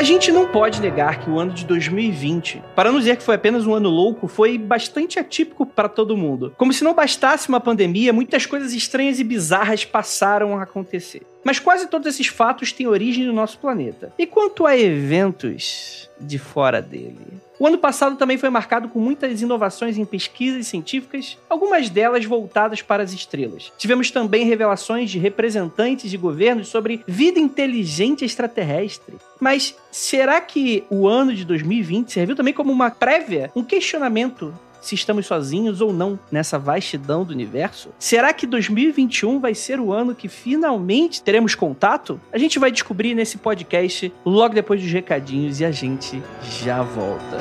A gente não pode negar que o ano de 2020, para não dizer que foi apenas um ano louco, foi bastante atípico para todo mundo. Como se não bastasse uma pandemia, muitas coisas estranhas e bizarras passaram a acontecer. Mas quase todos esses fatos têm origem no nosso planeta. E quanto a eventos de fora dele? O ano passado também foi marcado com muitas inovações em pesquisas científicas, algumas delas voltadas para as estrelas. Tivemos também revelações de representantes de governos sobre vida inteligente extraterrestre. Mas será que o ano de 2020 serviu também como uma prévia, um questionamento se estamos sozinhos ou não nessa vastidão do universo? Será que 2021 vai ser o ano que finalmente teremos contato? A gente vai descobrir nesse podcast logo depois dos recadinhos e a gente já volta.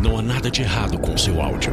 Não há nada de errado com seu áudio.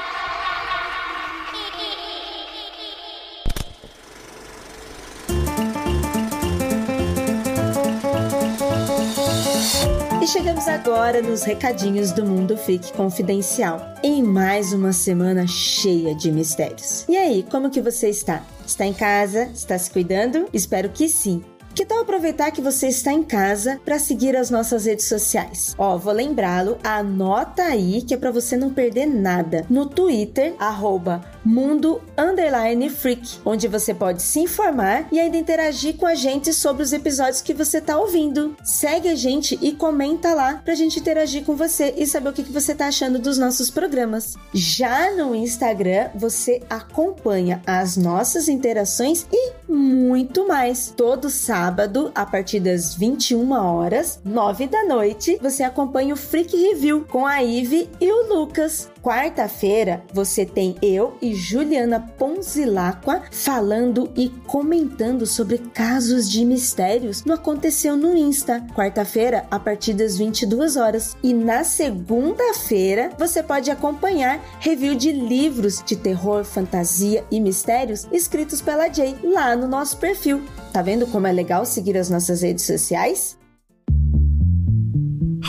Chegamos agora nos recadinhos do Mundo Freak Confidencial, em mais uma semana cheia de mistérios. E aí, como que você está? Está em casa? Está se cuidando? Espero que sim. Que tal aproveitar que você está em casa para seguir as nossas redes sociais? Ó, vou lembrá-lo, anota aí que é para você não perder nada. No Twitter, arroba Mundo Underline Freak, onde você pode se informar e ainda interagir com a gente sobre os episódios que você está ouvindo. Segue a gente e comenta lá pra gente interagir com você e saber o que, que você tá achando dos nossos programas. Já no Instagram, você acompanha as nossas interações e muito mais. Todo sábado, a partir das 21 horas, 9 da noite, você acompanha o Freak Review com a Ive e o Lucas. Quarta-feira, você tem eu e Juliana Ponzilacqua falando e comentando sobre casos de mistérios no Aconteceu no Insta. Quarta-feira, a partir das 22 horas. E na segunda-feira, você pode acompanhar review de livros de terror, fantasia e mistérios escritos pela Jay lá no nosso perfil. Tá vendo como é legal seguir as nossas redes sociais?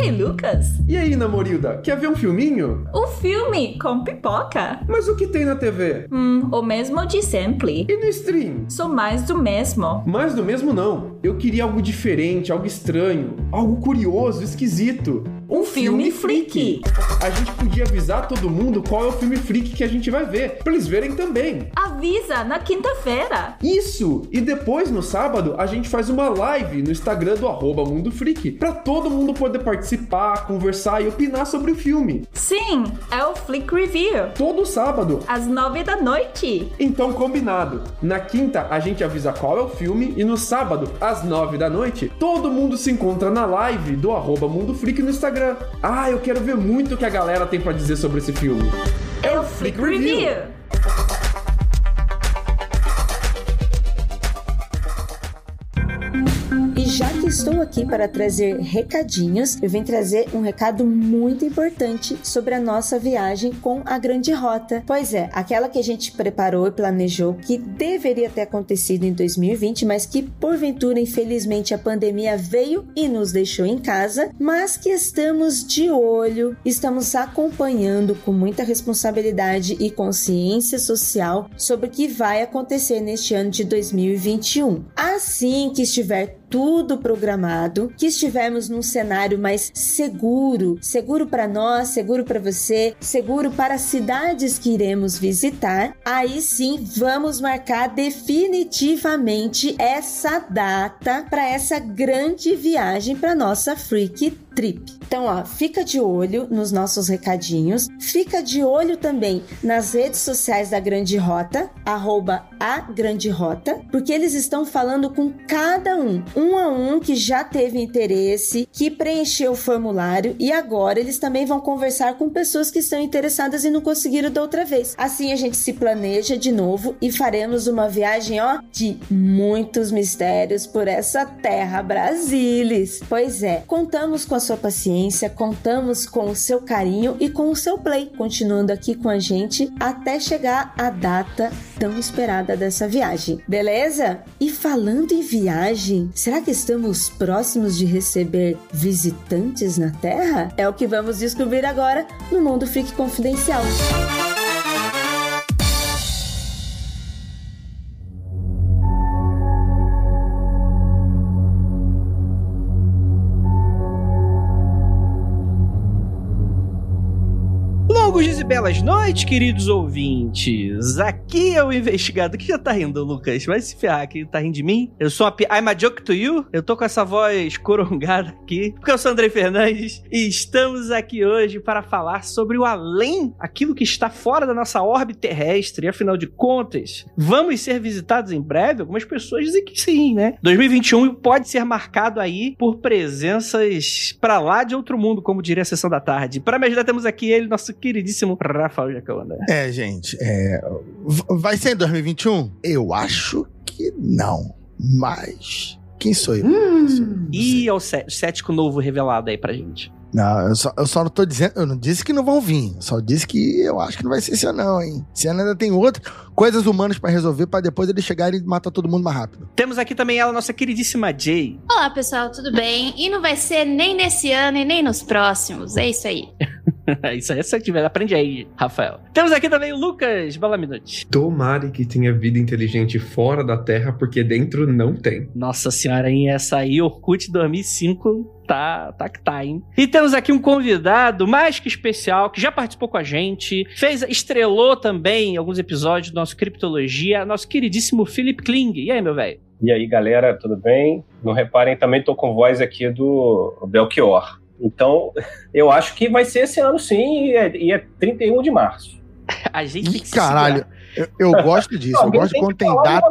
Hey, Lucas! E aí, Namorilda, quer ver um filminho? O filme com pipoca? Mas o que tem na TV? Hum, o mesmo de sempre. E no stream? Sou mais do mesmo. Mais do mesmo não. Eu queria algo diferente, algo estranho, algo curioso, esquisito. Um filme freak. A gente podia avisar todo mundo qual é o filme freak que a gente vai ver, pra eles verem também. Avisa na quinta-feira. Isso! E depois, no sábado, a gente faz uma live no Instagram do arroba Mundo Freak, pra todo mundo poder participar, conversar e opinar sobre o filme. Sim, é o Flick Review. Todo sábado. Às nove da noite. Então, combinado. Na quinta, a gente avisa qual é o filme e no sábado, às nove da noite, todo mundo se encontra na live do arroba Mundo Freak no Instagram. Ah, eu quero ver muito o que a galera tem pra dizer sobre esse filme. É o Flick Review. Já que estou aqui para trazer recadinhos, eu venho trazer um recado muito importante sobre a nossa viagem com a Grande Rota. Pois é, aquela que a gente preparou e planejou que deveria ter acontecido em 2020, mas que porventura, infelizmente, a pandemia veio e nos deixou em casa, mas que estamos de olho, estamos acompanhando com muita responsabilidade e consciência social sobre o que vai acontecer neste ano de 2021. Assim que estiver tudo programado, que estivermos num cenário mais seguro, seguro para nós, seguro para você, seguro para as cidades que iremos visitar, aí sim vamos marcar definitivamente essa data para essa grande viagem para nossa Freak Trip. Então, ó, fica de olho nos nossos recadinhos, fica de olho também nas redes sociais da Grande Rota, arroba a Grande Rota, porque eles estão falando com cada um, um a um que já teve interesse, que preencheu o formulário e agora eles também vão conversar com pessoas que estão interessadas e não conseguiram da outra vez. Assim a gente se planeja de novo e faremos uma viagem, ó, de muitos mistérios por essa terra Brasilis. Pois é, contamos com a sua paciência, contamos com o seu carinho e com o seu play, continuando aqui com a gente até chegar a data tão esperada dessa viagem. Beleza? E falando em viagem, será que estamos próximos de receber visitantes na Terra? É o que vamos descobrir agora no Mundo Freak Confidencial. Longos belas noites, queridos ouvintes. Aqui é o investigado. que já tá rindo, Lucas? Vai se ferrar aqui, tá rindo de mim? Eu sou a... I'm a joke to you? Eu tô com essa voz corongada aqui, porque eu sou Andrei Fernandes e estamos aqui hoje para falar sobre o além, aquilo que está fora da nossa órbita terrestre. Afinal de contas, vamos ser visitados em breve? Algumas pessoas dizem que sim, né? 2021 pode ser marcado aí por presenças pra lá de outro mundo, como diria a sessão da tarde. Para me ajudar, temos aqui ele, nosso queridíssimo Rafael Jacaúna. É, gente, é, vai ser em 2021? Eu acho que não. Mas. Quem sou eu? E é o cé- cético novo revelado aí pra gente. Não, eu só, eu só não tô dizendo. Eu não disse que não vão vir. Só disse que eu acho que não vai ser esse ano, não, hein? Esse ano ainda tem outras coisas humanas pra resolver pra depois eles chegarem e matar todo mundo mais rápido. Temos aqui também ela, nossa queridíssima Jay. Olá, pessoal, tudo bem? E não vai ser nem nesse ano e nem nos próximos. É isso aí. Isso aí, se você tiver, aprende aí, Rafael. Temos aqui também o Lucas Balaminute. Tomare que tenha vida inteligente fora da Terra, porque dentro não tem. Nossa senhora, hein? Essa aí, Orkut 2005, tá, tá que tá, hein? E temos aqui um convidado mais que especial, que já participou com a gente, fez, estrelou também alguns episódios do nosso Criptologia, nosso queridíssimo Philip Kling. E aí, meu velho? E aí, galera, tudo bem? Não reparem, também tô com voz aqui do Belchior. Então, eu acho que vai ser esse ano sim, e é, e é 31 de março. A gente tem Ih, que caralho. Eu, eu gosto disso. Eu Alguém gosto quando tem data.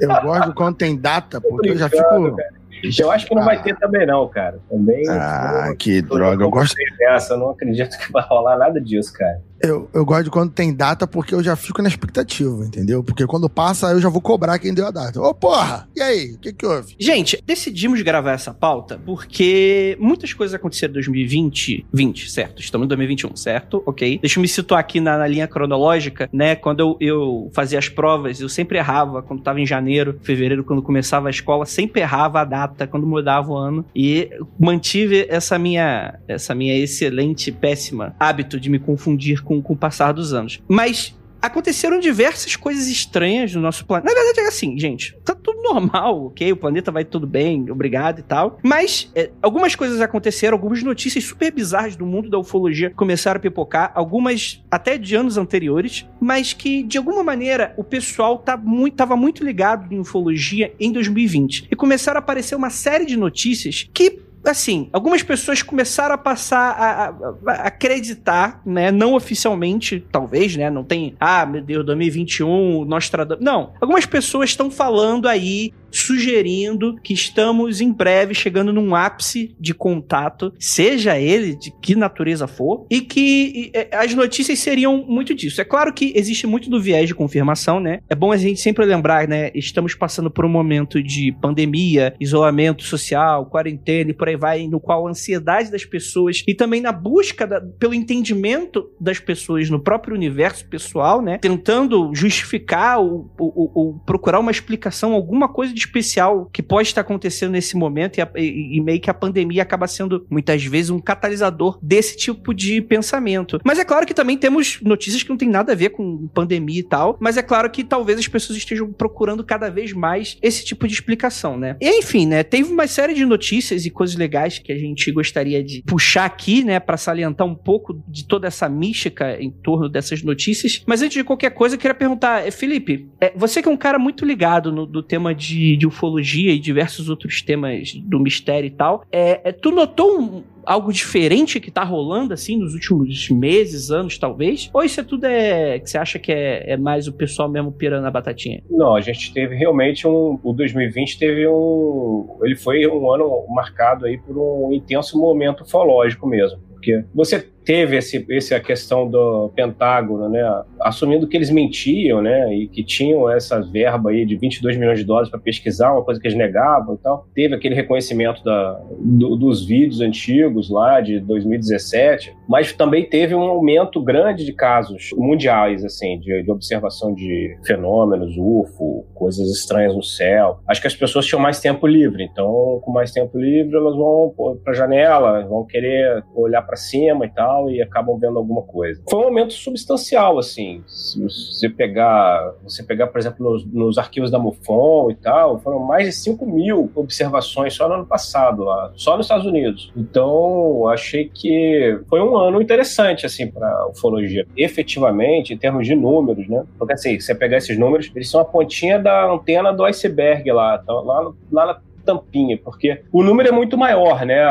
Eu gosto quando tem data, porque eu já fico. cara. Eu acho que não vai ter também não, cara. Também. Ah, que tô- droga. Eu gosto, Dessa, eu não acredito que vai rolar nada disso, cara. Eu, eu gosto de quando tem data porque eu já fico na expectativa, entendeu? Porque quando passa, eu já vou cobrar quem deu a data. Ô, porra! E aí? O que que houve? Gente, decidimos gravar essa pauta porque muitas coisas aconteceram em 2020. 20, certo? Estamos em 2021, certo? Ok. Deixa eu me situar aqui na, na linha cronológica, né? Quando eu, eu fazia as provas, eu sempre errava. Quando tava em janeiro, fevereiro, quando começava a escola, sempre errava a data quando mudava o ano. E mantive essa minha, essa minha excelente, péssima hábito de me confundir com, com o passar dos anos. Mas aconteceram diversas coisas estranhas no nosso planeta. Na verdade, é assim, gente, tá tudo normal, ok? O planeta vai tudo bem, obrigado e tal. Mas é, algumas coisas aconteceram, algumas notícias super bizarras do mundo da ufologia começaram a pipocar, algumas até de anos anteriores, mas que de alguma maneira o pessoal tá muito, tava muito ligado em ufologia em 2020. E começaram a aparecer uma série de notícias que assim, algumas pessoas começaram a passar a, a- a acreditar, né, não oficialmente, talvez, né, não tem, ah, meu Deus, 2021, Nostradamus, não. Algumas pessoas estão falando aí, sugerindo que estamos em breve chegando num ápice de contato, seja ele de que natureza for, e que é, as notícias seriam muito disso. É claro que existe muito do viés de confirmação, né? É bom a gente sempre lembrar, né, estamos passando por um momento de pandemia, isolamento social, quarentena e por aí vai, no qual a ansiedade das pessoas e também na busca da- pelo entendimento das pessoas no próprio universo pessoal, né? Tentando justificar ou, ou- ou procurar uma explicação, alguma coisa de especial que pode estar acontecendo nesse momento e, a- e- e meio que a pandemia acaba sendo muitas vezes um catalisador desse tipo de pensamento. Mas é claro que também temos notícias que não tem nada a ver com pandemia e tal, mas é claro que talvez as pessoas estejam procurando cada vez mais esse tipo de explicação, né? E enfim, né, teve uma série de notícias e coisas legais que a gente gostaria de puxar aqui, né, para salientar um pouco de toda essa mística em torno dessas notícias. Mas antes de qualquer coisa, eu queria perguntar, eh, Felipe, eh, você que é um cara muito ligado no do tema de de, ufologia e diversos outros temas do mistério e tal. É, é tu notou um, algo diferente que tá rolando, assim, nos últimos meses, anos, talvez? Ou isso é tudo é que você acha que é, é mais o pessoal mesmo pirando a batatinha? Não, a gente teve realmente um. O 2020 teve um. Ele foi um ano marcado aí por um intenso momento ufológico mesmo. Porque você teve esse, esse a questão do Pentágono, né, assumindo que eles mentiam, né, e que tinham essa verba aí de 22 milhões de dólares para pesquisar, uma coisa que eles negavam e tal. Teve aquele reconhecimento da, do, dos vídeos antigos lá de 2017, mas também teve um aumento grande de casos mundiais, assim, de, de observação de fenômenos, UFO, coisas estranhas no céu. Acho que as pessoas tinham mais tempo livre, então com mais tempo livre elas vão para janela, vão querer olhar para cima e tal e acabam vendo alguma coisa. Foi um aumento substancial, assim. Se você pegar, você pegar por exemplo, nos, nos arquivos da MUFON e tal, foram mais de 5 mil observações só no ano passado, lá, só nos Estados Unidos. Então, achei que foi um ano interessante, assim, para ufologia. Efetivamente, em termos de números, né? Porque, assim, você pegar esses números, eles são a pontinha da antena do iceberg lá. Então, lá, lá na tampinha, porque o número é muito maior, né?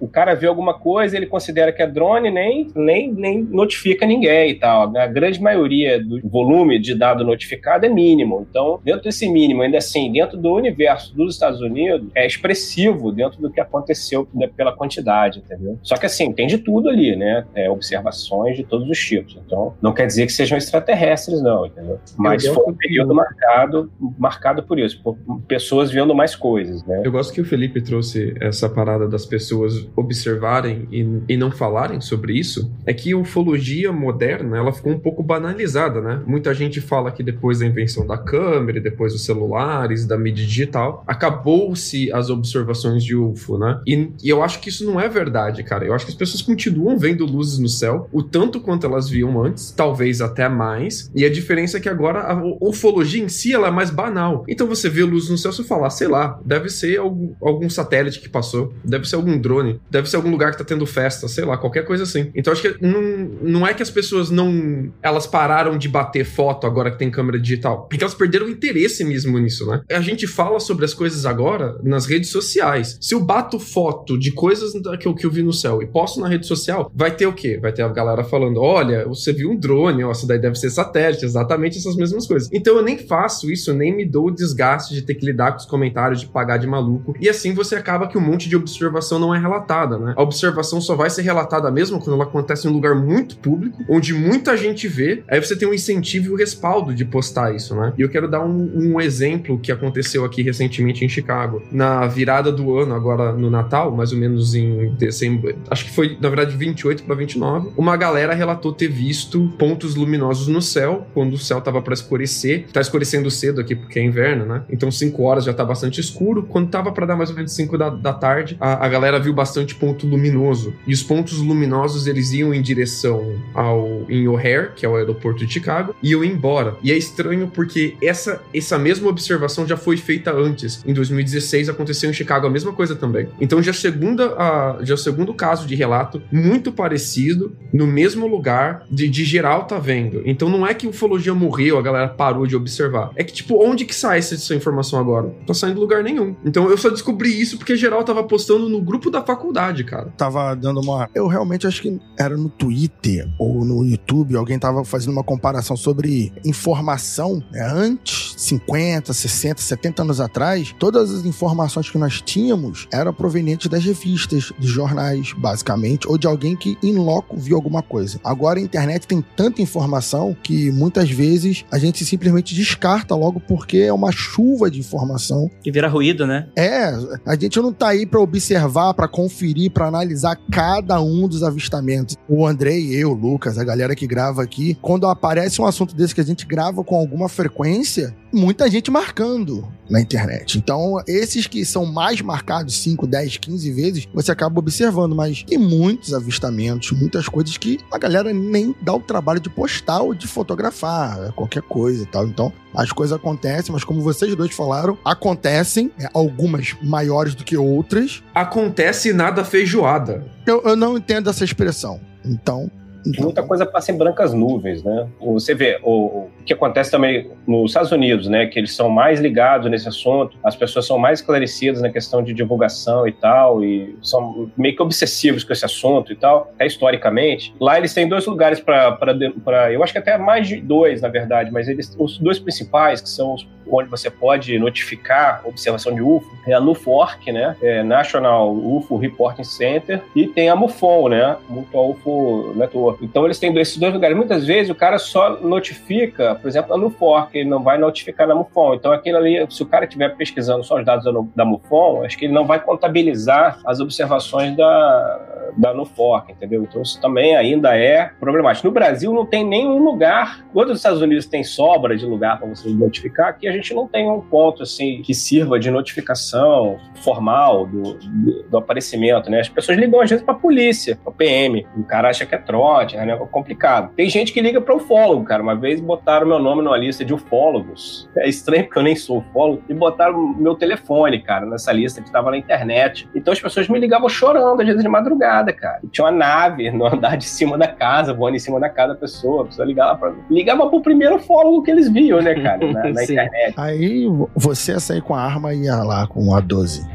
O cara vê alguma coisa, ele considera que é drone, nem, nem, nem notifica ninguém e tal. A grande maioria do volume de dado notificado é mínimo. Então, dentro desse mínimo, ainda assim, dentro do universo dos Estados Unidos, é expressivo dentro do que aconteceu né, pela quantidade, entendeu? Só que assim, tem de tudo ali, né? É, observações de todos os tipos. Então, não quer dizer que sejam extraterrestres, não, entendeu? Mas foi um período marcado, marcado por isso, por pessoas vendo mais coisas, né? Né? Eu gosto que o Felipe trouxe essa parada das pessoas observarem e, e não falarem sobre isso. É que a ufologia moderna, ela ficou um pouco banalizada, né? Muita gente fala que depois da invenção da câmera, depois dos celulares, da mídia digital, acabou-se as observações de UFO, né? E, e eu acho que isso não é verdade, cara. Eu acho que as pessoas continuam vendo luzes no céu, o tanto quanto elas viam antes, talvez até mais. E a diferença é que agora a ufologia em si ela é mais banal. Então você vê luzes no céu, você fala, ah, sei lá, deve ser ser algum, algum satélite que passou, deve ser algum drone, deve ser algum lugar que tá tendo festa, sei lá, qualquer coisa assim. Então acho que não, não é que as pessoas não. Elas pararam de bater foto agora que tem câmera digital. Porque elas perderam interesse mesmo nisso, né? A gente fala sobre as coisas agora nas redes sociais. Se eu bato foto de coisas que eu, que eu vi no céu e posto na rede social, vai ter o quê? Vai ter a galera falando: olha, você viu um drone, isso daí deve ser satélite, exatamente essas mesmas coisas. Então eu nem faço isso, nem me dou o desgaste de ter que lidar com os comentários, de pagar de maluco. E assim você acaba que um monte de observação não é relatada, né? A observação só vai ser relatada mesmo quando ela acontece em um lugar muito público, onde muita gente vê. Aí você tem um incentivo e o respaldo de postar isso, né? E eu quero dar um, um exemplo que aconteceu aqui recentemente em Chicago. Na virada do ano, agora no Natal, mais ou menos em dezembro, acho que foi na verdade 28 para 29, uma galera relatou ter visto pontos luminosos no céu quando o céu tava para escurecer. Tá escurecendo cedo aqui porque é inverno, né? Então 5 horas já tá bastante escuro. Quando tava para dar mais ou menos 5 da, da tarde, a, a, galera viu bastante ponto luminoso. E os pontos luminosos eles iam em direção ao em O'Hare, que é o aeroporto de Chicago, e iam embora. E é estranho porque essa, essa mesma observação já foi feita antes. Em 2016 aconteceu em Chicago a mesma coisa também. Então já segunda a, já o segundo caso de relato muito parecido no mesmo lugar de, de geral tá vendo. Então não é que ufologia morreu, a galera parou de observar. É que tipo, onde que sai essa, essa informação agora? Tá saindo lugar nenhum. Então eu só descobri isso porque geral tava postando no grupo da faculdade, cara. Tava dando uma. Eu realmente acho que era no Twitter ou no YouTube, alguém tava fazendo uma comparação sobre informação né? antes, 50, 60, 70 anos atrás. Todas as informações que nós tínhamos eram provenientes das revistas, de jornais, basicamente, ou de alguém que em loco viu alguma coisa. Agora a internet tem tanta informação que muitas vezes a gente simplesmente descarta logo porque é uma chuva de informação. E vira ruído, né? É, a gente não tá aí para observar, para conferir, para analisar cada um dos avistamentos. O Andrei, eu, o Lucas, a galera que grava aqui, quando aparece um assunto desse que a gente grava com alguma frequência, muita gente marcando na internet. Então, esses que são mais marcados 5, 10, 15 vezes, você acaba observando, mas tem muitos avistamentos, muitas coisas que a galera nem dá o trabalho de postar ou de fotografar, qualquer coisa e tal. Então, as coisas acontecem, mas como vocês dois falaram, acontecem, é, algumas maiores do que outras. Acontece nada feijoada. Eu, eu não entendo essa expressão. Então, muita coisa passa em brancas nuvens, né? Você vê o, o que acontece também nos Estados Unidos, né? Que eles são mais ligados nesse assunto, as pessoas são mais esclarecidas na questão de divulgação e tal, e são meio que obsessivos com esse assunto e tal, até historicamente. Lá eles têm dois lugares para, eu acho que até mais de dois, na verdade, mas eles, os dois principais, que são os, onde você pode notificar observação de UFO, é a NUFORC, né? É National UFO Reporting Center, e tem a MUFON, né? Mutual UFO Network. Então eles têm esses dois lugares. Muitas vezes o cara só notifica, por exemplo, a NUFORC, ele não vai notificar na MUFON. Então aquilo ali, se o cara estiver pesquisando só os dados da, MUFON, acho que ele não vai contabilizar as observações da, da NUFORC, entendeu? Então isso também ainda é problemático. No Brasil não tem nenhum lugar, quando os Estados Unidos tem sobra de lugar para você notificar, aqui a gente não tem um ponto assim que sirva de notificação formal do, do, do aparecimento, né? As pessoas ligam às vezes para a polícia, para PM. O cara acha que é trote, né? É complicado. Tem gente que liga para ufólogo, cara. Uma vez botaram meu nome numa lista de ufólogos. É estranho porque eu nem sou ufólogo. E botaram meu telefone, cara, nessa lista que estava na internet. Então as pessoas me ligavam chorando, às vezes de madrugada, cara. E tinha uma nave no andar de cima da casa, voando em cima da casa da pessoa. A pessoa ligava para Ligava pro primeiro ufólogo que eles viam, né, cara, na, na internet. Aí você ia sair com a arma e ia lá com a 12.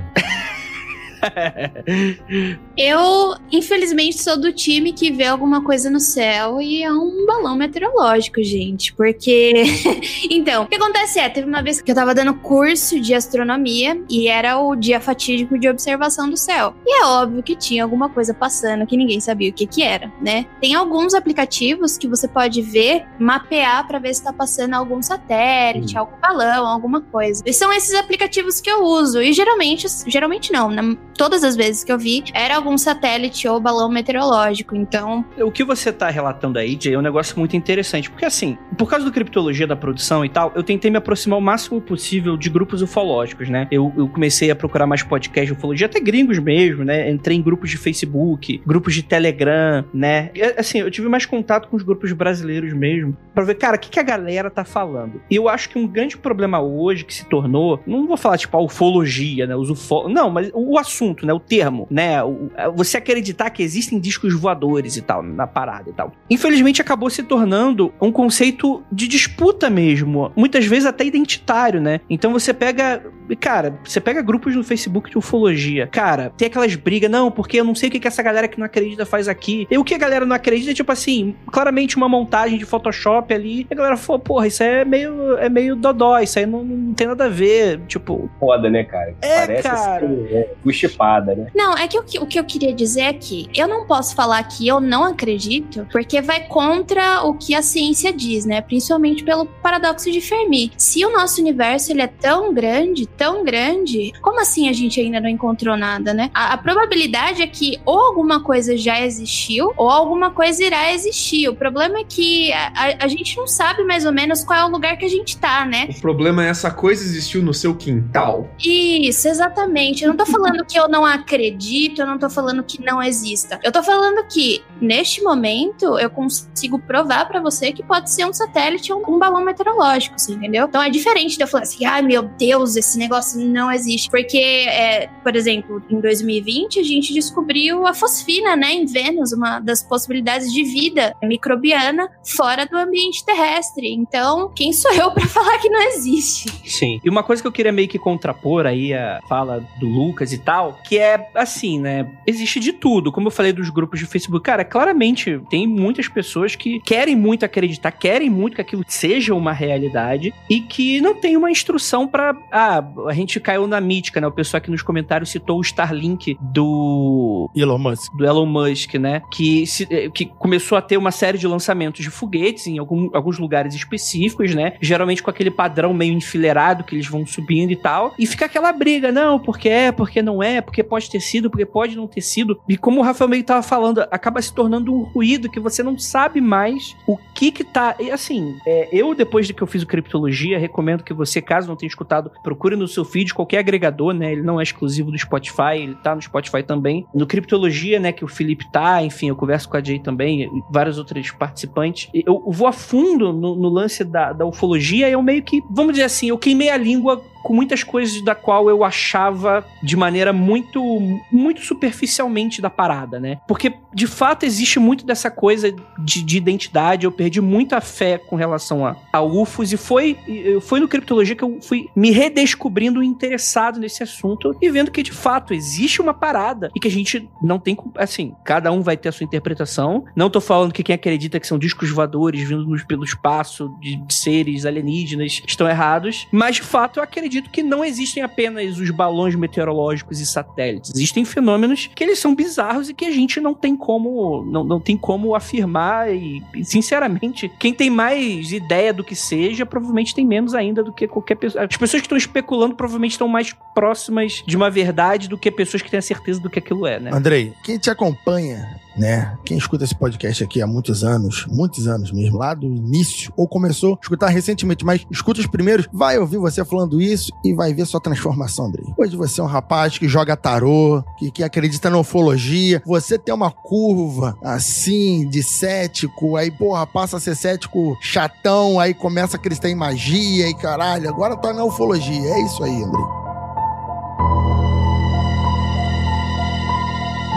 Eu, infelizmente, sou do time que vê alguma coisa no céu e é um balão meteorológico, gente. Porque. então, o que acontece é: teve uma vez que eu tava dando curso de astronomia e era o dia fatídico de observação do céu. E é óbvio que tinha alguma coisa passando que ninguém sabia o que que era, né? Tem alguns aplicativos que você pode ver, mapear para ver se tá passando algum satélite, hum. algum balão, alguma coisa. E são esses aplicativos que eu uso. E geralmente, geralmente não, na todas as vezes que eu vi, era algum satélite ou balão meteorológico. Então. O que você tá relatando aí, Jay, é um negócio muito interessante. Porque, assim, por causa do criptologia da produção e tal, eu tentei me aproximar o máximo possível de grupos ufológicos, né? Eu, eu comecei a procurar mais podcasts de ufologia, até gringos mesmo, né? Entrei em grupos de Facebook, grupos de Telegram, né? E, assim, eu tive mais contato com os grupos brasileiros mesmo, pra ver, cara, o que, que a galera tá falando. E eu acho que um grande problema hoje que se tornou, não vou falar tipo a ufologia, né? Os ufo... Não, mas o assunto assunto, né? O termo, né? O, você acreditar que existem discos voadores e tal, na parada e tal. Infelizmente acabou se tornando um conceito de disputa mesmo. Muitas vezes até identitário, né? Então você pega. Cara, você pega grupos no Facebook de ufologia. Cara, tem aquelas brigas, não, porque eu não sei o que, que essa galera que não acredita faz aqui. E o que a galera não acredita é, tipo assim, claramente uma montagem de Photoshop ali. E a galera falou, porra, isso é meio, é meio dodó, isso aí não, não tem nada a ver. Tipo. Foda, né, cara? É, Parece cara. Assim, é, espada, né? Não, é que o, que o que eu queria dizer é que eu não posso falar que eu não acredito, porque vai contra o que a ciência diz, né? Principalmente pelo paradoxo de Fermi. Se o nosso universo ele é tão grande, tão grande, como assim a gente ainda não encontrou nada, né? A, a probabilidade é que ou alguma coisa já existiu, ou alguma coisa irá existir. O problema é que a, a, a gente não sabe mais ou menos qual é o lugar que a gente tá, né? O problema é essa coisa existiu no seu quintal. Isso, exatamente. Eu não tô falando que eu eu não acredito, eu não tô falando que não exista. Eu tô falando que, neste momento, eu consigo provar para você que pode ser um satélite ou um balão meteorológico, você entendeu? Então é diferente de eu falar assim, ai meu Deus, esse negócio não existe. Porque, é, por exemplo, em 2020, a gente descobriu a fosfina, né, em Vênus, uma das possibilidades de vida microbiana fora do ambiente terrestre. Então, quem sou eu para falar que não existe? Sim. E uma coisa que eu queria meio que contrapor aí a fala do Lucas e tal, que é assim, né? Existe de tudo. Como eu falei dos grupos de Facebook, cara, claramente tem muitas pessoas que querem muito acreditar, querem muito que aquilo seja uma realidade e que não tem uma instrução para Ah, a gente caiu na mítica, né? O pessoal aqui nos comentários citou o Starlink do. Elon Musk. Do Elon Musk, né? Que, se, eh, que começou a ter uma série de lançamentos de foguetes em algum, alguns lugares específicos, né? Geralmente com aquele padrão meio enfileirado que eles vão subindo e tal. E fica aquela briga, não, porque é, porque não é, porque pode ter sido, porque pode não ter sido. E como o Rafael meio tava falando, acaba se tornando um ruído que você não sabe mais o que que tá. E assim, é, eu, depois de que eu fiz o Criptologia, recomendo que você, caso não tenha escutado, procure no seu feed qualquer agregador, né? Ele não é exclusivo do Spotify, ele tá no Spotify também. No Criptologia, né, que o Felipe tá, enfim, eu converso com a Jay também, vários outros participantes. Eu, vou a fundo no, no lance da, da ufologia eu meio que, vamos dizer assim, eu queimei a língua com muitas coisas da qual eu achava de maneira muito, muito superficialmente da parada, né? Porque, de fato, existe muito dessa coisa de, de identidade. Eu perdi muita fé com relação a, a UFOs e foi, foi no Criptologia que eu fui me redescobrindo interessado nesse assunto e vendo que, de fato, existe uma parada e que a gente não tem, assim, cada um vai ter a sua interpretação. Não tô falando que quem acredita que são discos voadores vindo pelo espaço de seres alienígenas estão errados, mas de fato eu acredito que não existem apenas os balões meteorológicos e satélites. Existem fenômenos que eles são bizarros e que a gente não tem como não, não tem como afirmar e, sinceramente, quem tem mais ideia do que seja, provavelmente tem menos ainda do que qualquer pessoa. As pessoas que estão especulando provavelmente estão mais próximas de uma verdade do que pessoas que têm a certeza do que aquilo é, né? Andrei, quem te acompanha né? Quem escuta esse podcast aqui há muitos anos, muitos anos mesmo, lá do início, ou começou a escutar recentemente, mas escuta os primeiros, vai ouvir você falando isso e vai ver sua transformação, Andrei. Hoje você é um rapaz que joga tarô, que, que acredita na ufologia, você tem uma curva assim de cético, aí porra, passa a ser cético chatão, aí começa a acreditar em magia e caralho, agora tá na ufologia. É isso aí, Andrei.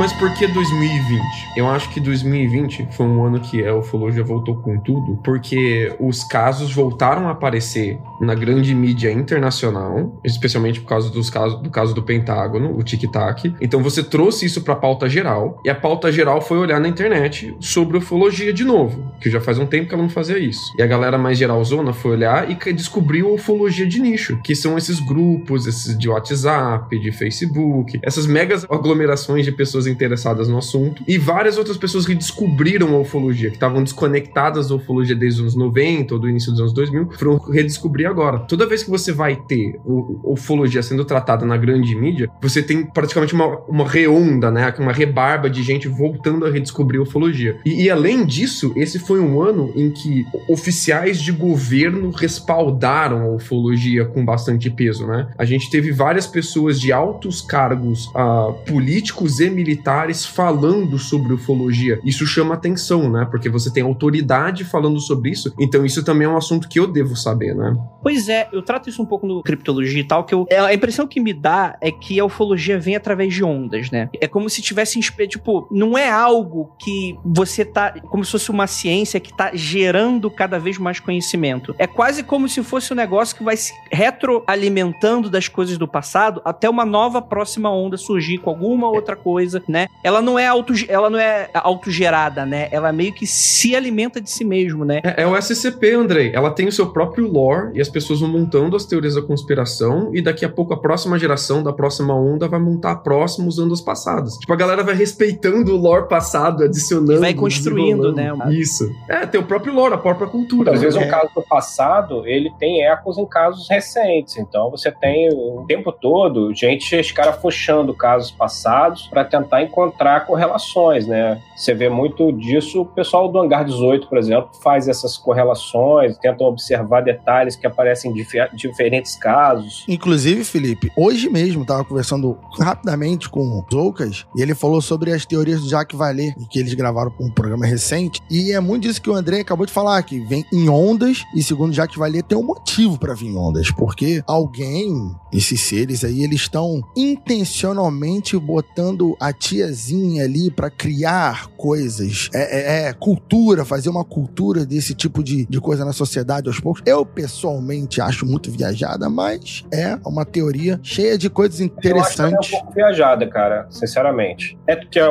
Mas por que 2020? Eu acho que 2020 foi um ano que a ufologia voltou com tudo, porque os casos voltaram a aparecer na grande mídia internacional, especialmente por causa dos casos do caso do Pentágono, o Tic Tac. Então você trouxe isso para a pauta geral, e a pauta geral foi olhar na internet sobre ufologia de novo, que já faz um tempo que ela não fazia isso. E a galera mais geralzona foi olhar e descobriu ufologia de nicho, que são esses grupos, esses de WhatsApp, de Facebook, essas megas aglomerações de pessoas interessadas no assunto, e várias outras pessoas que descobriram a ufologia, que estavam desconectadas da ufologia desde os anos 90 ou do início dos anos 2000, foram redescobrir agora. Toda vez que você vai ter ufologia sendo tratada na grande mídia, você tem praticamente uma, uma reonda, né? Uma rebarba de gente voltando a redescobrir a ufologia. E, e além disso, esse foi um ano em que oficiais de governo respaldaram a ufologia com bastante peso, né? A gente teve várias pessoas de altos cargos uh, políticos e militares militares falando sobre ufologia. Isso chama atenção, né? Porque você tem autoridade falando sobre isso. Então isso também é um assunto que eu devo saber, né? Pois é, eu trato isso um pouco no criptologia e tal, que eu, é, a impressão que me dá é que a ufologia vem através de ondas, né? É como se tivesse, tipo, não é algo que você tá, como se fosse uma ciência que tá gerando cada vez mais conhecimento. É quase como se fosse um negócio que vai se retroalimentando das coisas do passado até uma nova próxima onda surgir com alguma outra coisa né? Ela não é auto, ela não é autogerada, né? Ela meio que se alimenta de si mesmo, né? É, é, o SCP, Andrei. Ela tem o seu próprio lore e as pessoas vão montando as teorias da conspiração e daqui a pouco a próxima geração da próxima onda vai montar a próxima usando as passadas. Tipo, a galera vai respeitando o lore passado, adicionando. E vai construindo, né? Isso. É, tem o próprio lore, a própria cultura. Às né? vezes um caso do passado, ele tem ecos em casos recentes. Então você tem o tempo todo gente escarafuchando casos passados para tentar encontrar correlações, né? Você vê muito disso, o pessoal do Hangar 18, por exemplo, faz essas correlações, tentam observar detalhes que aparecem em diferentes casos. Inclusive, Felipe, hoje mesmo estava conversando rapidamente com o Zoucas e ele falou sobre as teorias do Jacques Vallée, que eles gravaram para um programa recente, e é muito disso que o André acabou de falar, que vem em ondas, e segundo Jacques Vallée, tem um motivo para vir em ondas, porque alguém, esses seres aí, eles estão intencionalmente botando a tiazinha ali para criar coisas, é, é, é, cultura, fazer uma cultura desse tipo de, de coisa na sociedade aos poucos. Eu, pessoalmente, acho muito viajada, mas é uma teoria cheia de coisas interessantes. Eu acho é um pouco viajada, cara, sinceramente. É que a,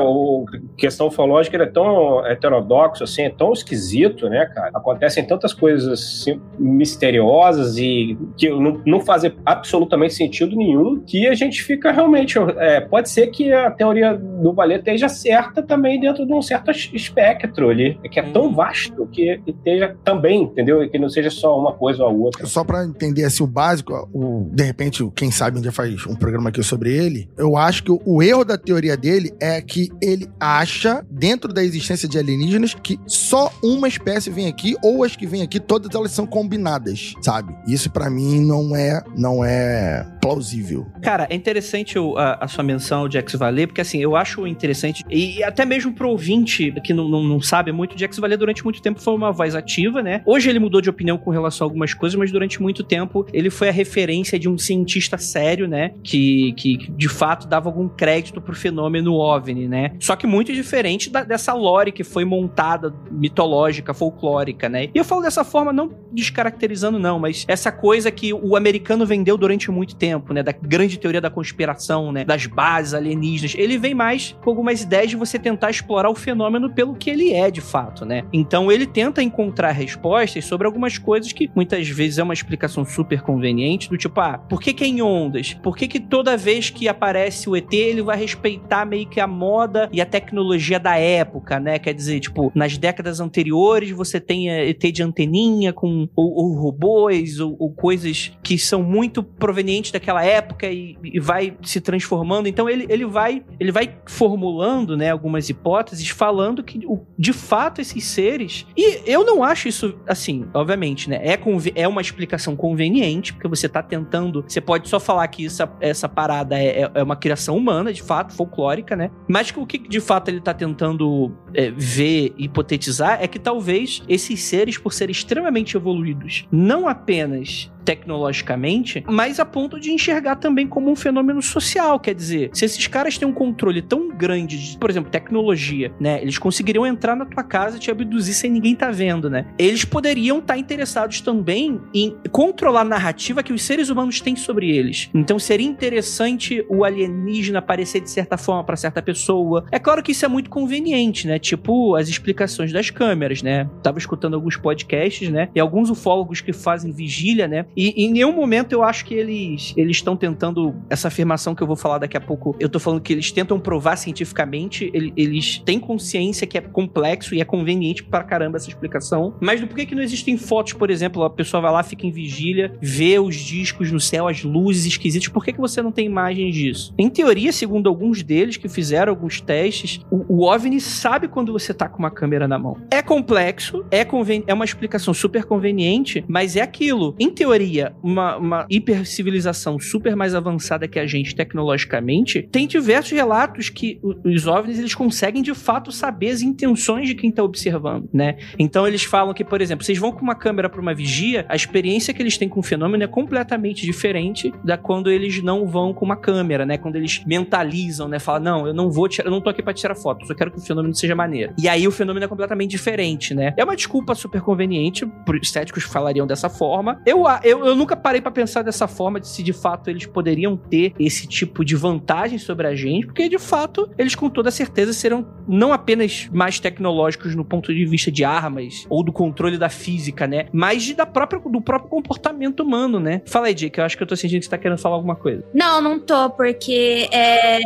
questão ufológica é tão heterodoxo, assim, é tão esquisito, né, cara? Acontecem tantas coisas assim, misteriosas e que não, não fazem absolutamente sentido nenhum que a gente fica realmente. É, pode ser que a teoria do Valer esteja certa também dentro de um certo espectro ali, que é tão uhum. vasto que esteja também, entendeu? Que não seja só uma coisa ou a outra. Só para entender assim o básico, o, de repente, quem sabe um dia faz um programa aqui sobre ele, eu acho que o, o erro da teoria dele é que ele acha, dentro da existência de alienígenas, que só uma espécie vem aqui, ou as que vêm aqui, todas elas são combinadas, sabe? Isso para mim não é, não é plausível. Cara, é interessante a, a sua menção de X-Valer, porque assim, eu eu acho interessante, e até mesmo pro ouvinte que não, não, não sabe muito, Jax Valier durante muito tempo foi uma voz ativa, né? Hoje ele mudou de opinião com relação a algumas coisas, mas durante muito tempo ele foi a referência de um cientista sério, né? Que, que, que de fato dava algum crédito pro fenômeno OVNI, né? Só que muito diferente da, dessa lore que foi montada, mitológica, folclórica, né? E eu falo dessa forma não descaracterizando, não, mas essa coisa que o americano vendeu durante muito tempo, né? Da grande teoria da conspiração, né? Das bases alienígenas. Ele vem mais com algumas ideias de você tentar explorar o fenômeno pelo que ele é, de fato, né? Então ele tenta encontrar respostas sobre algumas coisas que muitas vezes é uma explicação super conveniente, do tipo, ah, por que, que é em ondas? Por que, que toda vez que aparece o ET, ele vai respeitar meio que a moda e a tecnologia da época, né? Quer dizer, tipo, nas décadas anteriores você tem ET de anteninha com ou, ou robôs ou, ou, coisas que são muito provenientes daquela época e, e, vai se transformando. Então ele, ele vai ele vai formulando, né, algumas hipóteses falando que de fato esses seres e eu não acho isso assim, obviamente, né? É, é uma explicação conveniente porque você tá tentando, você pode só falar que essa, essa parada é, é, é uma criação humana, de fato, folclórica, né? Mas que o que de fato ele tá tentando é, ver, hipotetizar, é que talvez esses seres, por serem extremamente evoluídos, não apenas tecnologicamente, mas a ponto de enxergar também como um fenômeno social. Quer dizer, se esses caras têm um controle tão grande de, por exemplo, tecnologia, né? Eles conseguiriam entrar na tua casa e te abduzir sem ninguém tá vendo, né? Eles poderiam estar tá interessados também em controlar a narrativa que os seres humanos têm sobre eles. Então seria interessante o alienígena aparecer de certa forma para certa pessoa. É claro que isso é muito conveniente, né? Tipo as explicações das câmeras, né? Tava escutando alguns podcasts, né? E alguns ufólogos que fazem vigília, né? E, em nenhum momento eu acho que eles eles estão tentando essa afirmação que eu vou falar daqui a pouco. Eu tô falando que eles tentam provar cientificamente, ele, eles têm consciência que é complexo e é conveniente para caramba essa explicação. Mas do porquê que não existem fotos, por exemplo, a pessoa vai lá, fica em vigília, vê os discos no céu, as luzes esquisitas, por que, que você não tem imagens disso? Em teoria, segundo alguns deles que fizeram alguns testes, o, o OVNI sabe quando você tá com uma câmera na mão. É complexo, é, conven é uma explicação super conveniente, mas é aquilo. Em teoria, teria uma, uma hipercivilização super mais avançada que a gente tecnologicamente, tem diversos relatos que os OVNIs eles conseguem de fato saber as intenções de quem está observando, né? Então eles falam que, por exemplo, vocês vão com uma câmera para uma vigia, a experiência que eles têm com o fenômeno é completamente diferente da quando eles não vão com uma câmera, né? Quando eles mentalizam, né? Falam, não, eu não vou tirar, eu não tô aqui para tirar foto, só quero que o fenômeno seja maneiro. E aí o fenômeno é completamente diferente, né? É uma desculpa super conveniente, os céticos falariam dessa forma. Eu, eu eu, nunca parei para pensar dessa forma de se de fato eles poderiam ter esse tipo de vantagem sobre a gente, porque de fato eles com toda certeza serão não apenas mais tecnológicos no ponto de vista de armas ou do controle da física, né? Mas de, da própria, do próprio comportamento humano, né? Fala aí, Jake, eu acho que eu tô sentindo que você tá querendo falar alguma coisa. Não, não tô, porque é,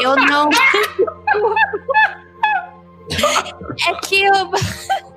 eu não. é que eu.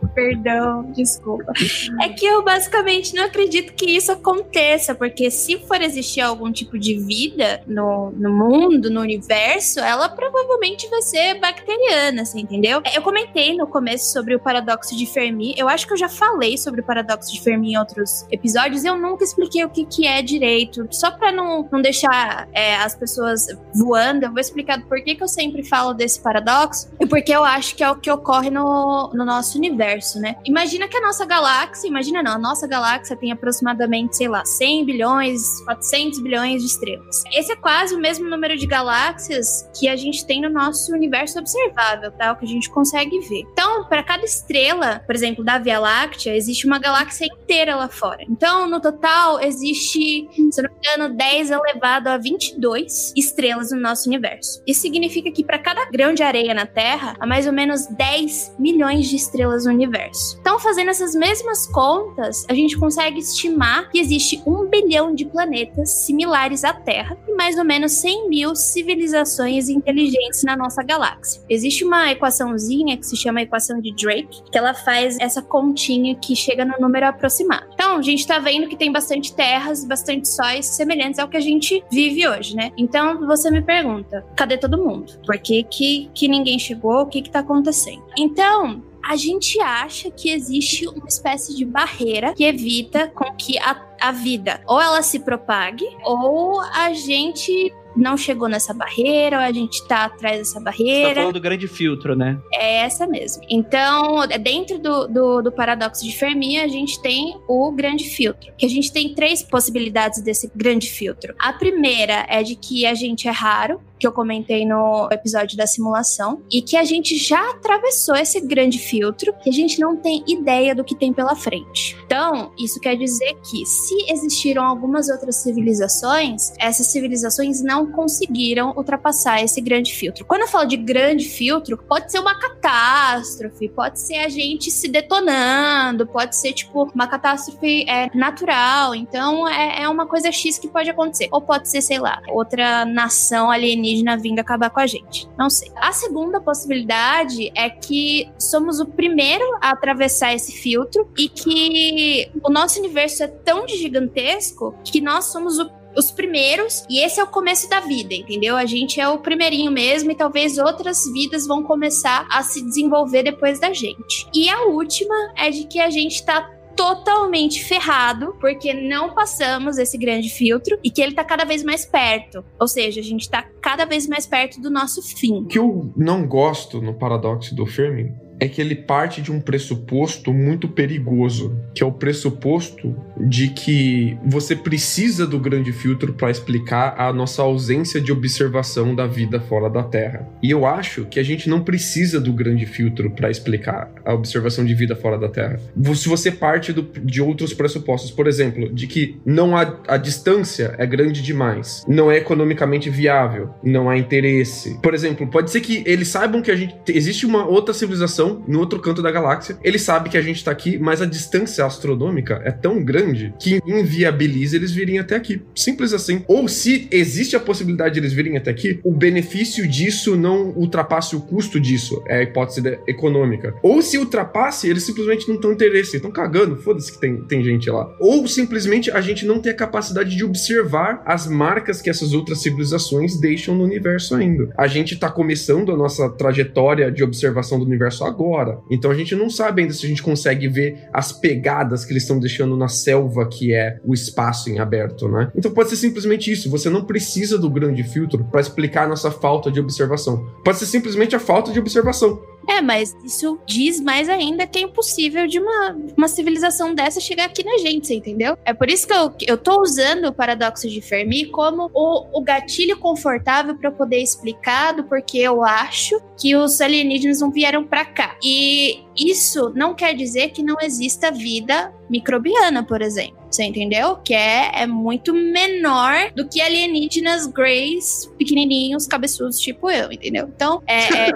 Perdão, desculpa. É que eu basicamente não acredito que isso aconteça, porque se for existir algum tipo de vida no, no mundo, no universo, ela provavelmente vai ser bacteriana, você entendeu? Eu comentei no começo sobre o paradoxo de Fermi. Eu acho que eu já falei sobre o paradoxo de Fermi em outros episódios. Eu nunca expliquei o que, que é direito. Só pra não, não deixar é, as pessoas voando, eu vou explicar do porquê que eu sempre falo desse paradoxo e porque eu acho que é o que ocorre no, no nosso universo universo, né? Imagina que a nossa galáxia, imagina não, a nossa galáxia tem aproximadamente, sei lá, 100 bilhões, 400 bilhões de estrelas. Esse é quase o mesmo número de galáxias que a gente tem no nosso universo observável, tá? O que a gente consegue ver. Então, para cada estrela, por exemplo, da Via Láctea, existe uma galáxia inteira lá fora. Então, no total, existe, se não me engano, 10 elevado a 22 estrelas no nosso universo. Isso significa que para cada grão de areia na Terra, há mais ou menos 10 milhões de estrelas no universo universo. Então, fazendo essas mesmas contas, a gente consegue estimar que existe um bilhão de planetas similares à Terra e mais ou menos 100 mil civilizações inteligentes na nossa galáxia. Existe uma equaçãozinha que se chama equação de Drake, que ela faz essa continha que chega no número aproximado. Então, a gente está vendo que tem bastante terras, bastante sóis semelhantes ao que a gente vive hoje, né? Então, você me pergunta, cadê todo mundo? Por que, que, que ninguém chegou? O que está acontecendo? Então, a gente acha que existe uma espécie de barreira que evita com que a a vida ou ela se propague ou a gente não chegou nessa barreira, ou a gente tá atrás dessa Você tá barreira. falando do grande filtro, né? É essa mesmo. Então, dentro do, do, do paradoxo de Fermi, a gente tem o grande filtro. Que a gente tem três possibilidades desse grande filtro. A primeira é de que a gente é raro, que eu comentei no episódio da simulação, e que a gente já atravessou esse grande filtro, que a gente não tem ideia do que tem pela frente. Então, isso quer dizer que se existiram algumas outras civilizações, essas civilizações não conseguiram ultrapassar esse grande filtro. Quando eu falo de grande filtro, pode ser uma catástrofe, pode ser a gente se detonando, pode ser tipo uma catástrofe é, natural. Então é, é uma coisa X que pode acontecer. Ou pode ser, sei lá, outra nação alienígena vindo acabar com a gente. Não sei. A segunda possibilidade é que somos o primeiro a atravessar esse filtro e que o nosso universo é tão gigantesco que nós somos o os primeiros, e esse é o começo da vida, entendeu? A gente é o primeirinho mesmo, e talvez outras vidas vão começar a se desenvolver depois da gente. E a última é de que a gente tá totalmente ferrado, porque não passamos esse grande filtro e que ele tá cada vez mais perto. Ou seja, a gente tá cada vez mais perto do nosso fim. O que eu não gosto no paradoxo do Fermi é que ele parte de um pressuposto muito perigoso, que é o pressuposto de que você precisa do grande filtro para explicar a nossa ausência de observação da vida fora da Terra. E eu acho que a gente não precisa do grande filtro para explicar a observação de vida fora da Terra. Se você parte do, de outros pressupostos, por exemplo, de que não há, a distância é grande demais, não é economicamente viável, não há interesse. Por exemplo, pode ser que eles saibam que a gente existe uma outra civilização no outro canto da galáxia. Ele sabe que a gente tá aqui, mas a distância astronômica é tão grande que inviabiliza eles virem até aqui. Simples assim. Ou se existe a possibilidade de eles virem até aqui, o benefício disso não ultrapasse o custo disso. É a hipótese econômica. Ou se ultrapasse, eles simplesmente não estão interesse, estão cagando, foda-se que tem, tem gente lá. Ou simplesmente a gente não tem a capacidade de observar as marcas que essas outras civilizações deixam no universo ainda. A gente tá começando a nossa trajetória de observação do universo agora agora. Então a gente não sabe ainda se a gente consegue ver as pegadas que eles estão deixando na selva que é o espaço em aberto, né? Então pode ser simplesmente isso. Você não precisa do grande filtro para explicar nossa falta de observação. Pode ser simplesmente a falta de observação. É, mas isso diz mais ainda que é impossível de uma, uma civilização dessa chegar aqui na gente, você entendeu? É por isso que eu, eu tô usando o paradoxo de Fermi como o, o gatilho confortável para poder explicar do porquê eu acho que os alienígenas não vieram para cá. E isso não quer dizer que não exista vida microbiana, por exemplo. Você entendeu? Que é, é muito menor do que alienígenas greys, pequenininhos, cabeçudos, tipo eu, entendeu? Então, é. é...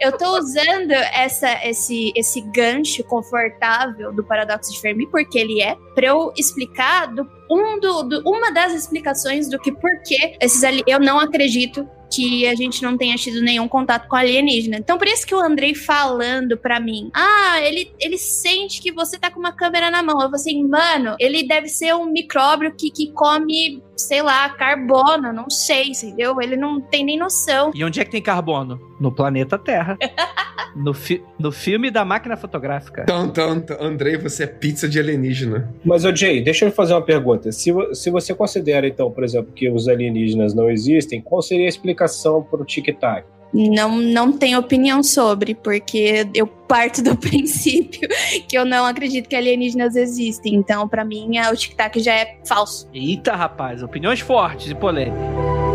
eu tô usando essa, esse, esse gancho confortável do paradoxo de Fermi, porque ele é, para eu explicar do, um do, do, uma das explicações do que por que esses ali eu não acredito que a gente não tenha tido nenhum contato com alienígena. Então, por isso que o Andrei falando pra mim, ah, ele, ele sente que você tá com uma câmera na mão. Eu falei assim, mano, ele deve ser um micróbio que, que come, sei lá, carbono, não sei, entendeu? Ele não tem nem noção. E onde é que tem carbono? No planeta Terra. no, fi no filme da máquina fotográfica. Então, então, Andrei, você é pizza de alienígena. Mas, ô Jay, deixa eu fazer uma pergunta. Se, se você considera, então, por exemplo, que os alienígenas não existem, qual seria a explicação para o tic-tac? Não, não tenho opinião sobre, porque eu parto do princípio que eu não acredito que alienígenas existem. Então, para mim, o tic-tac já é falso. Eita, rapaz, opiniões fortes e polêmicas.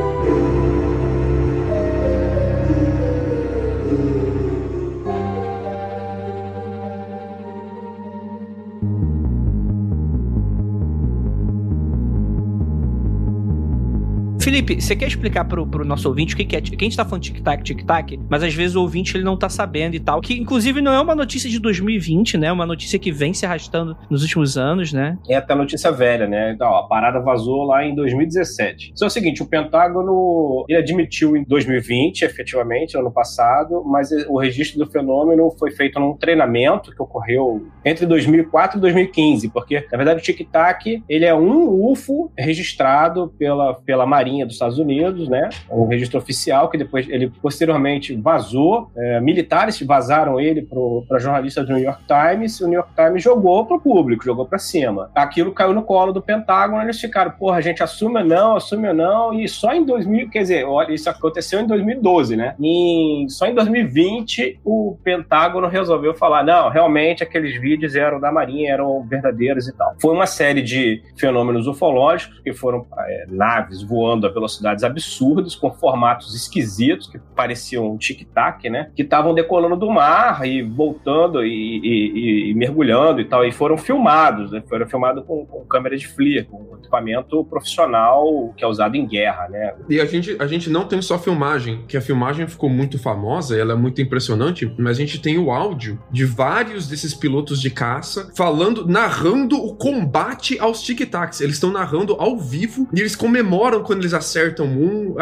Felipe, você quer explicar pro, pro nosso ouvinte o que, que é? Que a gente tá falando tic-tac, tic-tac, mas às vezes o ouvinte ele não tá sabendo e tal. Que inclusive não é uma notícia de 2020, né? É uma notícia que vem se arrastando nos últimos anos, né? É até notícia velha, né? Então, a parada vazou lá em 2017. Só é o seguinte: o Pentágono ele admitiu em 2020, efetivamente, ano passado, mas o registro do fenômeno foi feito num treinamento que ocorreu entre 2004 e 2015, porque, na verdade, o tic-tac ele é um UFO registrado pela, pela Marinha Marinha dos Estados Unidos, né? Um registro oficial que depois ele posteriormente vazou. É, militares vazaram ele para jornalistas do New York Times. E o New York Times jogou para o público, jogou para cima. Aquilo caiu no colo do Pentágono. Eles ficaram, porra, a gente assume ou não, assume ou não. E só em 2000, quer dizer, olha, isso aconteceu em 2012, né? E só em 2020 o Pentágono resolveu falar, não, realmente aqueles vídeos eram da Marinha, eram verdadeiros e tal. Foi uma série de fenômenos ufológicos que foram é, naves voando velocidades absurdas, com formatos esquisitos, que pareciam um tic-tac, né? Que estavam decolando do mar e voltando e, e, e, mergulhando e tal. E foram filmados, né? Foram filmados com, com câmera de FLIR, com equipamento profissional que é usado em guerra, né? E a gente, a gente não tem só filmagem, que a filmagem ficou muito famosa, ela é muito impressionante, mas a gente tem o áudio de vários desses pilotos de caça falando, narrando o combate aos tic-tacs. Eles estão narrando ao vivo e eles comemoram quando eles acertam um,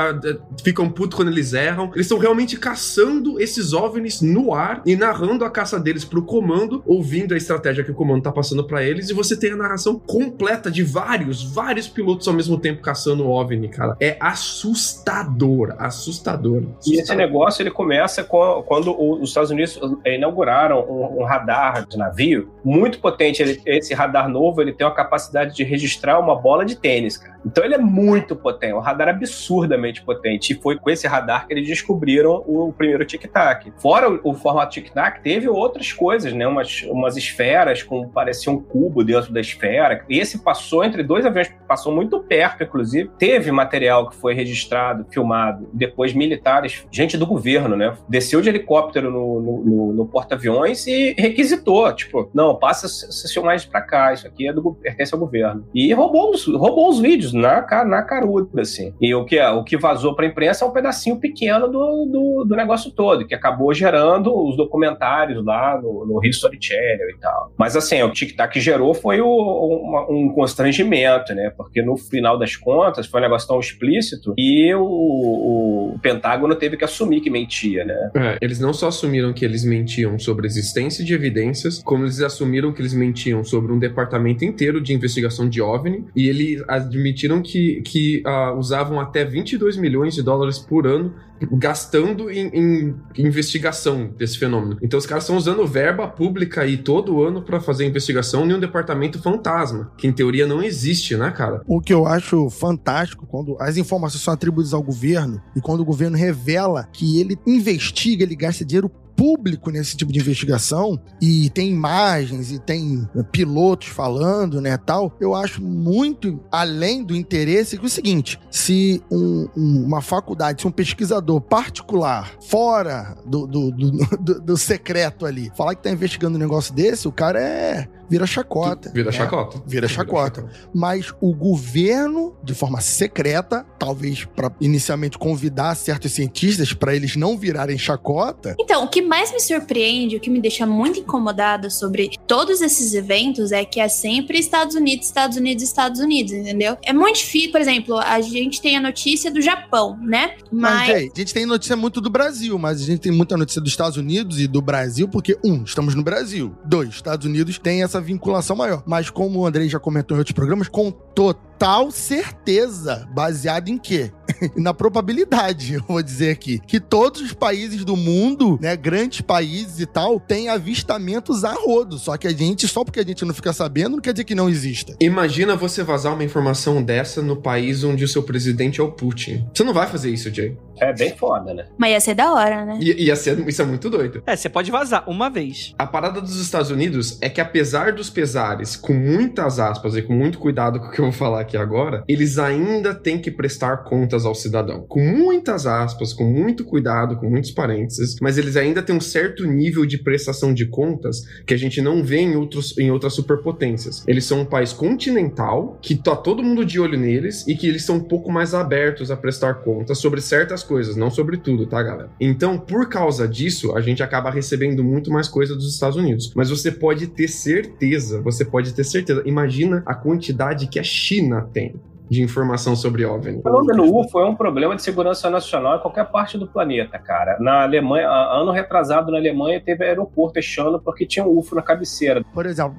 ficam putos quando eles erram. Eles estão realmente caçando esses OVNIs no ar e narrando a caça deles pro comando, ouvindo a estratégia que o comando tá passando para eles, e você tem a narração completa de vários, vários pilotos ao mesmo tempo caçando o OVNI, cara. É assustador, assustador. assustador. E esse negócio ele começa com, quando os Estados Unidos inauguraram um, um radar de navio muito potente. Ele, esse radar novo ele tem uma capacidade de registrar uma bola de tênis, cara. Então ele é muito potente, um radar absurdamente potente. E foi com esse radar que eles descobriram o primeiro tic-tac. Fora o, formato tic-tac, teve outras coisas, né? Umas, umas esferas com parecia um cubo dentro da esfera. Esse passou entre dois aviões, passou muito perto, inclusive. Teve material que foi registrado, filmado. Depois militares, gente do governo, né? Desceu de helicóptero no, no, no, no porta-aviões e requisitou, tipo, não, passa essas filmagens para cá, isso aqui é do, pertence ao governo. E roubou os, roubou os vídeos na, na caruda, assim. E o que, o que vazou pra imprensa é um pedacinho pequeno do, do, do negócio todo, que acabou gerando os documentários lá no, no History Channel e tal. Mas assim, o tic-tac gerou foi o, uma, um constrangimento, né? Porque no final das contas foi um negócio tão explícito e o, o Pentágono teve que assumir que mentia, né? É, eles não só assumiram que eles mentiam sobre a existência de evidências, como eles assumiram que eles mentiam sobre um departamento inteiro de investigação de OVNI e eles admitiram admitiram que, que uh, usavam até 22 milhões de dólares por ano gastando em, em, investigação desse fenômeno. Então os caras estão usando verba pública aí todo ano para fazer investigação em um departamento fantasma, que em teoria não existe, né, cara? O que eu acho fantástico quando as informações são atribuídas ao governo e quando o governo revela que ele investiga, ele gasta dinheiro público nesse tipo de investigação e tem imagens e tem pilotos falando, né, tal, eu acho muito além do interesse que é o seguinte, se um, um, uma faculdade, se um pesquisador particular fora do, do, do, do, do secreto ali, falar que tá investigando um negócio desse, o cara é vira chacota. Vira né? chacota. Vira chacota. Vira chacota. Mas o governo, de forma secreta, talvez para inicialmente convidar certos cientistas para eles não virarem chacota. Então, o que mais me surpreende, o que me deixa muito incomodada sobre todos esses eventos é que é sempre Estados Unidos, Estados Unidos, Estados Unidos, entendeu? É muito difícil, por exemplo, a gente tem a notícia do Japão, né? Mas, mas a gente tem notícia muito do Brasil, mas a gente tem muita notícia dos Estados Unidos e do Brasil, porque, um, estamos no Brasil. Dois, Estados Unidos tem essa vinculação maior. Mas como o Andrei já comentou em outros programas, com total certeza, baseado em quê? Na probabilidade, eu vou dizer aqui, que todos os países do mundo, né, grandes países e tal, têm avistamentos a rodo. Só que a gente, só porque a gente não fica sabendo, não quer dizer que não exista. Imagina você vazar uma informação dessa no país onde o seu presidente é o Putin. Você não vai fazer isso, Jay. É bem foda, né? Mas ia ser da hora, né? I ia ser, isso é muito doido. É, você pode vazar uma vez. A parada dos Estados Unidos é que apesar dos pesares, com muitas aspas e com muito cuidado com o que eu vou falar aqui agora, eles ainda têm que prestar contas ao cidadão. Com muitas aspas, com muito cuidado, com muitos parênteses, mas eles ainda têm um certo nível de prestação de contas que a gente não vê em, outros, em outras superpotências. Eles são um país continental, que tá todo mundo de olho neles e que eles são um pouco mais abertos a prestar contas sobre certas coisas, não sobre tudo, tá, galera? Então, por causa disso, a gente acaba recebendo muito mais coisa dos Estados Unidos. Mas você pode ter certeza, você pode ter certeza. Imagina a quantidade que a China tem de informação sobre OVNI. O fenômeno UFO é um problema de segurança nacional em qualquer parte do planeta, cara. Na Alemanha, ano retrasado na Alemanha, teve aeroporto fechando porque tinha um UFO na cabeceira. Por exemplo,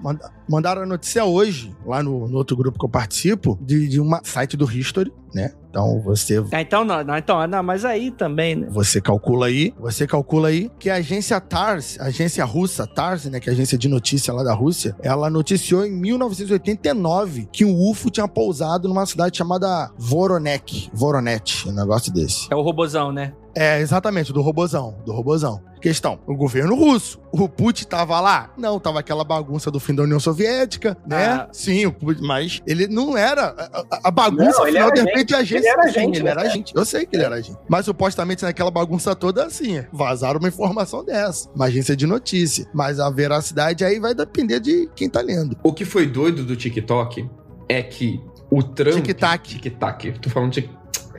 mandaram a notícia hoje, lá no, no outro grupo que eu participo, de, de um site do History, né? Então você Ah, então não, não, então, não, mas aí também, né? Você calcula aí, você calcula aí que a agência TARS, a agência russa TARS, né, que é a agência de notícia lá da Rússia, ela noticiou em 1989 que um UFO tinha pousado numa cidade chamada Voronek, Voronet, um negócio desse. É o robozão, né? É, exatamente, do robozão, do robozão. Questão, o governo russo, o Putin tava lá? Não, tava aquela bagunça do fim da União Soviética, né? Ah. Sim, o Putin, mas ele não era a, a- bagunça, Não, de repente, a agência... ele era Sim, agente, ele né? era agente. Eu sei que ele era agente. Mas supostamente naquela bagunça toda, assim, vazaram uma informação dessa. Uma agência de notícia. Mas a veracidade aí vai depender de quem tá lendo. O que foi doido do TikTok é que o Trump. Tic-tac. Tic-tac. Tô falando de.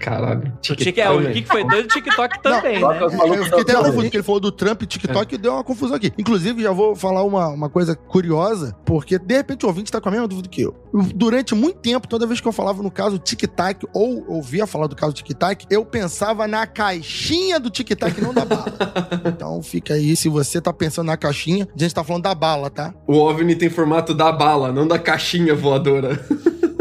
Caralho. O, é, o que foi doido, o TikTok também, Não, né? Eu fiquei até confuso, porque ele falou do Trump e TikTok e deu uma confusão aqui. Inclusive, já vou falar uma, uma coisa curiosa, porque de repente o ouvinte tá com a mesma dúvida que eu. Durante muito tempo, toda vez que eu falava no caso Tic-Tac, ou ouvia falar do caso Tic-Tac, eu pensava na caixinha do Tic-Tac, não da bala. então fica aí, se você tá pensando na caixinha, a gente tá falando da bala, tá? O OVNI tem formato da bala, não da caixinha voadora.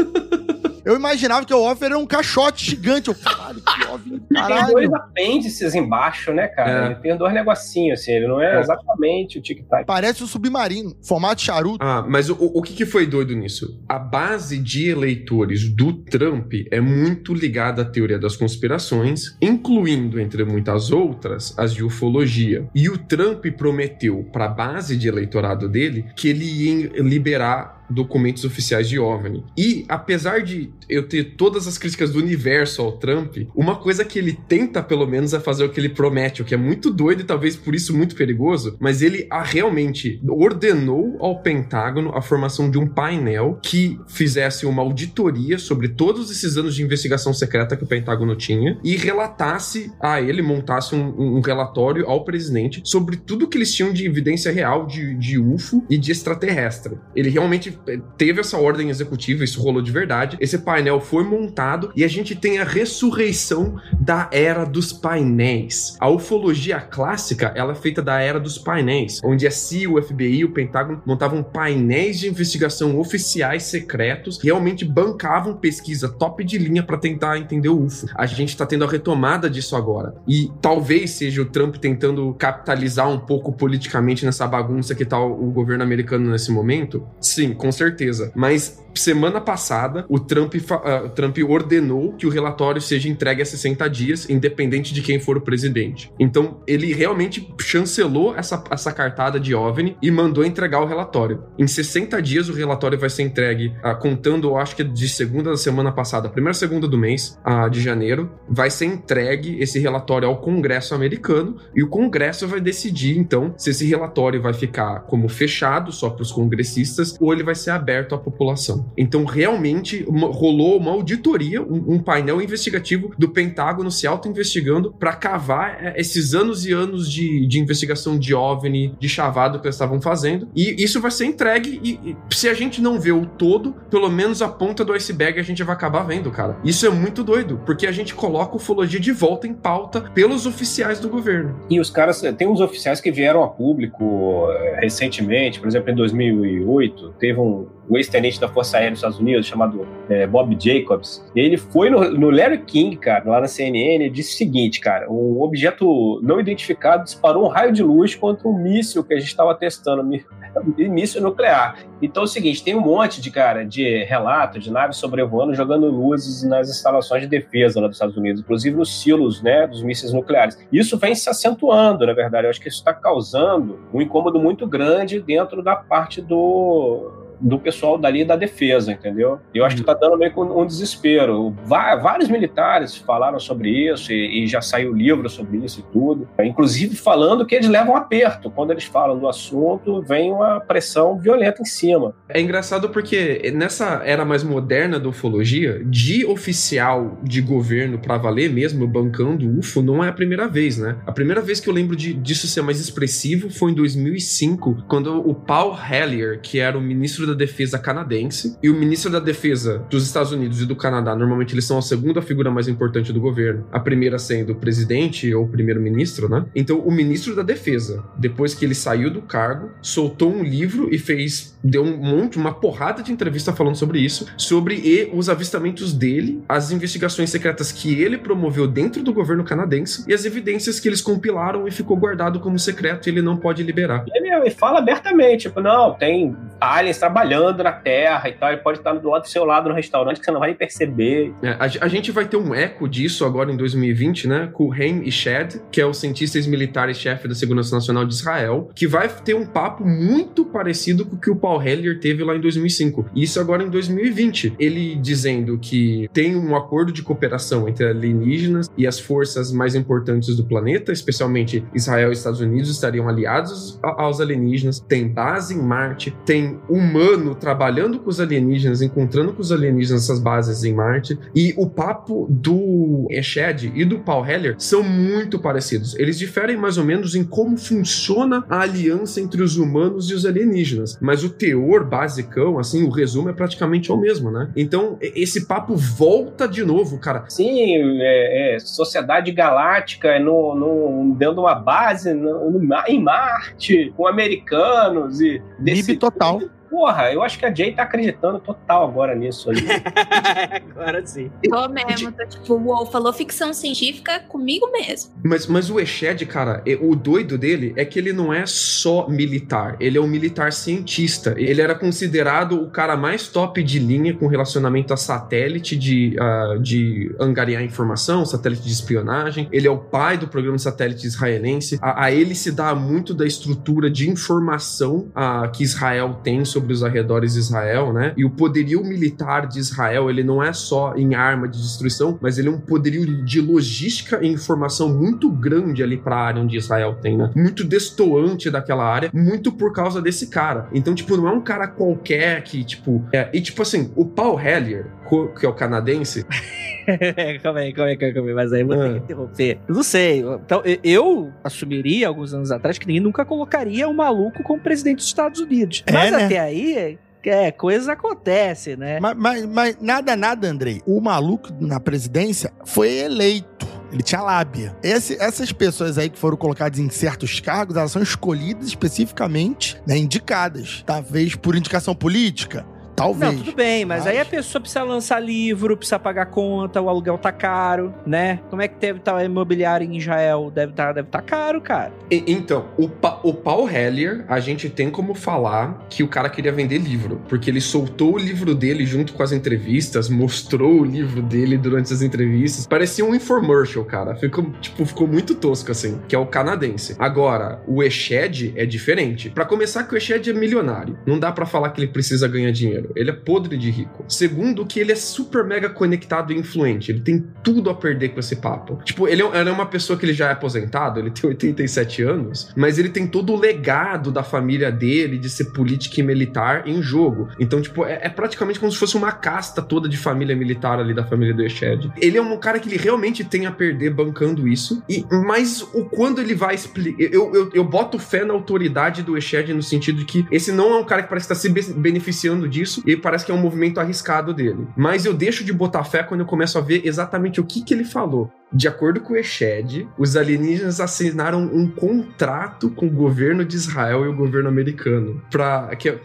Eu imaginava que o OVNI era um caixote gigante. Eu, caralho, que OVNI, Tem caralho. dois apêndices embaixo, né, cara? É. Ele tem dois negocinhos, assim. Ele não é, É. exatamente o tic-tac. Parece um submarino, formato charuto. Ah, mas o, o que, que foi doido nisso? A base de eleitores do Trump é muito ligada à teoria das conspirações, incluindo, entre muitas outras, as de ufologia. E o Trump prometeu para a base de eleitorado dele que ele ia liberar documentos oficiais de OVNI. E apesar de eu ter todas as críticas do universo ao Trump, uma coisa que ele tenta pelo menos é fazer o que ele promete, o que é muito doido e talvez por isso muito perigoso, mas ele ah, realmente ordenou ao Pentágono a formação de um painel que fizesse uma auditoria sobre todos esses anos de investigação secreta que o Pentágono tinha e relatasse a ele, montasse um, um relatório ao presidente sobre tudo que eles tinham de evidência real de, de UFO e de extraterrestre. Ele realmente teve essa ordem executiva, isso rolou de verdade. Esse painel foi montado e a gente tem a ressurreição da era dos painéis. A ufologia clássica, ela é feita da era dos painéis, onde a CIA, o FBI o Pentágono montavam painéis de investigação oficiais secretos, realmente bancavam pesquisa top de linha para tentar entender o UFO. A gente tá tendo a retomada disso agora. E talvez seja o Trump tentando capitalizar um pouco politicamente nessa bagunça que tá o governo americano nesse momento. Sim, com certeza. Mas semana passada, o Trump, o Trump ordenou que o relatório seja entregue a 60 dias, independente de quem for o presidente. Então, ele realmente chancelou essa, essa cartada de OVNI e mandou entregar o relatório. Em 60 dias, o relatório vai ser entregue, ah, contando, eu acho que de segunda da semana passada, primeira segunda do mês ah, de janeiro, vai ser entregue esse relatório ao Congresso americano e o Congresso vai decidir, então, se esse relatório vai ficar como fechado só para os congressistas ou ele vai ser aberto à população. Então, realmente, uma- rolou uma auditoria, um, um painel investigativo do Pentágono se auto-investigando para cavar eh, esses anos e anos de, de investigação de OVNI, de chavado que eles estavam fazendo. E isso vai ser entregue e, e se a gente não vê o todo, pelo menos a ponta do iceberg a gente vai acabar vendo, cara. Isso é muito doido, porque a gente coloca ufologia de volta em pauta pelos oficiais do governo. E os caras, tem uns oficiais que vieram a público eh, recentemente, por exemplo, em 2008, teve um, um ex-tenente da Força Aérea dos Estados Unidos chamado eh, Bob Jacobs. Ele foi no, no Larry King, cara, lá na CNN, e disse o seguinte, cara: um objeto não identificado disparou um raio de luz contra um míssil que a gente estava testando, mí- míssil nuclear. Então é o seguinte: tem um monte de, cara, de relato de naves sobrevoando jogando luzes nas instalações de defesa lá dos Estados Unidos, inclusive nos silos, né, dos mísseis nucleares. Isso vem se acentuando, na verdade. Eu acho que isso está causando um incômodo muito grande dentro da parte do do pessoal dali da defesa, entendeu? E eu acho que tá dando meio que um, um desespero. Va- vários militares falaram sobre isso e, e já saiu livro sobre isso e tudo. Inclusive falando que eles levam aperto. Quando eles falam do assunto, vem uma pressão violenta em cima. É engraçado porque nessa era mais moderna da ufologia, de oficial de governo pra valer mesmo, bancando UFO, não é a primeira vez, né? A primeira vez que eu lembro de- disso ser mais expressivo foi em 2005, quando o Paul Hellyer, que era o ministro da defesa Defesa canadense. E o ministro da Defesa dos Estados Unidos e do Canadá, normalmente eles são a segunda figura mais importante do governo. A primeira sendo o presidente ou primeiro-ministro, né? Então, o ministro da Defesa, depois que ele saiu do cargo, soltou um livro e fez deu um monte, uma porrada de entrevista falando sobre isso, sobre e os avistamentos dele, as investigações secretas que ele promoveu dentro do governo canadense e as evidências que eles compilaram e ficou guardado como secreto e ele não pode liberar. Ele fala abertamente, tipo, não, tem aliens trabalhando na Terra e tal, ele pode estar do lado do seu lado no restaurante que você não vai perceber. É, a, a, gente vai ter um eco disso agora em 2020, né, com Haim Ished, que é o cientista militar e chefe da Segurança Nacional de Israel, que vai ter um papo muito parecido com o que o Paul Heller teve lá em 2005. Isso agora em 2020. Ele dizendo que tem um acordo de cooperação entre alienígenas e as forças mais importantes do planeta, especialmente Israel e Estados Unidos, estariam aliados aos alienígenas. Tem base em Marte, tem humano trabalhando com os alienígenas, encontrando com os alienígenas essas bases em Marte. E o papo do Eshed e do Paul Heller são muito parecidos. Eles diferem mais ou menos em como funciona a aliança entre os humanos e os alienígenas, mas o teor basicão, assim, o resumo é praticamente o mesmo, né? Então, esse papo volta de novo, cara. Sim, é, é sociedade galáctica é no, no, de uma base no, no, em Marte, com americanos e... Desse, total porra, eu acho que a Jay tá acreditando total agora nisso aí. agora sim. Tô mesmo, tô tipo, uou, falou ficção científica comigo mesmo. Mas, mas o Eshed, cara, o doido dele é que ele não é só militar, ele é um militar cientista. Ele era considerado o cara mais top de linha com relacionamento a satélite de, uh, de angariar informação, satélite de espionagem. Ele é o pai do programa satélite israelense. A, a ele se dá muito da estrutura de informação uh, que Israel tem sobre sobre os arredores de Israel, né? E o poderio militar de Israel, ele não é só em arma de destruição, mas ele é um poderio de logística e informação muito grande ali para a área onde Israel tem, né? Muito destoante daquela área, muito por causa desse cara. Então, tipo, não é um cara qualquer que, tipo. É, e, tipo assim, o Paul Hellier, que é o canadense. calma aí, calma aí, calma aí, mas aí eu vou ah. ter que interromper. Eu não sei. Então, eu assumiria alguns anos atrás que ninguém nunca colocaria um maluco como presidente dos Estados Unidos. É, mas né? até aí, é, coisas acontecem, né? Mas, mas, mas, nada, nada, Andrei. O maluco na presidência foi eleito. Ele tinha lábia. Esse, essas pessoas aí que foram colocadas em certos cargos, elas são escolhidas especificamente, né, indicadas. Talvez por indicação política, Talvez. Não, tudo bem, mas, mas, aí a pessoa precisa lançar livro, precisa pagar conta, o aluguel tá caro, né? Como é que deve estar tá o imobiliário em Israel? Deve estar tá, deve tá caro, cara. E, então, o, pa, o Paul Hellier, a gente tem como falar que o cara queria vender livro, porque ele soltou o livro dele junto com as entrevistas, mostrou o livro dele durante as entrevistas. Parecia um infomercial, cara. Ficou, tipo, ficou muito tosco, assim, que é o canadense. Agora, o Eshed é diferente. Para começar, que o Eshed é milionário. Não dá para falar que ele precisa ganhar dinheiro. Ele é podre de rico. Segundo, que ele é super mega conectado e influente. Ele tem tudo a perder com esse papo. Tipo, ele é, é uma pessoa que ele já é aposentado, ele tem 87 anos, mas ele tem todo o legado da família dele de ser político e militar em jogo. Então, tipo, é, é praticamente como se fosse uma casta toda de família militar ali da família do Eshed. Ele é um cara que ele realmente tem a perder bancando isso. E mas o quando ele vai explicar, eu, eu, eu boto fé na autoridade do Eshed no sentido de que esse não é um cara que parece estar se beneficiando disso e parece que é um movimento arriscado dele. Mas eu deixo de botar fé quando eu começo a ver exatamente o que, que ele falou. De acordo com o Eshed, os alienígenas assinaram um contrato com o governo de Israel e o governo americano. Pra, que,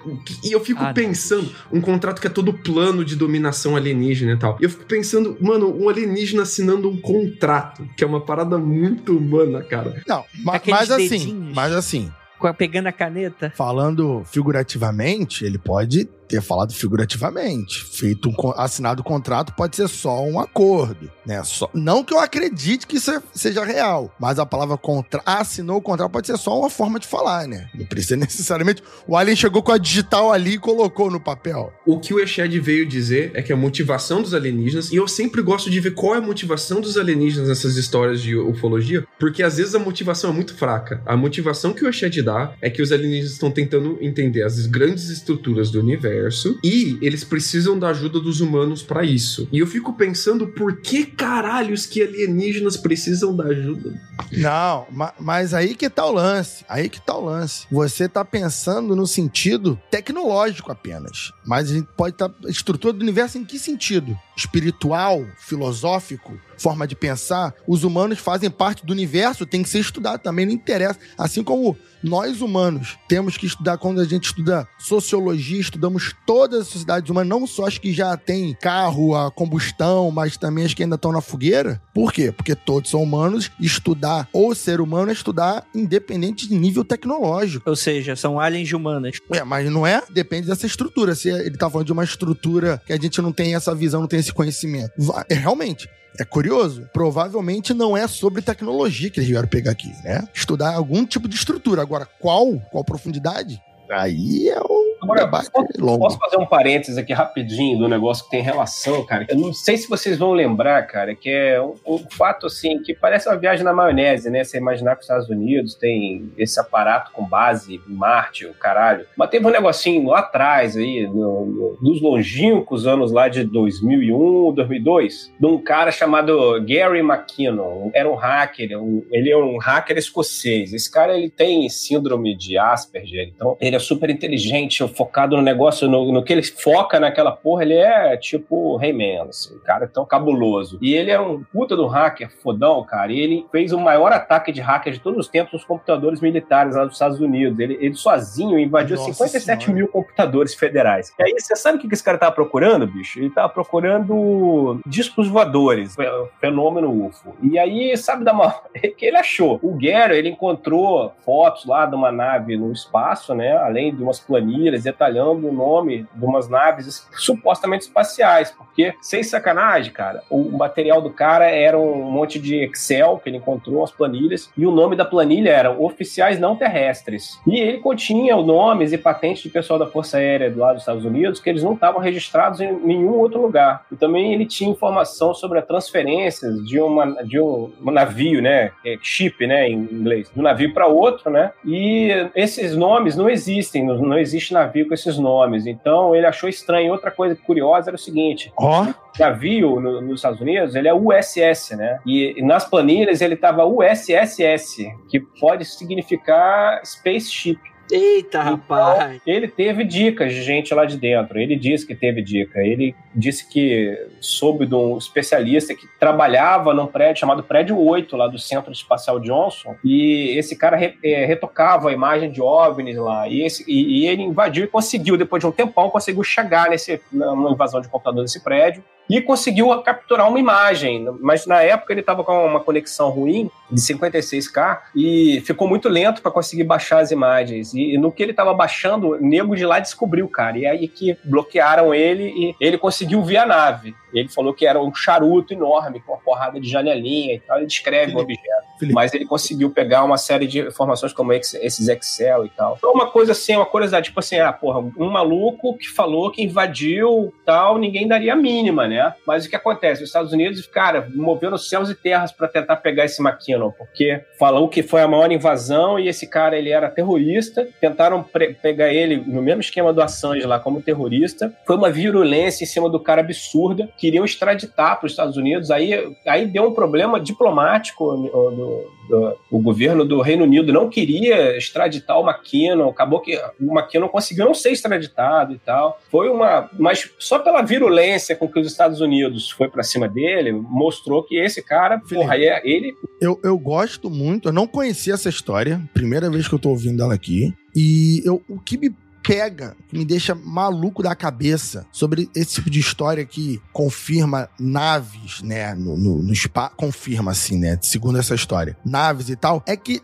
e eu fico ah, pensando, um contrato que é todo plano de dominação alienígena e tal. E eu fico pensando, mano, um alienígena assinando um contrato, que é uma parada muito humana, cara. Não, mas, mas assim, mas assim, pegando a caneta. Falando figurativamente, ele pode ter falado figurativamente. Feito um assinado o contrato pode ser só um acordo, né? Só, não que eu acredite que isso é, seja real, mas a palavra contra, assinou o contrato pode ser só uma forma de falar, né? Não precisa necessariamente. O Alien chegou com a digital ali e colocou no papel. O que o Eshed veio dizer é que a motivação dos alienígenas, e eu sempre gosto de ver qual é a motivação dos alienígenas nessas histórias de ufologia, porque às vezes a motivação é muito fraca. A motivação que o Eshed dá é que os alienígenas estão tentando entender as grandes estruturas do universo universo e eles precisam da ajuda dos humanos pra isso. E eu fico pensando por que caralhos que alienígenas precisam da ajuda? Não, ma- mas aí que tá o lance. Aí que tá o lance. Você tá pensando no sentido tecnológico apenas. Mas a gente pode estar. estrutura do universo em que sentido? Espiritual, filosófico, forma de pensar? Os humanos fazem parte do universo, tem que ser estudado também, não interessa. Assim como nós humanos temos que estudar, quando a gente estuda sociologia, estudamos todas as sociedades humanas, não só as que já têm carro a combustão, mas também as que ainda estão na fogueira. Por quê? Porque todos são humanos. Estudar o ser humano é estudar independente de nível tecnológico. Ou seja, são aliens humanas. É, mas não é? Depende dessa estrutura. Se ele tá falando de uma estrutura que a gente não tem essa visão, não tem esse conhecimento. É, realmente. É curioso? Provavelmente não é sobre tecnologia que eles vieram pegar aqui, né? Estudar algum tipo de estrutura. Agora, qual? Qual profundidade? Aí é o Agora, posso, longo. posso fazer um parênteses aqui rapidinho do negócio que tem relação, cara? Eu não sei se vocês vão lembrar, cara, que é um, um fato assim que parece uma viagem na maionese, né? Você imaginar que os Estados Unidos tem esse aparato com base em Marte, o caralho. Mas teve um negocinho lá atrás, aí, no, no, nos longínquos anos lá de 2001, 2002, de um cara chamado Gary McKinnon. Era um hacker, um- ele é um hacker escocês. Esse cara, ele tem síndrome de Asperger, então ele é super inteligente, focado no negócio, no, no que ele foca naquela porra, ele é tipo Rayman, assim, cara tão cabuloso. E ele é um puta do hacker fodão, cara, e ele fez o maior ataque de hacker de todos os tempos nos computadores militares lá dos Estados Unidos. Ele, ele sozinho invadiu Nossa 57 Senhora. mil computadores federais. E aí, você sabe o que esse cara tava procurando, bicho? Ele tava procurando discos voadores, fe- fenômeno UFO. E aí, sabe da mal que ele achou? O Gary, ele encontrou fotos lá de uma nave no espaço, né? Além de umas planilhas detalhando o nome de umas naves es- supostamente espaciais. Porque, sem sacanagem, cara, o material do cara era um monte de Excel que ele encontrou, as planilhas, e o nome da planilha era Oficiais Não Terrestres. E ele continha nomes e patentes de pessoal da Força Aérea do lado dos Estados Unidos que eles não estavam registrados em nenhum outro lugar. E também ele tinha informação sobre a transferência de, uma, de um, um navio, né? É ship, né? Em inglês. De um navio para outro, né? E esses nomes não existem, não, não existe navio com esses nomes. Então ele achou estranho. Outra coisa curiosa era o seguinte: Ó, navio no- nos Estados Unidos, ele é USS, né? E, e nas planilhas ele tava USSS, que pode significar spaceship. Eita, Então, rapaz. Ele teve dicas de gente lá de dentro. Ele disse que teve dica. Ele disse que soube de um especialista que trabalhava num prédio chamado Prédio 8, lá do Centro Espacial Johnson. E esse cara re- eh, retocava a imagem de OVNIs lá. E, esse- e- e ele invadiu e conseguiu, depois de um tempão, conseguiu chegar nesse, na- numa invasão de computador nesse prédio. E conseguiu capturar uma imagem, mas na época ele estava com uma conexão ruim de 56k e ficou muito lento para conseguir baixar as imagens. E, e no que ele estava baixando, o nego de lá descobriu, cara. E aí que bloquearam ele e ele conseguiu ver a nave. Ele falou que era um charuto enorme, com uma porrada de janelinha e tal. Ele descreve o objeto. Felipe. Mas ele conseguiu pegar uma série de informações como esses Excel e tal. Então, uma coisa assim, uma curiosidade, tipo assim, ah, porra, um maluco que falou que invadiu tal, ninguém daria a mínima, né? Mas o que acontece? Os Estados Unidos, cara, movendo céus e terras para tentar pegar esse McKinnon, porque falou que foi a maior invasão e esse cara, ele era terrorista. Tentaram pegar ele no mesmo esquema do Assange lá, como terrorista. Foi uma virulência em cima do cara absurda. Queriam extraditar para os Estados Unidos. Aí, aí deu um problema diplomático no- no- do- o governo do Reino Unido não queria extraditar o McKinnon, acabou que o McKinnon conseguiu não ser extraditado e tal. Foi uma. Mas só pela virulência com que os Estados Unidos foi pra cima dele, mostrou que esse cara, Felipe. porra, é- ele. eu, eu gosto muito, eu não conhecia essa história, primeira vez que eu tô ouvindo ela aqui. E eu, o que me pega, que me deixa maluco da cabeça sobre esse tipo de história que confirma naves, né, no, no, no spa, confirma assim, né, segundo essa história, naves e tal, é que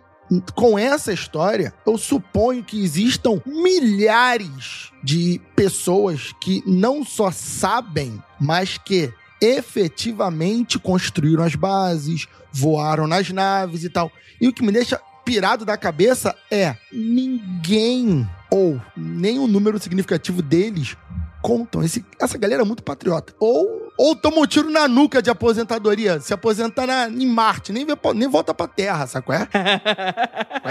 com essa história, eu suponho que existam milhares de pessoas que não só sabem, mas que efetivamente construíram as bases, voaram nas naves e tal. E o que me deixa pirado da cabeça é ninguém ou nem um número significativo deles contam. Esse- essa galera é muito patriota. Ou, Ou toma um tiro na nuca de aposentadoria. Se aposenta na, em Marte, nem, vê, nem volta pra Terra, saco é?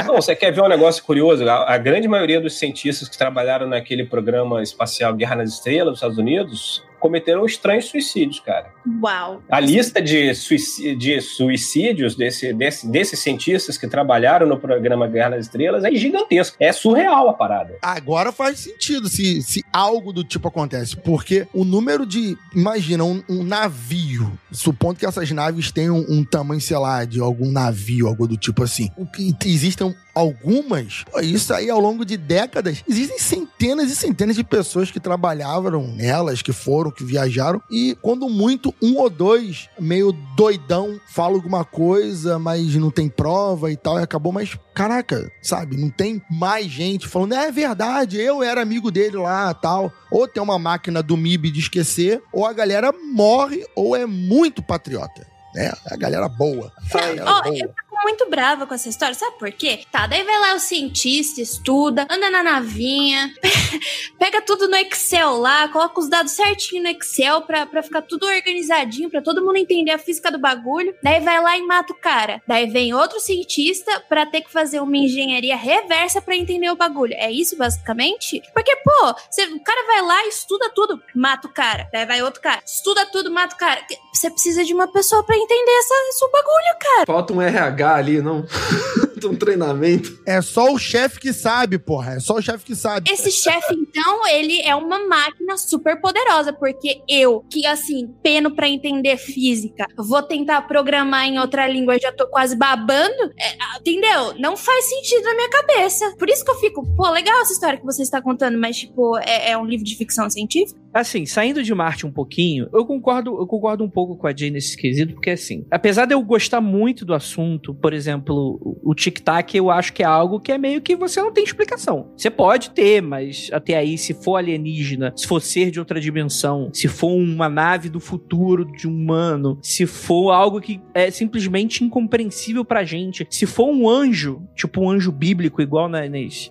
Não, você quer ver um negócio curioso? A, a, grande maioria dos cientistas que trabalharam naquele programa espacial Guerra nas Estrelas dos Estados Unidos cometeram estranhos suicídios, cara. Uau. A lista de, suicídios, de suicídios desse, desse, desses cientistas que trabalharam no programa Guerra nas Estrelas é gigantesca. É surreal a parada. Agora faz sentido se, se algo do tipo acontece, porque o número de. Imagina, um, um navio. Supondo que essas naves tenham um tamanho, sei lá, de algum navio, algo do tipo assim. O que existam algumas, isso aí ao longo de décadas, existem centenas e centenas de pessoas que trabalhavam nelas, que foram, que viajaram, e quando muito, um ou dois, meio doidão, fala alguma coisa, mas não tem prova e tal, e acabou, mas caraca, sabe, não tem mais gente falando, é verdade, eu era amigo dele lá, tal. Ou tem uma máquina do MIB de esquecer, ou a galera morre, ou é muito patriota né? A galera boa. A galera oh, boa. Muito brava com essa história, sabe por quê? Tá, daí vai lá o cientista, estuda, anda na navinha, pega tudo no Excel lá, coloca os dados certinho no Excel pra, pra ficar tudo organizadinho, pra todo mundo entender a física do bagulho. Daí vai lá e mata o cara. Daí vem outro cientista pra ter que fazer uma engenharia reversa pra entender o bagulho. É isso, basicamente? Porque, pô, você, o cara vai lá, estuda tudo, mata o cara. Daí vai outro cara, estuda tudo, mata o cara. Você precisa de uma pessoa pra entender essa, esse bagulho, cara. Falta um RH ali, não? um treinamento. É só o chefe que sabe, porra. É só o chefe que sabe. Esse chefe, então, ele é uma máquina super poderosa, porque eu, que assim, peno para entender física, vou tentar programar em outra língua, já tô quase babando, é, entendeu? Não faz sentido na minha cabeça. Por isso que eu fico, pô, legal essa história que você está contando, mas, tipo, é, é um livro de ficção científica? Assim, saindo de Marte um pouquinho, eu concordo, eu concordo um pouco com a Jay nesse quesito, porque assim, apesar de eu gostar muito do assunto, por exemplo, o tic-tac, eu acho que é algo que é meio que você não tem explicação. Você pode ter, mas até aí, se for alienígena, se for ser de outra dimensão, se for uma nave do futuro de um humano, se for algo que é simplesmente incompreensível pra gente, se for um anjo, tipo um anjo bíblico, igual na,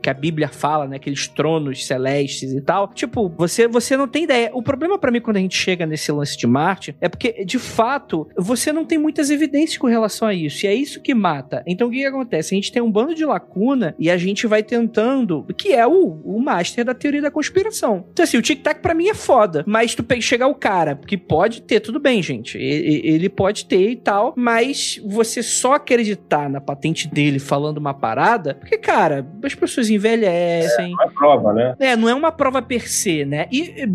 que a Bíblia fala, né? Aqueles tronos celestes e tal, tipo, você, você não tem ideia. O problema para mim quando a gente chega nesse lance de Marte é porque, de fato, você não tem muitas evidências com relação a isso. E é isso que mata. Então o que, que acontece? A gente tem um bando de lacuna e a gente vai tentando, que é o, o master da teoria da conspiração. Então, assim, o tic-tac pra mim é foda. Mas tu chegar o cara, que pode ter, tudo bem, gente. Ele, ele pode ter e tal, mas você só acreditar na patente dele falando uma parada, porque, cara, as pessoas envelhecem. É uma prova, né? É, não é uma prova per se, né? E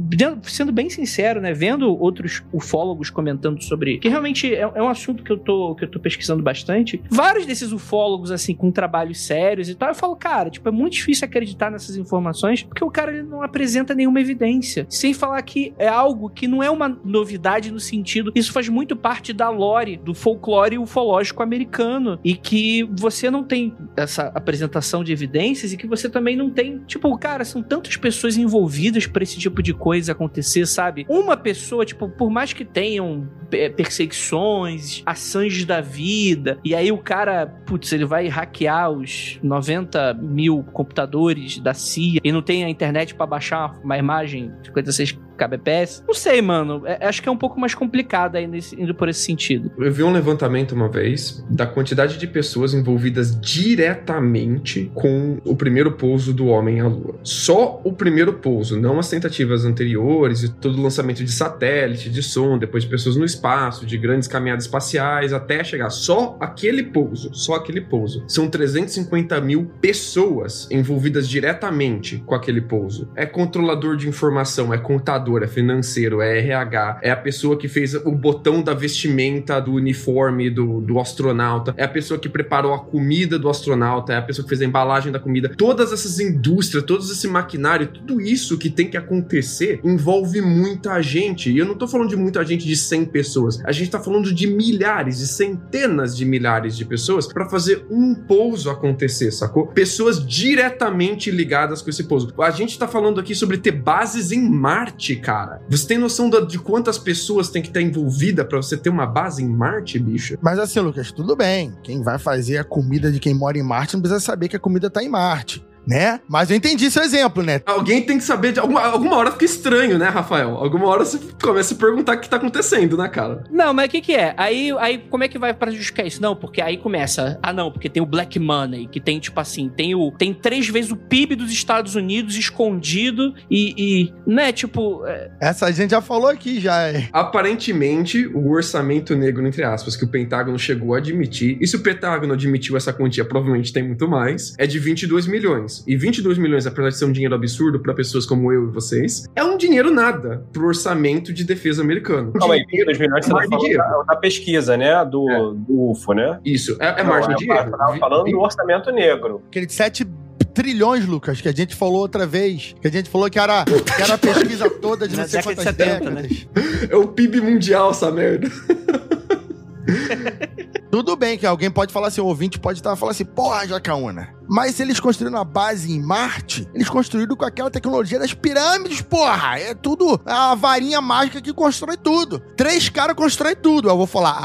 sendo bem sincero, né, vendo outros ufólogos comentando sobre, que realmente é, é, um assunto que eu tô que eu tô pesquisando bastante. Vários desses ufólogos assim com trabalhos sérios e tal, eu falo, cara, tipo, é muito difícil acreditar nessas informações, porque o cara ele não apresenta nenhuma evidência. Sem falar que é algo que não é uma novidade no sentido, isso faz muito parte da lore, do folclore ufológico americano e que você não tem essa apresentação de evidências e que você também não tem, tipo, cara, são tantas pessoas envolvidas para esse tipo de coisa acontecer, sabe? Uma pessoa, tipo, por mais que tenham é, perseguições, ações da vida, e aí o cara, putz, ele vai hackear os 90 mil computadores da CIA e não tem a internet para baixar uma imagem de 56 kbps. Não sei, mano. É, acho que é um pouco mais complicado aí nesse, indo por esse sentido. Eu vi um levantamento uma vez da quantidade de pessoas envolvidas diretamente com o primeiro pouso do homem à Lua. Só o primeiro pouso, não as tentativas anteriores e todo o lançamento de satélite, de som, depois de pessoas no espaço, de grandes caminhadas espaciais, até chegar só aquele pouso, só aquele pouso. São 350 mil pessoas envolvidas diretamente com aquele pouso. É controlador de informação, é contador é financeiro, é RH, é a pessoa que fez o botão da vestimenta do uniforme do, do astronauta, é a pessoa que preparou a comida do astronauta, é a pessoa que fez a embalagem da comida. Todas essas indústrias, todo esse maquinário, tudo isso que tem que acontecer envolve muita gente. E eu não tô falando de muita gente de 100 pessoas, a gente tá falando de milhares, de centenas de milhares de pessoas para fazer um pouso acontecer, sacou? Pessoas diretamente ligadas com esse pouso. A gente tá falando aqui sobre ter bases em Marte, cara. Você tem noção de quantas pessoas tem que estar envolvida para você ter uma base em Marte, bicho? Mas assim, Lucas, tudo bem. Quem vai fazer a comida de quem mora em Marte não precisa saber que a comida tá em Marte. Né? Mas eu entendi seu exemplo, né? Alguém tem que saber de alguma, alguma hora fica estranho, né, Rafael? Alguma hora você começa a perguntar o que tá acontecendo, né, cara? Não, mas o que que é? Aí, aí como é que vai pra justificar isso? Não, porque aí começa. Ah, não, porque tem o Black Money, que tem, tipo assim, tem o. Tem três vezes o PIB dos Estados Unidos escondido e. e né, tipo. é, Essa a gente já falou aqui já. é. Aparentemente, o orçamento negro, entre aspas, que o Pentágono chegou a admitir, e se o Pentágono admitiu essa quantia, provavelmente tem muito mais, é de 22 milhões. E 22 milhões, apesar de ser um dinheiro absurdo pra pessoas como eu e vocês, é um dinheiro nada pro orçamento de defesa americano. Calma aí, 22 milhões você tá de erro. da, da pesquisa, né? Do, É. do UFO, né? Isso, é, é Não, margem de eu erro. tava falando do orçamento negro. Aquele de 7 trilhões, Lucas, que a gente falou outra vez. Que a gente falou que era, que era a pesquisa toda de não sei de quantas 70, né? décadas. É o PIB mundial, essa merda. Tudo bem que alguém pode falar assim, o ouvinte pode estar falando assim, porra, Jacaúna. Mas se eles construíram a base em Marte, eles construíram com aquela tecnologia das pirâmides, porra. É tudo a varinha mágica que constrói tudo. Três caras constroem tudo. Eu vou falar,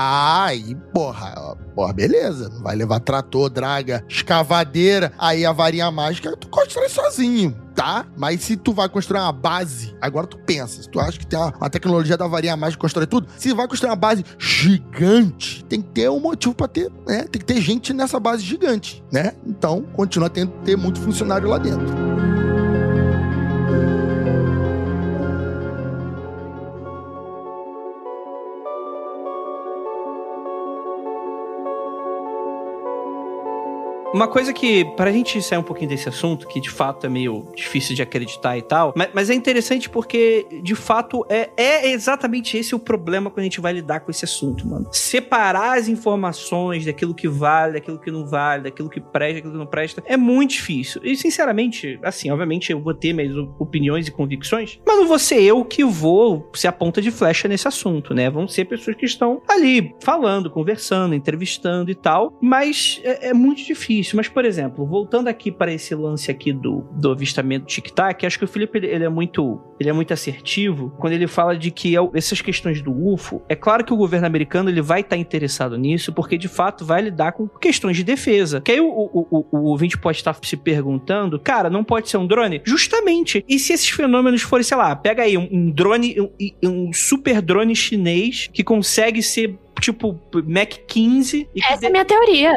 aí, porra, porra, beleza. Vai levar trator, draga, escavadeira. Aí a varinha mágica tu constrói sozinho. Tá? Mas se tu vai construir uma base, agora tu pensa, se tu acha que tem uma, uma tecnologia da varinha mágica que constrói tudo, se vai construir uma base gigante, tem que ter um motivo pra ter, né? Tem que ter gente nessa base gigante, né? Então, continua tendo ter muito funcionário lá dentro. Uma coisa que, pra gente sair um pouquinho desse assunto, que de fato é meio difícil de acreditar e tal, mas, mas é interessante porque, de fato, é, é exatamente esse o problema quando a gente vai lidar com esse assunto, mano. Separar as informações daquilo que vale, daquilo que não vale, daquilo que presta, daquilo que não presta, é muito difícil. E, sinceramente, assim, obviamente eu vou ter minhas opiniões e convicções, mas não vou ser eu que vou ser a ponta de flecha nesse assunto, né? Vão ser pessoas que estão ali falando, conversando, entrevistando e tal, mas é, é muito difícil. Mas, por exemplo, voltando aqui para esse lance aqui do, do avistamento tic-tac, acho que o Felipe ele, ele é muito ele é muito assertivo quando ele fala de que é essas questões do UFO, é claro que o governo americano ele vai estar interessado nisso, porque de fato vai lidar com questões de defesa. Que aí o, o, o, o ouvinte pode estar se perguntando, cara, não pode ser um drone? Justamente. E se esses fenômenos forem, sei lá, pega aí um, um drone, um, um super drone chinês que consegue ser tipo Mac 15 e que Essa é a minha teoria.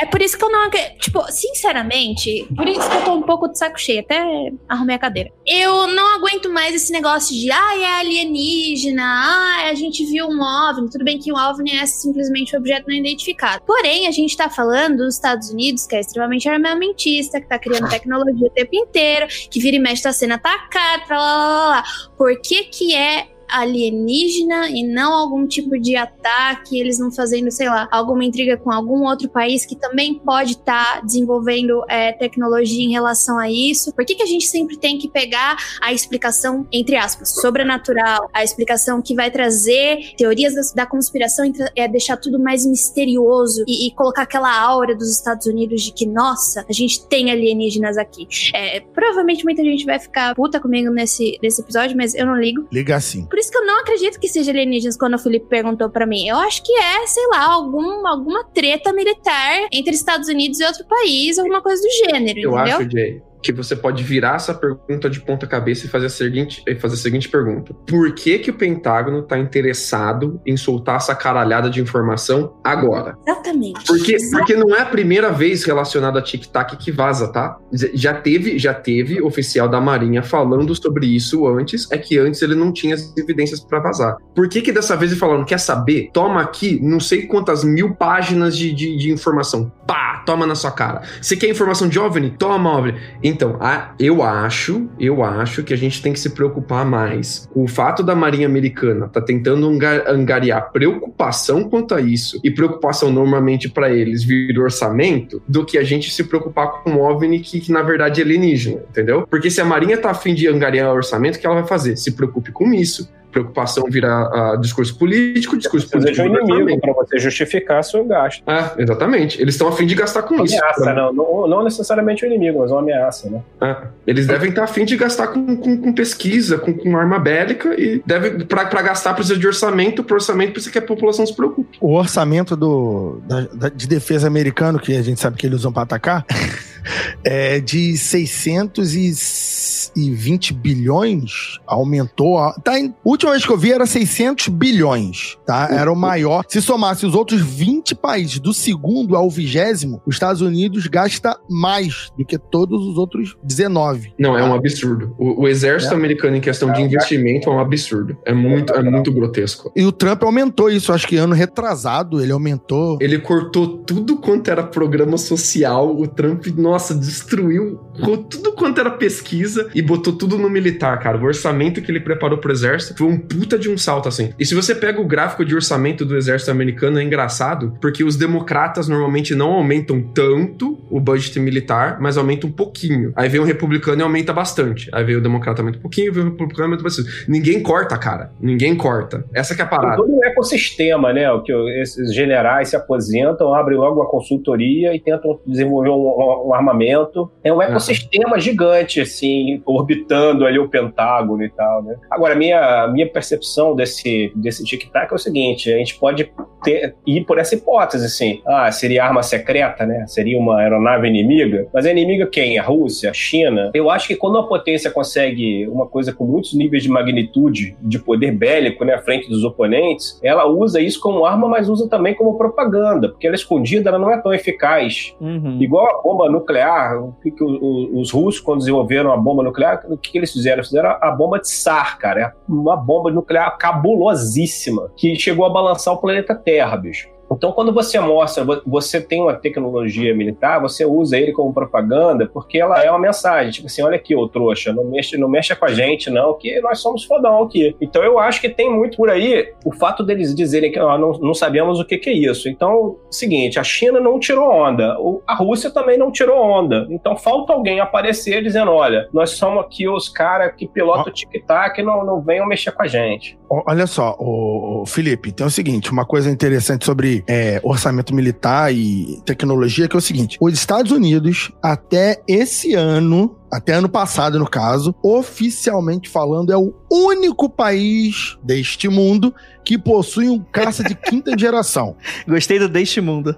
É por isso que eu não. Tipo, sinceramente, por isso que eu tô um pouco de saco cheio. Até arrumei a cadeira. Eu não aguento mais esse negócio de, ah, é alienígena, ah, a gente viu um OVNI. Tudo bem que um OVNI é simplesmente um objeto não identificado. Porém, a gente tá falando dos Estados Unidos, que é extremamente armamentista, que tá criando tecnologia o tempo inteiro, que vira e mexe tá sendo atacado, lá, lá, lá, lá. Por que que é alienígena e não algum tipo de ataque, eles não fazendo, sei lá, alguma intriga com algum outro país que também pode estar desenvolvendo é, tecnologia em relação a isso. Por que, que a gente sempre tem que pegar a explicação, entre aspas, sobrenatural, a explicação que vai trazer teorias da, da conspiração, é deixar tudo mais misterioso e, e colocar aquela aura dos Estados Unidos de que, nossa, a gente tem alienígenas aqui. É, provavelmente muita gente vai ficar puta comigo nesse, nesse episódio, mas eu não ligo. Liga assim. Por isso que eu não acredito que seja alienígenas quando o Felipe perguntou pra mim. Eu acho que é, sei lá, algum, alguma treta militar entre Estados Unidos e outro país, alguma coisa do gênero, Eu entendeu? acho, Jay, que você pode virar essa pergunta de ponta cabeça e fazer a seguinte, fazer a seguinte pergunta: Por que que o Pentágono tá interessado em soltar essa caralhada de informação agora? Exatamente. Porque, porque não é a primeira vez relacionada a tic-tac que vaza, tá? Já teve, já teve oficial da Marinha falando sobre isso antes, é que antes ele não tinha as evidências pra vazar. Por que que dessa vez ele falando, quer saber? Toma aqui não sei quantas mil páginas de, de, de informação. Pá, toma na sua cara. Você quer informação de OVNI? Toma, OVNI. Então, a- eu acho, eu acho que a gente tem que se preocupar mais com o fato da Marinha Americana tá tentando anga- angariar preocupação quanto a isso e preocupação normalmente para eles vir orçamento do que a gente se preocupar com um OVNI que, que na verdade é alienígena, entendeu? Porque se a Marinha tá afim de angariar orçamento, o que ela vai fazer? Se preocupe com isso. Preocupação vira ah, discurso político, discurso Você político. um inimigo para você justificar seu gasto. É, exatamente. Eles estão a fim de gastar com Uma isso. ameaça, não, não, não necessariamente um inimigo, mas uma ameaça, né? É, eles devem estar a fim de gastar com, com, com pesquisa, com, com arma bélica e deve para gastar precisa de orçamento, para orçamento precisa que a população se preocupe. O orçamento do, da- da- de defesa americano, que a gente sabe que eles usam pra atacar, é de 620 bilhões. Aumentou. a- Tá, em- última vez que eu vi era 600 bilhões, tá? Era o maior. Se somasse os outros 20 países, do segundo ao vigésimo, os Estados Unidos gasta mais do que todos os outros 19. Não, é um absurdo. O, o exército É. americano em questão de investimento é um absurdo. É muito, é muito grotesco. E o Trump aumentou isso, acho que ano retrasado ele aumentou. Ele cortou tudo quanto era programa social. O Trump, nossa, destruiu tudo quanto era pesquisa e botou tudo no militar, cara. O orçamento que ele preparou pro exército foi um puta de um salto, assim. E se você pega o gráfico de orçamento do exército americano, é engraçado, porque os democratas normalmente não aumentam tanto o budget militar, mas aumentam um pouquinho. Aí vem o republicano e aumenta bastante. Aí vem o democrata aumenta um pouquinho, vem o republicano aumenta bastante. Ninguém corta, cara. Ninguém corta. Essa que é a parada. todo um ecossistema, né? O que esses generais se aposentam, abrem logo uma consultoria e tentam desenvolver um, um armamento. É um ecossistema gigante, assim, orbitando ali o Pentágono e tal, né? Agora, minha, minha percepção desse, desse tic-tac é o seguinte: a gente pode ter- ir por essa hipótese, assim. Ah, seria arma secreta, né? Seria uma aeronave inimiga. Mas a inimiga quem? A Rússia? A China? Eu acho que quando uma potência consegue uma coisa com muitos níveis de magnitude, de poder bélico, né, à frente dos oponentes, ela usa isso como arma, mas usa também como propaganda, porque ela escondida ela não é tão eficaz. Uhum. Igual a bomba nuclear, o que que o- o- os russos, quando desenvolveram a bomba nuclear, o que, que eles fizeram? Eles fizeram a bomba de Tsar, cara. É uma bomba nuclear cabulosíssima, que chegou a balançar o planeta Terra, bicho. Então, quando você mostra, vo- você tem uma tecnologia militar, você usa ele como propaganda, porque ela é uma mensagem. Tipo assim, olha aqui, ô trouxa, não mexa, não mexa com a gente, não, que nós somos fodão aqui. Então, eu acho que tem muito por aí o fato deles dizerem que ó, não, não sabemos o que, que é isso. Então, seguinte, a China não tirou onda, a Rússia também não tirou onda. Então, falta alguém aparecer dizendo: olha, nós somos aqui os caras que pilotam o tic-tac, não, não venham mexer com a gente. Olha só, o Felipe, tem o seguinte, uma coisa interessante sobre é, orçamento militar e tecnologia, que é o seguinte, os Estados Unidos, até esse ano, até ano passado, no caso, oficialmente falando, é o único país deste mundo que possui um caça de quinta geração. Gostei do Deste Mundo.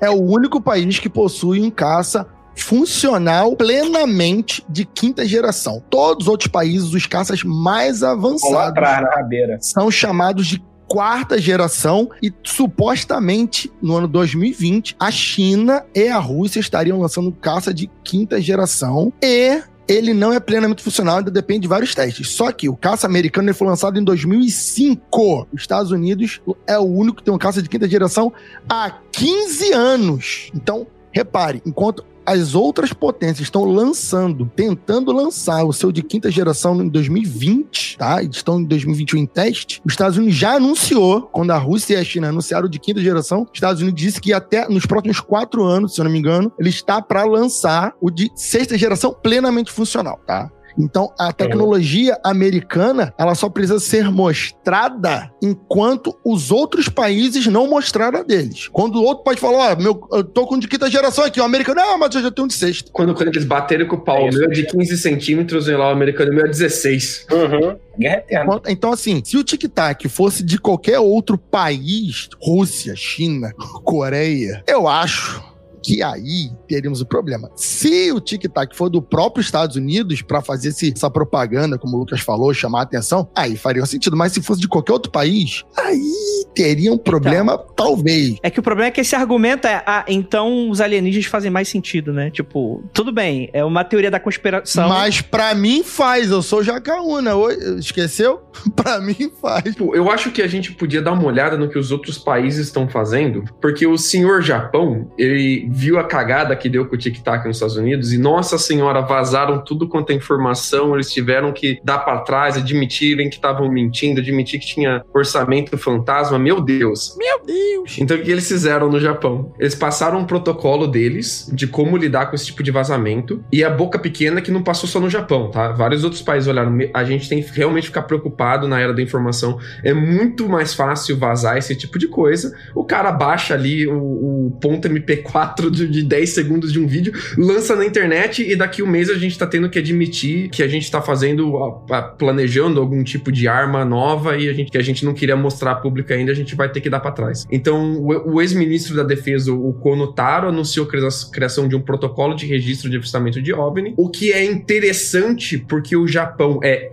É o único país que possui um caça funcional plenamente de quinta geração. Todos os outros países, os caças mais avançados, são chamados de quarta geração e supostamente no ano 2020 a China e a Rússia estariam lançando caça de quinta geração e ele não é plenamente funcional, ainda depende de vários testes. Só que o caça americano ele foi lançado em 2005. Os Estados Unidos é o único que tem um caça de quinta geração há 15 anos. Então, repare, enquanto as outras potências estão lançando, tentando lançar o seu de quinta geração em 2020, tá? Estão em 2021 em teste. Os Estados Unidos já anunciou, quando a Rússia e a China anunciaram o de quinta geração, os Estados Unidos disse que até nos próximos quatro anos, se eu não me engano, ele está para lançar o de sexta geração plenamente funcional, tá? Então, a tecnologia americana, ela só precisa ser mostrada enquanto os outros países não mostraram a deles. Quando o outro pode falar, ó, meu, eu tô com de quinta geração aqui, o americano, não, mas eu já tenho um de sexta. Quando, quando eles baterem com o pau, É meu é de 15 centímetros e lá o americano o meu é 16. Uhum. Guerra eterna. Então, assim, se o tic-tac fosse de qualquer outro país, Rússia, China, Coreia, eu acho que aí teríamos o problema. Se o tic-tac for do próprio Estados Unidos para fazer esse- essa propaganda, como o Lucas falou, chamar a atenção, aí faria sentido. Mas se fosse de qualquer outro país, aí teria um problema, talvez. É que o problema é que esse argumento é, ah, então os alienígenas fazem mais sentido, né? Tipo, tudo bem, é uma teoria da conspiração. Mas pra mim faz, eu sou Jacaúna. Esqueceu? pra mim faz. Tipo, eu acho que a gente podia dar uma olhada no que os outros países estão fazendo, porque o senhor Japão, ele viu a cagada que deu com o tic-tac nos Estados Unidos e, nossa senhora, vazaram tudo quanto é informação, eles tiveram que dar para trás, admitirem que estavam mentindo, admitir que tinha orçamento fantasma. Meu Deus. Meu Deus. Então, o que eles fizeram no Japão? Eles passaram um protocolo deles de como lidar com esse tipo de vazamento e a boca pequena que não passou só no Japão, tá? Vários outros países olharam. A gente tem que realmente ficar preocupado na era da informação. É muito mais fácil vazar esse tipo de coisa. O cara baixa ali o, o ponto MP4 de, de 10 segundos de um vídeo, lança na internet e daqui um mês a gente tá tendo que admitir que a gente tá fazendo, a, a, planejando algum tipo de arma nova e a gente, que a gente não queria mostrar pública ainda, a gente vai ter que dar para trás. Então, o, o ex-ministro da Defesa, o Kono Taro, anunciou a criação de um protocolo de registro de avistamento de OVNI, o que é interessante porque o Japão é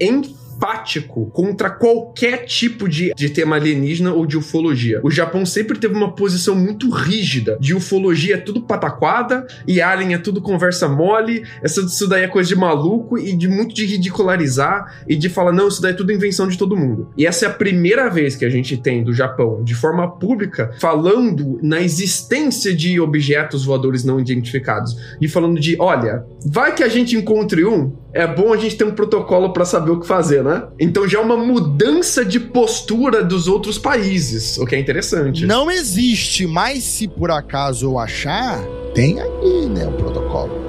contra qualquer tipo de, de tema alienígena ou de ufologia. O Japão sempre teve uma posição muito rígida de ufologia é tudo pataquada e alien é tudo conversa mole, essa, isso daí é coisa de maluco e de muito de ridicularizar e de falar, não, isso daí é tudo invenção de todo mundo. E essa é a primeira vez que a gente tem do Japão, de forma pública, falando na existência de objetos voadores não identificados. E falando de, olha, vai que a gente encontre um, é bom a gente ter um protocolo para saber o que fazer, né? Então já é uma mudança de postura dos outros países, o que é interessante. Não existe, mas se por acaso eu achar, tem aqui, né, o protocolo.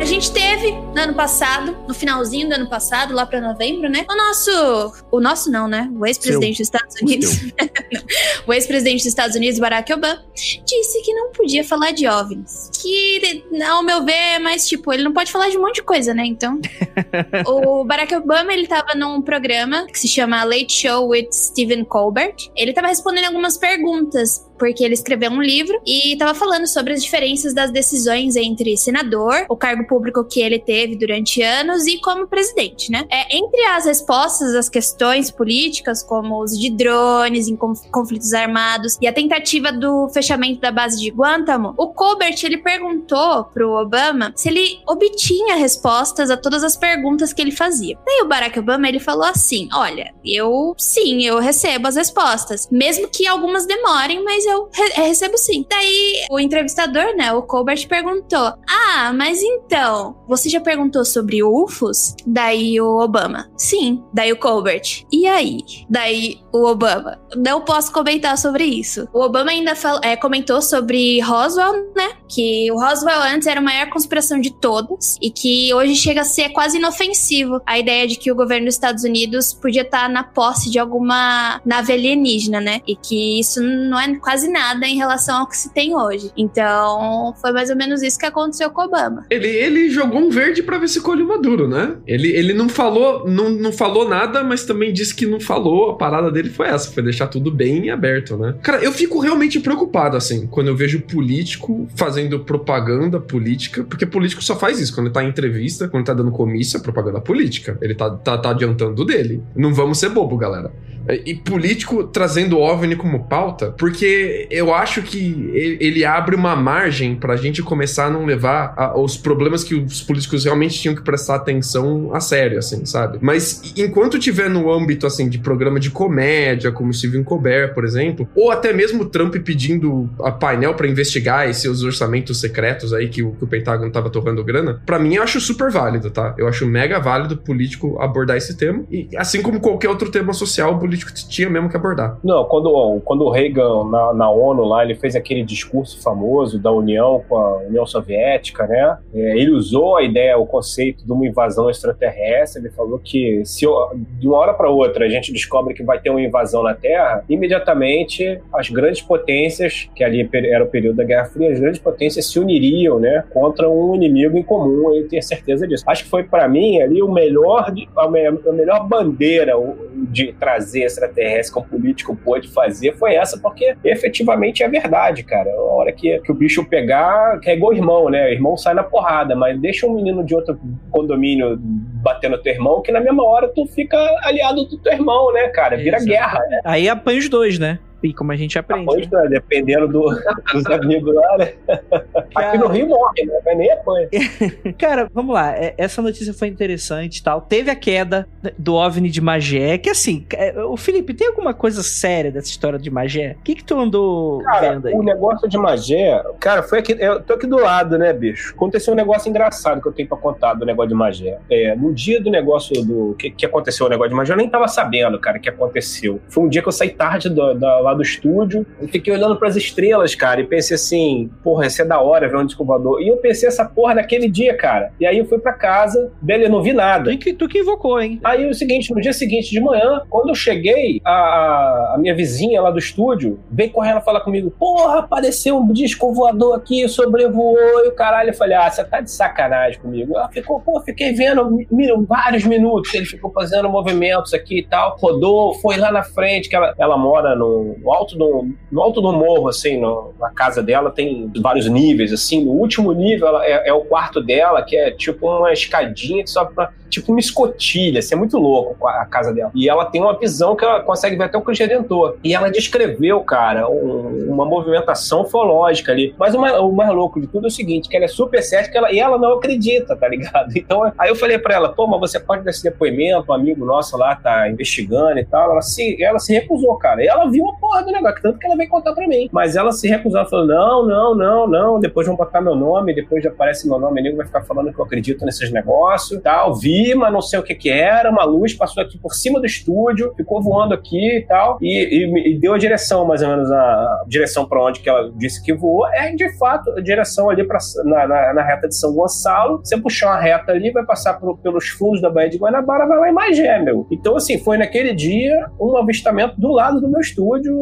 A gente teve no ano passado, no finalzinho do ano passado, lá para novembro, né? O nosso. O nosso não, né? O ex-presidente dos Estados Unidos. o ex-presidente dos Estados Unidos, Barack Obama, disse que não podia falar de OVNIs. Que, ao meu ver, é mais tipo, ele não pode falar de um monte de coisa, né? Então. o Barack Obama, ele tava num programa que se chama Late Show with Stephen Colbert. Ele tava respondendo algumas perguntas porque ele escreveu um livro e estava falando sobre as diferenças das decisões entre senador, o cargo público que ele teve durante anos, e como presidente, né? É, entre as respostas às questões políticas, como o uso de drones em conflitos armados e a tentativa do fechamento da base de Guantánamo, o Colbert ele perguntou pro Obama se ele obtinha respostas a todas as perguntas que ele fazia. Daí o Barack Obama ele falou assim: Olha, eu sim, eu recebo as respostas, mesmo que algumas demorem, mas eu re recebo sim. Daí o entrevistador, né, o Colbert perguntou: Ah, mas então, você já perguntou sobre UFOs? Daí o Obama: Sim. Daí o Colbert: E aí? Daí o Obama: Não posso comentar sobre isso. O Obama ainda é, comentou sobre Roswell, né? Que o Roswell antes era a maior conspiração de todas e que hoje chega a ser quase inofensivo a ideia de que o governo dos Estados Unidos podia estar na posse de alguma nave alienígena, né? E que isso não é quase nada em relação ao que se tem hoje. Então, foi mais ou menos isso que aconteceu com Obama. Ele, ele jogou um verde para ver se colhe maduro, né? Ele, ele não falou não, não falou nada, mas também disse que não falou. A parada dele foi essa, foi deixar tudo bem aberto, né? Cara, eu fico realmente preocupado, assim, quando eu vejo político fazendo propaganda política, porque político só faz isso. Quando tá em entrevista, quando tá dando comício, é propaganda política. Ele tá, tá, tá adiantando dele. Não vamos ser bobo, galera. E político trazendo OVNI como pauta, porque eu acho que ele abre uma margem pra gente começar a não levar a, os problemas que os políticos realmente tinham que prestar atenção a sério, assim, sabe? Mas enquanto tiver no âmbito, assim, de programa de comédia, como Steven Colbert, por exemplo, ou até mesmo Trump pedindo a painel para investigar esses orçamentos secretos aí que o, que o Pentágono tava torrando grana, para mim eu acho super válido, tá? Eu acho mega válido político abordar esse tema, e assim como qualquer outro tema social, o político tinha mesmo que abordar. Não, quando, quando o Reagan, na, na ONU lá, ele fez aquele discurso famoso da União com a União Soviética, né? É, ele usou a ideia, o conceito de uma invasão extraterrestre. Ele falou que se de uma hora para outra a gente descobre que vai ter uma invasão na Terra, imediatamente as grandes potências, que ali era o período da Guerra Fria, as grandes potências se uniriam, né, contra um inimigo em comum. Eu tenho certeza disso. Acho que foi para mim ali o melhor, a melhor bandeira de trazer extraterrestre que um político pôde fazer foi essa, porque efetivamente é verdade, cara. A hora que, que o bicho pegar, que é igual irmão, né? O irmão sai na porrada, mas deixa um menino de outro condomínio bater no teu irmão, que na mesma hora tu fica aliado do teu irmão, né, cara? Vira Exato. guerra, né? Aí apanha os dois, né? E como a gente aprende. Pois, né? dependendo do- dos amigos lá, né? Aqui no Rio morre, né? Mas nem apanha. Cara, vamos lá. é- Essa notícia foi interessante e tal. Teve a queda do OVNI de Magé, que assim, é, o Felipe, tem alguma coisa séria dessa história de Magé? O que que tu andou Cara, vendo aí? o negócio de Magé, cara, foi aqui. Eu tô aqui do lado, né, bicho? Aconteceu um negócio engraçado que eu tenho pra contar do negócio de Magé. É, no dia do negócio do. Que, que aconteceu o negócio de Magé, eu nem tava sabendo, cara, que aconteceu. Foi um dia que eu saí tarde da- lá do estúdio e fiquei olhando pras estrelas, cara, e pensei assim, porra, isso é da hora ver um disco voador. E eu pensei essa porra naquele dia, cara. E aí eu fui pra casa, beleza, não vi nada. Tu que, tu que invocou, hein? Aí o seguinte, no dia seguinte de manhã, quando eu cheguei, a, a minha vizinha lá do estúdio veio correndo falar comigo: Porra, apareceu um disco voador aqui, sobrevoou e o caralho. Eu falei: Ah, você tá de sacanagem comigo. Ela ficou, pô, fiquei vendo vários minutos. Ele ficou fazendo movimentos aqui e tal. Rodou, foi lá na frente, que ela, ela mora no, no alto do, no alto do morro, assim, no- na casa dela tem vários níveis, assim. No último nível ela- é, é o quarto dela, que é tipo uma escadinha que sobe pra tipo uma escotilha, assim, é muito louco a casa dela. E ela tem uma visão que ela consegue ver até o Cristo Redentor. E ela descreveu, cara, um- uma movimentação ufológica ali. Mas o mais, o mais louco de tudo é o seguinte, que ela é super cética ela, e ela não acredita, tá ligado? Então, aí eu falei pra ela, pô, mas você pode dar esse depoimento, um amigo nosso lá tá investigando e tal. Ela se, ela se recusou, cara. E ela viu a porra do negócio, tanto que ela veio contar pra mim. Mas ela se recusou, ela falou, não, não, não, não, depois vão botar meu nome, depois já aparece meu nome, o nego vai ficar falando que eu acredito nesses negócios, tal. Vi, mas não sei o que que era, uma luz passou aqui por cima do estúdio, ficou voando aqui e tal, e, e e deu a direção, mais ou menos, a direção pra onde que ela disse que voou, é de fato a direção ali pra, na, na, na reta de São Gonçalo. Você puxar uma reta ali, vai passar por- pelos fundos da Baía de Guanabara, vai lá em Magé, meu. Então, assim, foi naquele dia um avistamento do lado do meu estúdio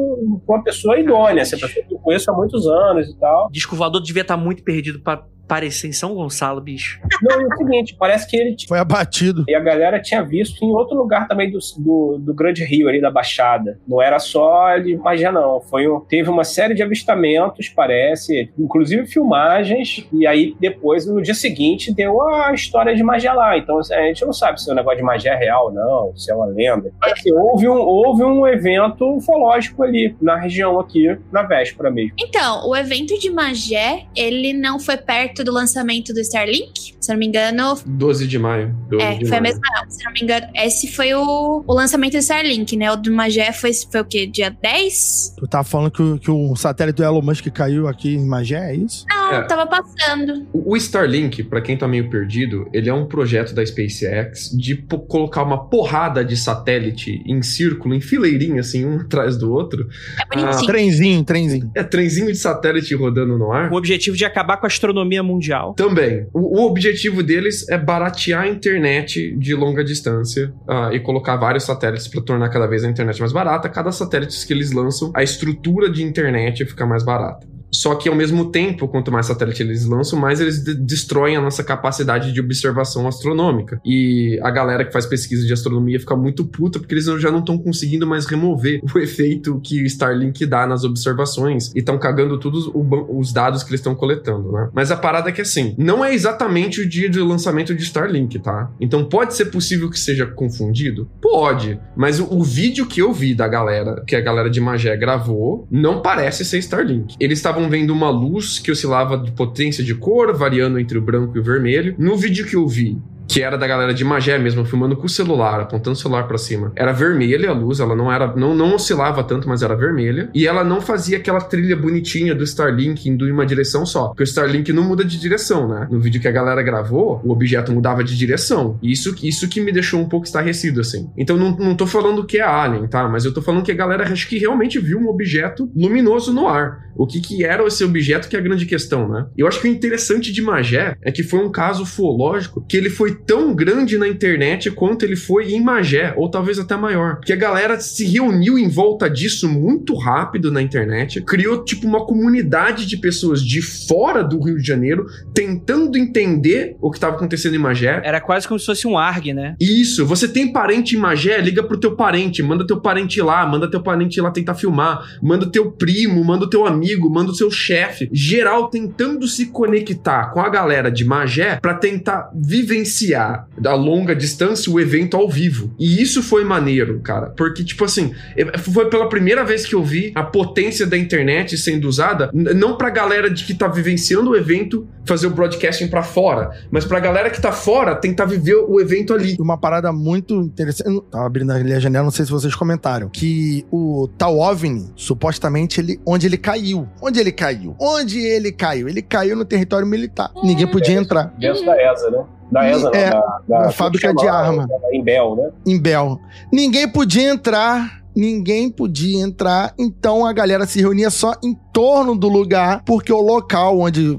com uma pessoa idônea, essa pessoa que eu conheço há muitos anos e tal. Disco voador devia estar muito perdido pra aparecer em São Gonçalo, bicho. Não, é o seguinte, parece que ele Foi abatido. E a galera tinha visto em outro lugar também do, do, do Grande Rio, ali da Baixada. Não era só ali Magé, não. Foi um, teve uma série de avistamentos, parece, inclusive filmagens. E aí, depois, no dia seguinte, deu a história de Magé lá. Então, assim, a gente não sabe se o negócio de Magé é real ou não, se é uma lenda. Mas, assim, houve, um, houve um evento ufológico ali, na região aqui, na véspera mesmo. Então, o evento de Magé, ele não foi perto do lançamento do Starlink? Se eu não me engano, 12 de maio. 12 é, de foi a maio. mesma não. Se eu não me engano, esse foi o, o lançamento do Starlink, né? O do Magé foi, foi o quê? Dia 10? Tu tava falando que, o- que o satélite do Elon Musk caiu aqui em Magé, é isso? Não, É. tava passando. O Starlink, pra quem tá meio perdido, ele é um projeto da SpaceX de colocar uma porrada de satélite em círculo, em fileirinha, assim, um atrás do outro. É bonitinho. Trenzinho, trenzinho. É trenzinho de satélite rodando no ar. Com o objetivo de acabar com a astronomia mundial. Também. O, o objetivo deles é baratear a internet de longa distância ah, e colocar vários satélites para tornar cada vez a internet mais barata. Cada satélite que eles lançam, a estrutura de internet fica mais barata. Só que ao mesmo tempo, quanto mais satélite eles lançam, mais eles de- destroem a nossa capacidade de observação astronômica. E a galera que faz pesquisa de astronomia fica muito puta porque eles já não estão conseguindo mais remover o efeito que o Starlink dá nas observações e estão cagando todos os dados que eles estão coletando, né? Mas a parada é que assim, não é exatamente o dia de lançamento de Starlink, tá? Então pode ser possível que seja confundido? Pode. Mas o, o vídeo que eu vi da galera, que a galera de Magé gravou, não parece ser Starlink. Eles estavam vendo uma luz que oscilava de potência de cor, variando entre o branco e o vermelho. No vídeo que eu vi, que era da galera de Magé mesmo, filmando com o celular, apontando o celular pra cima. Era vermelha a luz, ela não era, não, não oscilava tanto, mas era vermelha. E ela não fazia aquela trilha bonitinha do Starlink indo em uma direção só. Porque o Starlink não muda de direção, né? No vídeo que a galera gravou, o objeto mudava de direção. E isso, isso que me deixou um pouco estarrecido, assim. Então não, não tô falando que é Alien, tá? Mas eu tô falando que a galera acho que realmente viu um objeto luminoso no ar. O que que era esse objeto que é a grande questão, né? Eu acho que o interessante de Magé é que foi um caso ufológico que ele foi tão grande na internet quanto ele foi em Magé, ou talvez até maior. Que a galera se reuniu em volta disso muito rápido na internet, criou tipo uma comunidade de pessoas de fora do Rio de Janeiro tentando entender o que estava acontecendo em Magé. Era quase como se fosse um ARG, né? Isso, você tem parente em Magé, liga pro teu parente, manda teu parente ir lá, manda teu parente lá tentar filmar, manda teu primo, manda o teu amigo, manda o seu chefe, geral tentando se conectar com a galera de Magé pra tentar vivenciar vivenciar a longa distância o evento ao vivo. E isso foi maneiro, cara. Porque, tipo assim, é, foi pela primeira vez que eu vi a potência da internet sendo usada, não pra galera de que tá vivenciando o evento fazer o broadcasting pra fora, mas pra galera que tá fora tentar viver o evento ali. Uma parada muito interessante. eu Tava abrindo ali a janela, não sei se vocês comentaram. Que o tal OVNI, supostamente, ele, onde ele caiu. Onde ele caiu? Onde ele caiu? Ele caiu no território militar. Ninguém podia entrar. Dentro da ESA, né? Da ESA, É, não, da, da fábrica de arma. Em Bel, né? em Bel. Ninguém podia entrar, ninguém podia entrar, então a galera se reunia só em torno do lugar, porque o local onde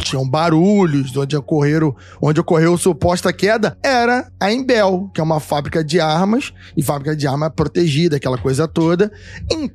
tinham barulhos, onde ocorreram, onde ocorreu suposta queda, era a Embel, que é uma fábrica de armas, e fábrica de arma protegida, aquela coisa toda. Então,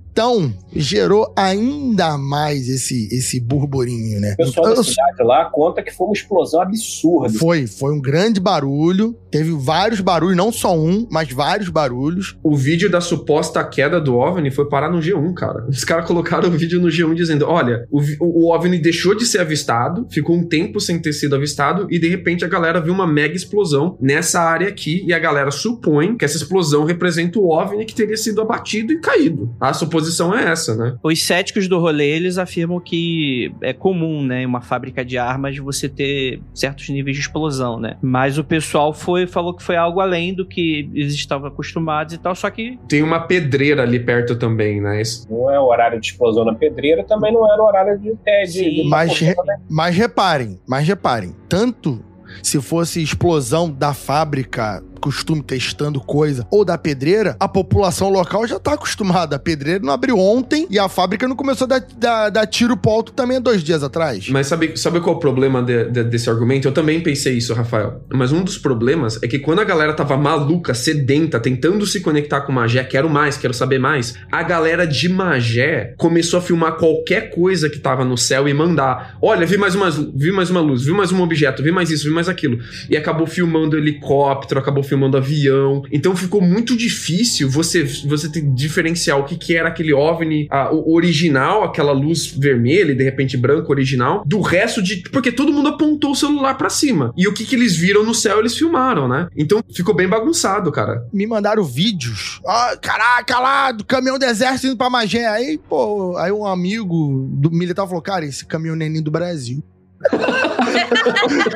gerou ainda mais esse, esse burburinho, né? O pessoal Eu- da cidade lá conta que foi uma explosão absurda. foi, foi um grande barulho, teve vários barulhos, não só um, mas vários barulhos. O vídeo da suposta queda do OVNI foi parar no G1, cara. Os caras colocaram o vídeo no G1 dizendo: olha, o o OVNI deixou de ser avistado, ficou um tempo sem ter sido avistado, e de repente a galera viu uma mega explosão nessa área aqui, e a galera supõe que essa explosão representa o OVNI que teria sido abatido e caído. A suposição é essa, né? Os céticos do rolê, eles afirmam que é comum, né, em uma fábrica de armas você ter certos níveis de explosão, né? Mas o pessoal foi falou que foi algo além do que eles estavam acostumados e tal, só que Tem uma pedreira ali perto também, né? Esse- Não é o horário de explosão na pedreira, também não era o horário de TED. Sim, Mas, re- mas reparem, mas reparem, tanto se fosse explosão da fábrica, costume testando coisa, ou da pedreira, a população local já tá acostumada. A pedreira não abriu ontem e a fábrica não começou a dar, dar- dar tiro pro alto também dois dias atrás. Mas sabe, sabe qual é o problema de- de- desse argumento? Eu também pensei isso, Rafael. Mas um dos problemas é que quando a galera tava maluca, sedenta, tentando se conectar com Magé, quero mais, quero saber mais, a galera de Magé começou a filmar qualquer coisa que tava no céu e mandar. Olha, vi mais, uma, vi mais uma luz, vi mais um objeto, vi mais isso, vi mais aquilo. E acabou filmando helicóptero, acabou filmando avião. Então ficou muito difícil você, você diferenciar o que, que era aquele OVNI o original, aquela luz vermelha e de repente branca original, do resto de. Porque todo mundo apontou o celular pra cima. E o que, que eles viram no céu, eles filmaram, né? Então ficou bem bagunçado, cara. Me mandaram vídeos. Ah, caraca, lá, do caminhão do exército indo pra Magé. Aí, pô, aí um amigo do militar falou, cara, esse caminhão nem do Brasil.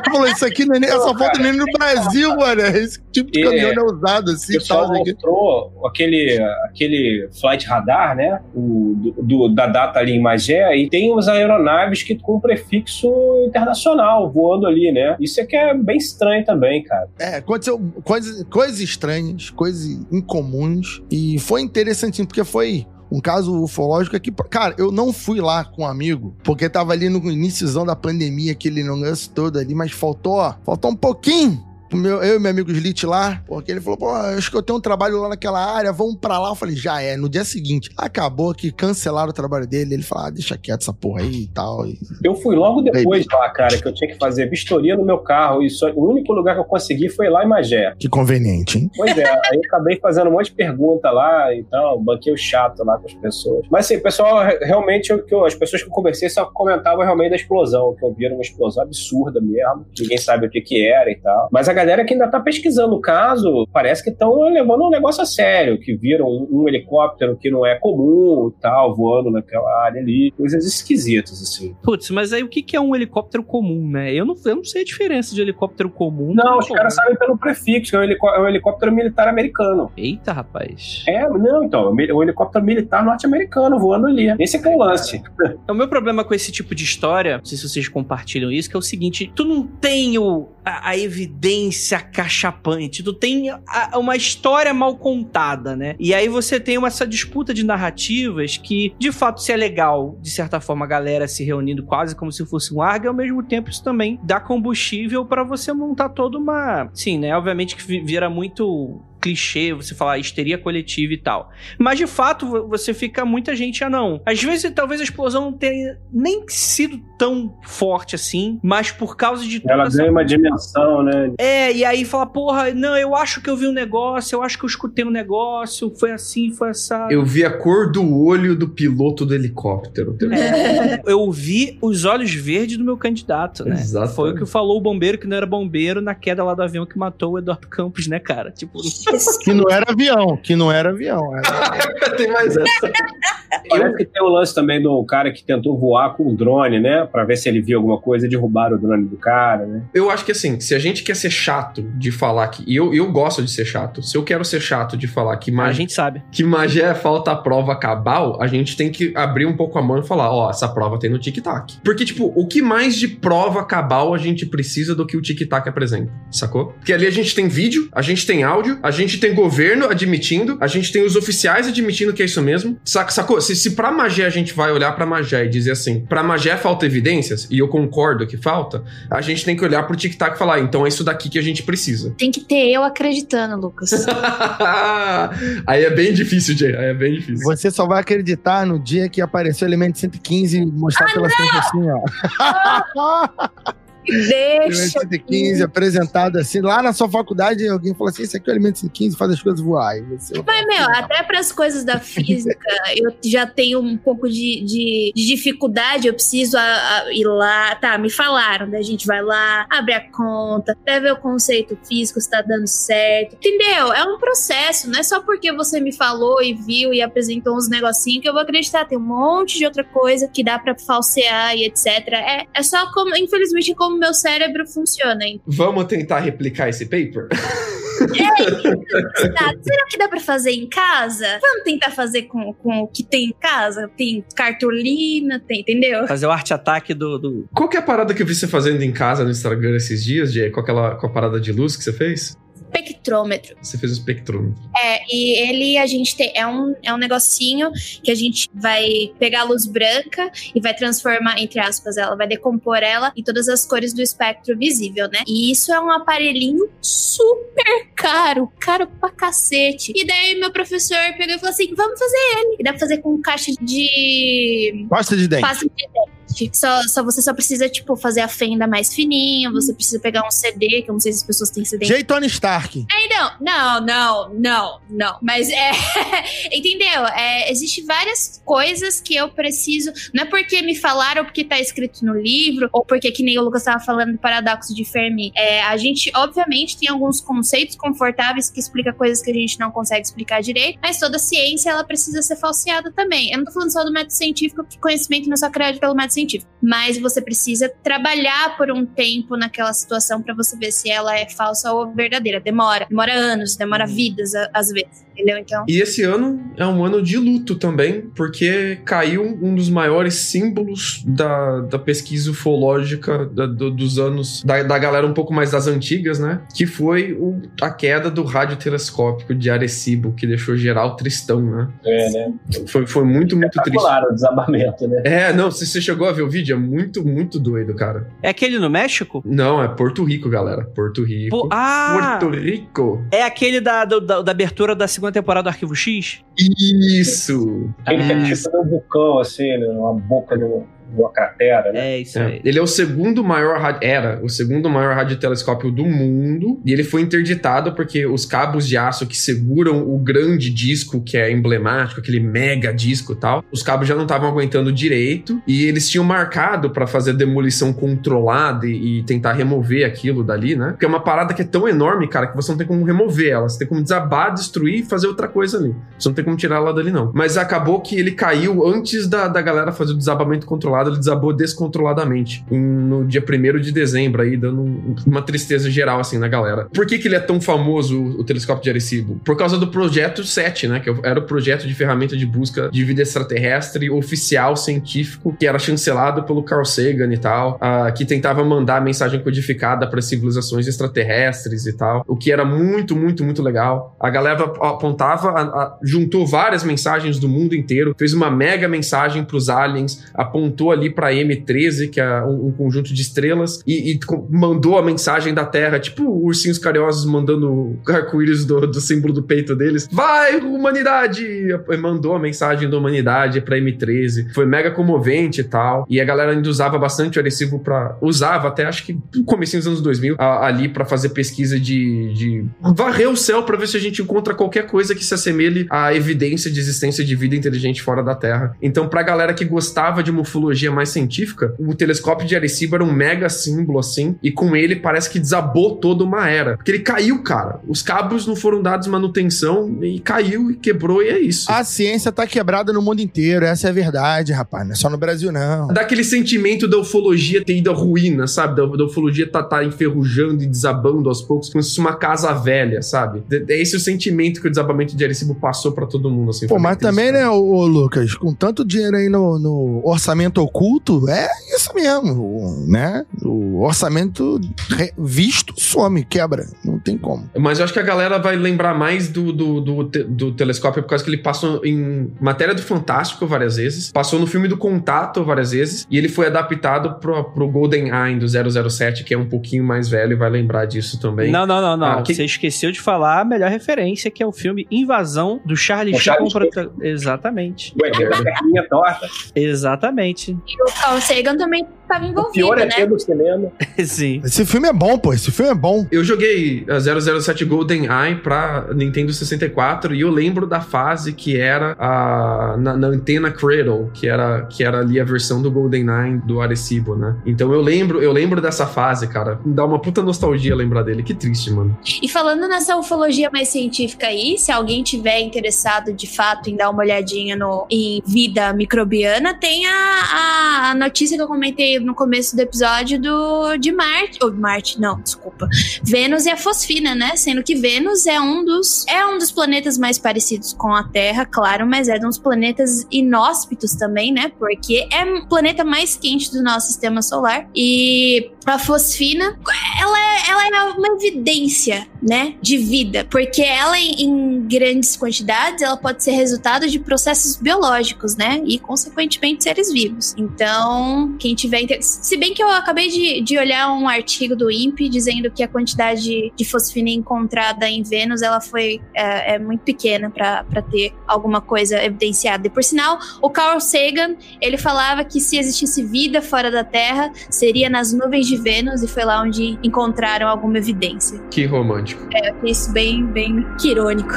Falou, isso aqui não é nem, essa foto é nem no Brasil, mano. Esse tipo de caminhão não é usado O assim. pessoal tal, isso aqui. mostrou aquele, aquele flight radar, né? O, do, do- da data ali em Magé, e tem as aeronaves que com prefixo internacional voando ali, né? Isso é que é bem estranho também, cara. É, aconteceu coisas, coisas estranhas, coisas incomuns. E foi interessantinho, porque foi um caso ufológico aqui. Cara, eu não fui lá com um amigo, porque tava ali no iníciozão da pandemia, aquele negócio todo ali, mas faltou, ó, faltou um pouquinho. Meu, eu e meu amigo Slit lá, porque ele falou, pô, acho que eu tenho um trabalho lá naquela área, vamos pra lá. Eu falei, já é. No dia seguinte, acabou que cancelaram o trabalho dele. Ele falou, ah, deixa quieto essa porra aí e tal. E Eu fui logo depois lá, cara, que eu tinha que fazer vistoria no meu carro, e só, o único lugar que eu consegui foi lá em Magé. que conveniente, hein? Pois é, aí eu acabei fazendo um monte de pergunta lá e tal, banquei o chato lá com as pessoas. Mas assim, o pessoal, re- realmente, que eu- as pessoas que eu conversei só comentavam realmente da explosão, que ouviram uma explosão absurda mesmo, ninguém sabe o que que era e tal. Mas a galera que ainda tá pesquisando o caso, parece que estão levando um negócio a sério, que viram um, um helicóptero que não é comum e tal, voando naquela área ali, coisas esquisitas, assim. Putz, mas aí o que que é um helicóptero comum, né? Eu não, eu não sei a diferença de helicóptero comum. Não, os caras sabem pelo prefixo, é um, helicó- é um helicóptero militar americano. Eita, rapaz. É, não, então, o helicóptero militar norte-americano voando ali. Esse é que é o lance. O meu problema com esse tipo de história, não sei se vocês compartilham isso, que é o seguinte: tu não tem o, a, a evidência cachapante, tu tem a- uma história mal contada, né? E aí você tem uma, essa disputa de narrativas que, de fato, se é legal, de certa forma, a galera se reunindo quase como se fosse um ARG, ao mesmo tempo isso também dá combustível pra você montar toda uma. Sim, né? Obviamente que vi- vira muito clichê você falar histeria coletiva e tal. Mas de fato vo- você fica muita gente, ah não. Às vezes talvez a explosão não tenha nem sido tão forte assim, mas por causa de Ela essa ganha uma dimensão, né? é, e aí fala, porra, não, eu acho que eu vi um negócio, eu acho que eu escutei um negócio, foi assim, foi assado. Eu vi a cor do olho do piloto do helicóptero. É, eu vi os olhos verdes do meu candidato, né? Exatamente. Foi o que falou o bombeiro que não era bombeiro na queda lá do avião que matou o Eduardo Campos, né, cara? Tipo, Que não era avião, que não era avião. Era... Tem mais essa. Parece que tem o lance também do cara que tentou voar com o drone, né? Pra ver se ele viu alguma coisa e derrubaram o drone do cara, né? Eu acho que assim, se a gente quer ser chato de falar que. E eu, eu gosto de ser chato. Se eu quero ser chato de falar que a magia, gente sabe. que magia é falta a prova cabal, a gente tem que abrir um pouco a mão e falar: ó, essa prova tem no tic-tac. Porque, tipo, o que mais de prova cabal a gente precisa do que o tic-tac apresenta? Sacou? Porque ali a gente tem vídeo, a gente tem áudio, a gente tem governo admitindo, a gente tem os oficiais admitindo que é isso mesmo. Saca, sacou? Se, se pra magia a gente vai olhar pra magia e dizer assim: pra magia falta evidências, e eu concordo que falta, a gente tem que olhar pro tic-tac e falar: então é isso daqui que a gente precisa. Tem que ter eu acreditando, Lucas. Aí é bem difícil, Jay. Aí é bem difícil. Você só vai acreditar no dia que apareceu o elemento 115 e mostrar pela frente assim, ó. Elemento Deixa. 115 apresentado assim. Lá na sua faculdade, alguém falou assim: esse aqui é o elemento 115, faz as coisas voar. Você, Mas, meu, até para as coisas da física, eu já tenho um pouco de, de- de dificuldade. Eu preciso a- a- ir lá. Tá, me falaram. Daí a gente vai lá, abre a conta, vai ver o conceito físico se tá dando certo. Entendeu? É um processo. Não é só porque você me falou e viu e apresentou uns negocinhos que eu vou acreditar. Tem um monte de outra coisa que dá para falsear e etc. É, é só como, infelizmente, é como meu cérebro funciona. hein? Vamos tentar replicar esse paper? Tá, será que dá pra fazer em casa? Vamos tentar fazer com, com o que tem em casa? Tem cartolina, tem, entendeu? Fazer o arte-ataque do, do- Qual que é a parada que eu vi você fazendo em casa no Instagram esses dias, Jay? Com aquela com a parada de luz que você fez? Espectrômetro. Você fez o espectrômetro. É, e ele a gente tem. É um, é um negocinho que a gente vai pegar a luz branca e vai transformar, entre aspas, ela, vai decompor ela em todas as cores do espectro visível, né? E isso é um aparelhinho super caro, caro pra cacete. E daí meu professor pegou e falou assim: vamos fazer ele. E dá pra fazer com caixa de Pasta de dente. Pasta de dente. Só, só você só precisa, tipo, fazer a fenda mais fininha, você precisa pegar um CD, que eu não sei se as pessoas têm CD. J. Tony Stark. Aí não, não, não, não, não. Mas é. entendeu? É, Existem várias coisas que eu preciso. Não é porque me falaram ou porque tá escrito no livro, ou porque, que nem o Lucas tava falando do paradoxo de Fermi. É, a gente, obviamente, tem alguns conceitos confortáveis que explica coisas que a gente não consegue explicar direito, mas toda ciência ela precisa ser falseada também. Eu não tô falando só do método científico, porque conhecimento não é só criado pelo método científico. Mas você precisa trabalhar por um tempo naquela situação pra você ver se ela é falsa ou verdadeira. Demora. Demora anos, demora vidas, a- às vezes. Entendeu? Então. E esse ano é um ano de luto também, porque caiu um dos maiores símbolos da, da pesquisa ufológica da- do- dos anos, da, da galera um pouco mais das antigas, né? Que foi o- a queda do radiotelescópico de Arecibo, que deixou geral tristão, né? É, né? Foi, foi muito, muito triste. O desabamento, né? É, não, se você chegou a ver o vídeo, é muito, muito doido, cara. É aquele no México? Não, é Porto Rico, galera. Porto Rico. Ah! Porto Rico. É aquele da, da, da abertura da segunda temporada do Arquivo X? Isso. Ele que Ah. é tipo um vulcão, assim, né? uma boca de uma, cratera, né? É isso É. aí. Ele é o segundo maior ra- era o segundo maior radiotelescópio do mundo e ele foi interditado porque os cabos de aço que seguram o grande disco que é emblemático, aquele mega disco e tal, os cabos já não estavam aguentando direito e eles tinham marcado para fazer demolição controlada e, e tentar remover aquilo dali, né? Porque é uma parada que é tão enorme, cara, que você não tem como remover ela, você tem como desabar, destruir e fazer outra coisa ali. Você não tem como tirar ela dali não. Mas acabou que ele caiu antes da, da galera fazer o desabamento controlado, ele desabou descontroladamente. em- no dia 1 de dezembro aí, dando um- uma tristeza geral assim na galera. Por que que ele é tão famoso, o, o telescópio de Arecibo? Por causa do projeto 7, né? Que era o projeto de ferramenta de busca de vida extraterrestre oficial científico, que era chancelado pelo Carl Sagan e tal, ah, que tentava mandar mensagem codificada para civilizações extraterrestres e tal, o que era muito, muito, muito legal. A galera apontava, a- a- juntou várias mensagens do mundo inteiro, fez uma mega mensagem para os aliens, apontou ali pra M13, que é um, um conjunto de estrelas, e, e mandou a mensagem da Terra, tipo ursinhos carinhosos mandando arco-íris do, do símbolo do peito deles. Vai, humanidade! E mandou a mensagem da humanidade pra M13. Foi mega comovente e tal. E a galera ainda usava bastante o Arecibo pra. Usava até acho que no comecinho dos anos 2000 a- ali pra fazer pesquisa de, de varrer o céu pra ver se a gente encontra qualquer coisa que se assemelhe à evidência de existência de vida inteligente fora da Terra. Então, pra galera que gostava de uma ufologia mais científica, o telescópio de Arecibo era um mega símbolo assim, e com ele parece que desabou toda uma era. Porque ele caiu, cara. Os cabos não foram dados manutenção e caiu e quebrou e é isso. A ciência tá quebrada no mundo inteiro, essa é a verdade, rapaz. Não é só no Brasil, não. Dá aquele sentimento da ufologia ter ido à ruína, sabe? Da, da ufologia tá, tá enferrujando e desabando aos poucos, como se fosse uma casa velha, sabe? É é esse o sentimento que o desabamento de Arecibo passou pra todo mundo, assim. Pô, mas triste, também, cara. né, ô, ô, Lucas, com tanto dinheiro aí no, no orçamento oculto, é isso mesmo, o- né? O orçamento visto some, quebra. Não tem como. Mas eu acho que a galera vai lembrar mais do, do, do, do telescópio por causa que ele passou em matéria do Fantástico várias vezes, passou no filme do Contato várias vezes, e ele foi adaptado pro, pro Golden Eye do 007, que é um pouquinho mais velho e vai lembrar disso também. Não, não, não, não. Ah, que- Você esqueceu de falar a melhor referência, que é o filme Invasão do Charlie com prota- Exatamente. Ué, torta. Exatamente. E o Carl Sagan também estava O envolvido, pior é né? ter cinema. Sim. Esse filme é bom, pô. Esse filme é bom. Eu joguei a 007 Golden Eye pra Nintendo 64 e eu lembro da fase que era a, na, na antena Cradle, que era, que era ali a versão do Golden Eye do Arecibo, né? Então eu lembro, eu lembro dessa fase, cara. Me dá uma puta nostalgia lembrar dele. Que triste, mano. E falando nessa ufologia mais científica aí, se alguém tiver interessado de fato em dar uma olhadinha no, em vida microbiana, tem a- a notícia que eu comentei no começo do episódio do de Marte, ou Marte, não, desculpa. Vênus e a fosfina, né? Sendo que Vênus é um dos é um dos planetas mais parecidos com a Terra, claro, mas é um dos planetas inóspitos também, né? Porque é o planeta mais quente do nosso sistema solar e a fosfina, ela é, ela é uma evidência, né, de vida, porque ela em, grandes quantidades, ela pode ser resultado de processos biológicos, né, e consequentemente seres vivos. Então, quem tiver interesse, se bem que eu acabei de, de olhar um artigo do INPE dizendo que a quantidade de fosfina encontrada em Vênus, ela foi é, é muito pequena para ter alguma coisa evidenciada. E por sinal, o Carl Sagan, ele falava que se existisse vida fora da Terra, seria nas nuvens de Vênus e foi lá onde encontraram alguma evidência. Que romântico. Eu achei isso bem, bem que irônico.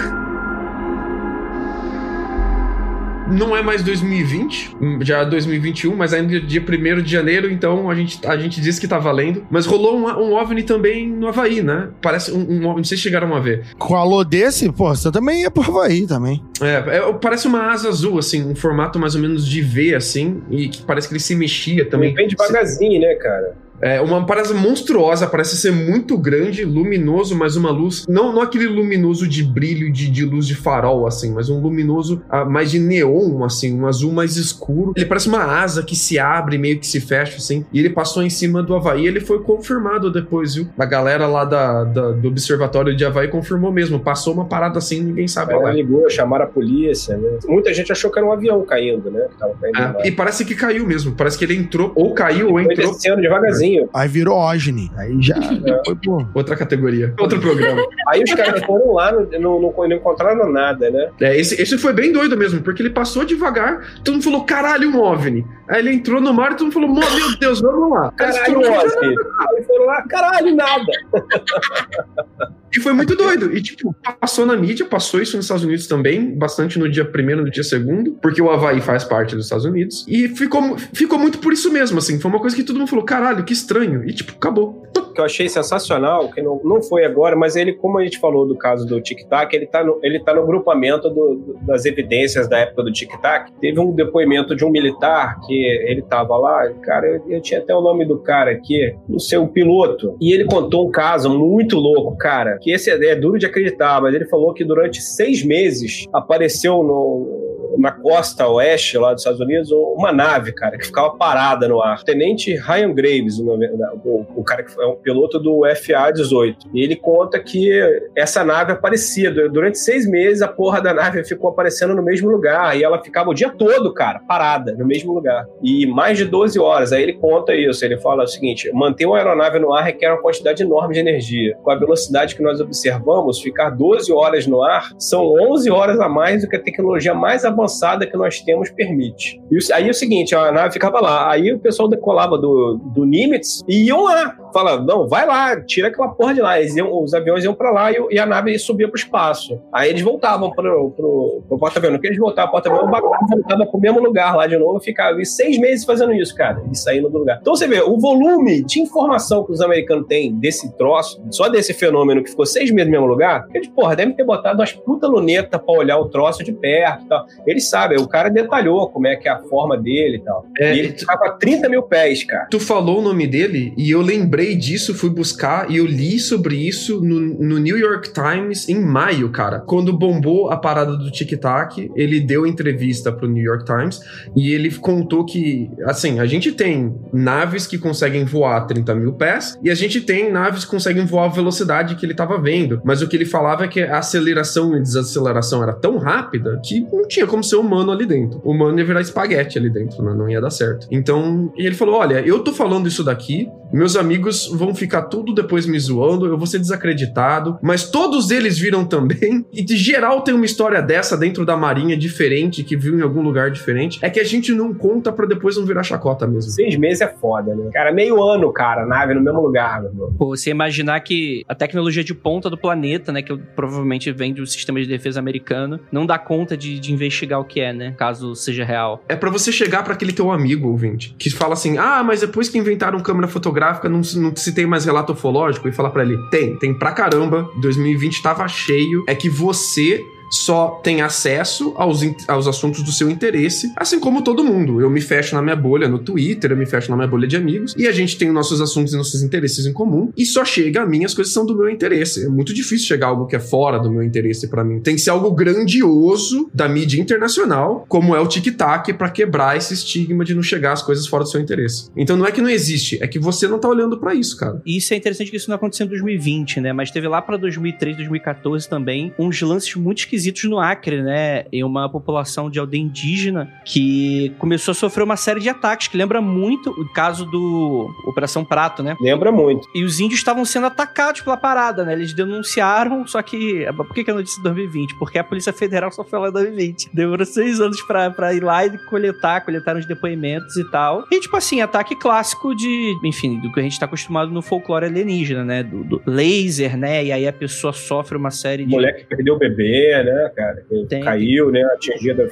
Não é mais 2020, já é 2021, mas ainda é dia 1 de janeiro, então a gente, a gente disse que tá valendo. Mas rolou um, um OVNI também no Havaí, né? Parece um, um OVNI, não sei se chegaram a ver. Com o alô desse, pô, você também ia pro Havaí também. É, é, parece uma asa azul, assim, um formato mais ou menos de V, assim, e que parece que ele se mexia também. Vem devagarzinho, né, cara? É uma parada monstruosa, parece ser muito grande, luminoso, mas uma luz. Não, não aquele luminoso de brilho, de, de luz de farol, assim, mas um luminoso ah, mais de neon, assim, um azul mais escuro. Ele parece uma asa que se abre, meio que se fecha, assim. E ele passou em cima do Havaí ele foi confirmado depois, viu? A galera lá da, da- do Observatório de Havaí confirmou mesmo. Passou uma parada assim, ninguém sabe Ela ligou, chamaram a polícia, né? Muita gente achou que era um avião caindo, né? Que tava caindo lá. e parece que caiu mesmo. Parece que ele entrou, ou caiu, ou entrou. descendo devagarzinho. Aí virou Ogni. Aí já foi, pô. Outra categoria, outro programa. Aí os caras foram lá, não, não, não- encontraram nada, né? É, esse, esse foi bem doido mesmo, porque ele passou devagar, todo mundo falou, caralho, um OVNI. Aí ele entrou no mar e todo mundo falou, "Mo- meu Deus, vamos lá. Cara, Caralho. Aí foram lá, caralho, nada. E foi muito doido. E, tipo, passou na mídia, passou isso nos Estados Unidos também, bastante no dia primeiro, no dia segundo, porque o Havaí faz parte dos Estados Unidos. E ficou, ficou muito por isso mesmo, assim. Foi uma coisa que todo mundo falou, caralho, que estranho. E, tipo, acabou. Que eu achei sensacional, que não, não foi agora, mas ele, como a gente falou do caso do Tic Tac, ele tá no, ele tá no grupamento do- do- das evidências da época do Tic Tac. Teve um depoimento de um militar que ele tava lá, cara, eu, eu tinha até o nome do cara aqui, não sei, um piloto. E ele contou um caso muito louco, cara, que esse é, é duro de acreditar, mas ele falou que durante seis meses apareceu no na costa oeste lá dos Estados Unidos uma nave, cara, que ficava parada no ar. Tenente Ryan Graves, o, o, o cara que é um piloto do FA-18. E ele conta que essa nave aparecia. Durante seis meses, a porra da nave ficou aparecendo no mesmo lugar. E ela ficava o dia todo, cara, parada, no mesmo lugar. E mais de 12 horas. Aí ele conta isso. Ele fala o seguinte: manter uma aeronave no ar requer uma quantidade enorme de energia. Com a velocidade que nós observamos, ficar 12 horas no ar são 11 horas a mais do que a tecnologia mais avançada que nós temos permite. E aí é o seguinte: a nave ficava lá. Aí o pessoal decolava do, do Nimitz e iam lá. Fala, não, vai lá, tira aquela porra de lá. Iam, os aviões iam para lá e, e, a nave subia pro espaço. Aí eles voltavam pro, pro, pro porta-avião. No que eles voltavam pro porta-avião, o bagulho voltava pro mesmo lugar lá de novo. Ficava seis meses fazendo isso, cara. E saindo do lugar. Então você vê, o volume de informação que os americanos têm desse troço, só desse fenômeno que ficou seis meses no mesmo lugar, eles, porra, devem ter botado umas puta luneta pra olhar o troço de perto e tal. Eles sabem, o cara detalhou como é que é a forma dele e tal. É, e ele tu, ficava a 30 mil pés, cara. Tu falou o nome dele e eu lembrei disso, fui buscar e eu li sobre isso no, no New York Times em maio, cara. Quando bombou a parada do Tic Tac, ele deu entrevista pro New York Times e ele contou que, assim, a gente tem naves que conseguem voar a 30 mil pés e a gente tem naves que conseguem voar a velocidade que ele tava vendo. Mas o que ele falava é que a aceleração e desaceleração era tão rápida que não tinha como ser humano ali dentro. O humano ia virar espaguete ali dentro, né? não ia dar certo. Então, ele falou: olha, eu tô falando isso daqui, meus amigos vão ficar tudo depois me zoando, eu vou ser desacreditado, mas todos eles viram também, e de geral tem uma história dessa dentro da marinha diferente, que viu em algum lugar diferente, é que a gente não conta pra depois não virar chacota mesmo. Seis meses é foda, né? Cara, meio ano, cara, nave no mesmo lugar, meu irmão. Pô, você imaginar que a tecnologia de ponta do planeta, né, que provavelmente vem do sistema de defesa americano, não dá conta de, de investigar o que é, né, caso seja real. É para você chegar para aquele teu amigo, ouvinte, que fala assim, ah, mas depois que inventaram câmera fotográfica, não, não se tem mais relato ufológico, e falar para ele, tem, tem pra caramba, 2020 tava cheio, é que você só tem acesso aos, aos assuntos do seu interesse, assim como todo mundo. Eu me fecho na minha bolha no Twitter, eu me fecho na minha bolha de amigos, e a gente tem nossos assuntos e nossos interesses em comum, e só chega a mim as coisas são do meu interesse. É muito difícil chegar algo que é fora do meu interesse para mim. Tem que ser algo grandioso da mídia internacional, como é o tic-tac, para quebrar esse estigma de não chegar as coisas fora do seu interesse. Então não é que não existe, é que você não tá olhando para isso, cara. Isso é interessante que isso não aconteceu em 2020, né? Mas teve lá para 2003, 2014 também uns lances muito esquisitos esquisitos no Acre, né? Em uma população de aldeia indígena que começou a sofrer uma série de ataques, que lembra muito o caso do Operação Prato, né? Lembra muito. E os índios estavam sendo atacados pela parada, né? Eles denunciaram, só que. Por que, que é notícia de 2020? Porque a Polícia Federal só foi lá em 2020. Demorou seis anos pra, pra ir lá e coletar, coletar os depoimentos e tal. E, tipo assim, ataque clássico de. Enfim, do que a gente tá acostumado no folclore alienígena, né? Do, do laser, né? E aí a pessoa sofre uma série de. Moleque perdeu o bebê, né, cara? Tem. Caiu, né? Atingida,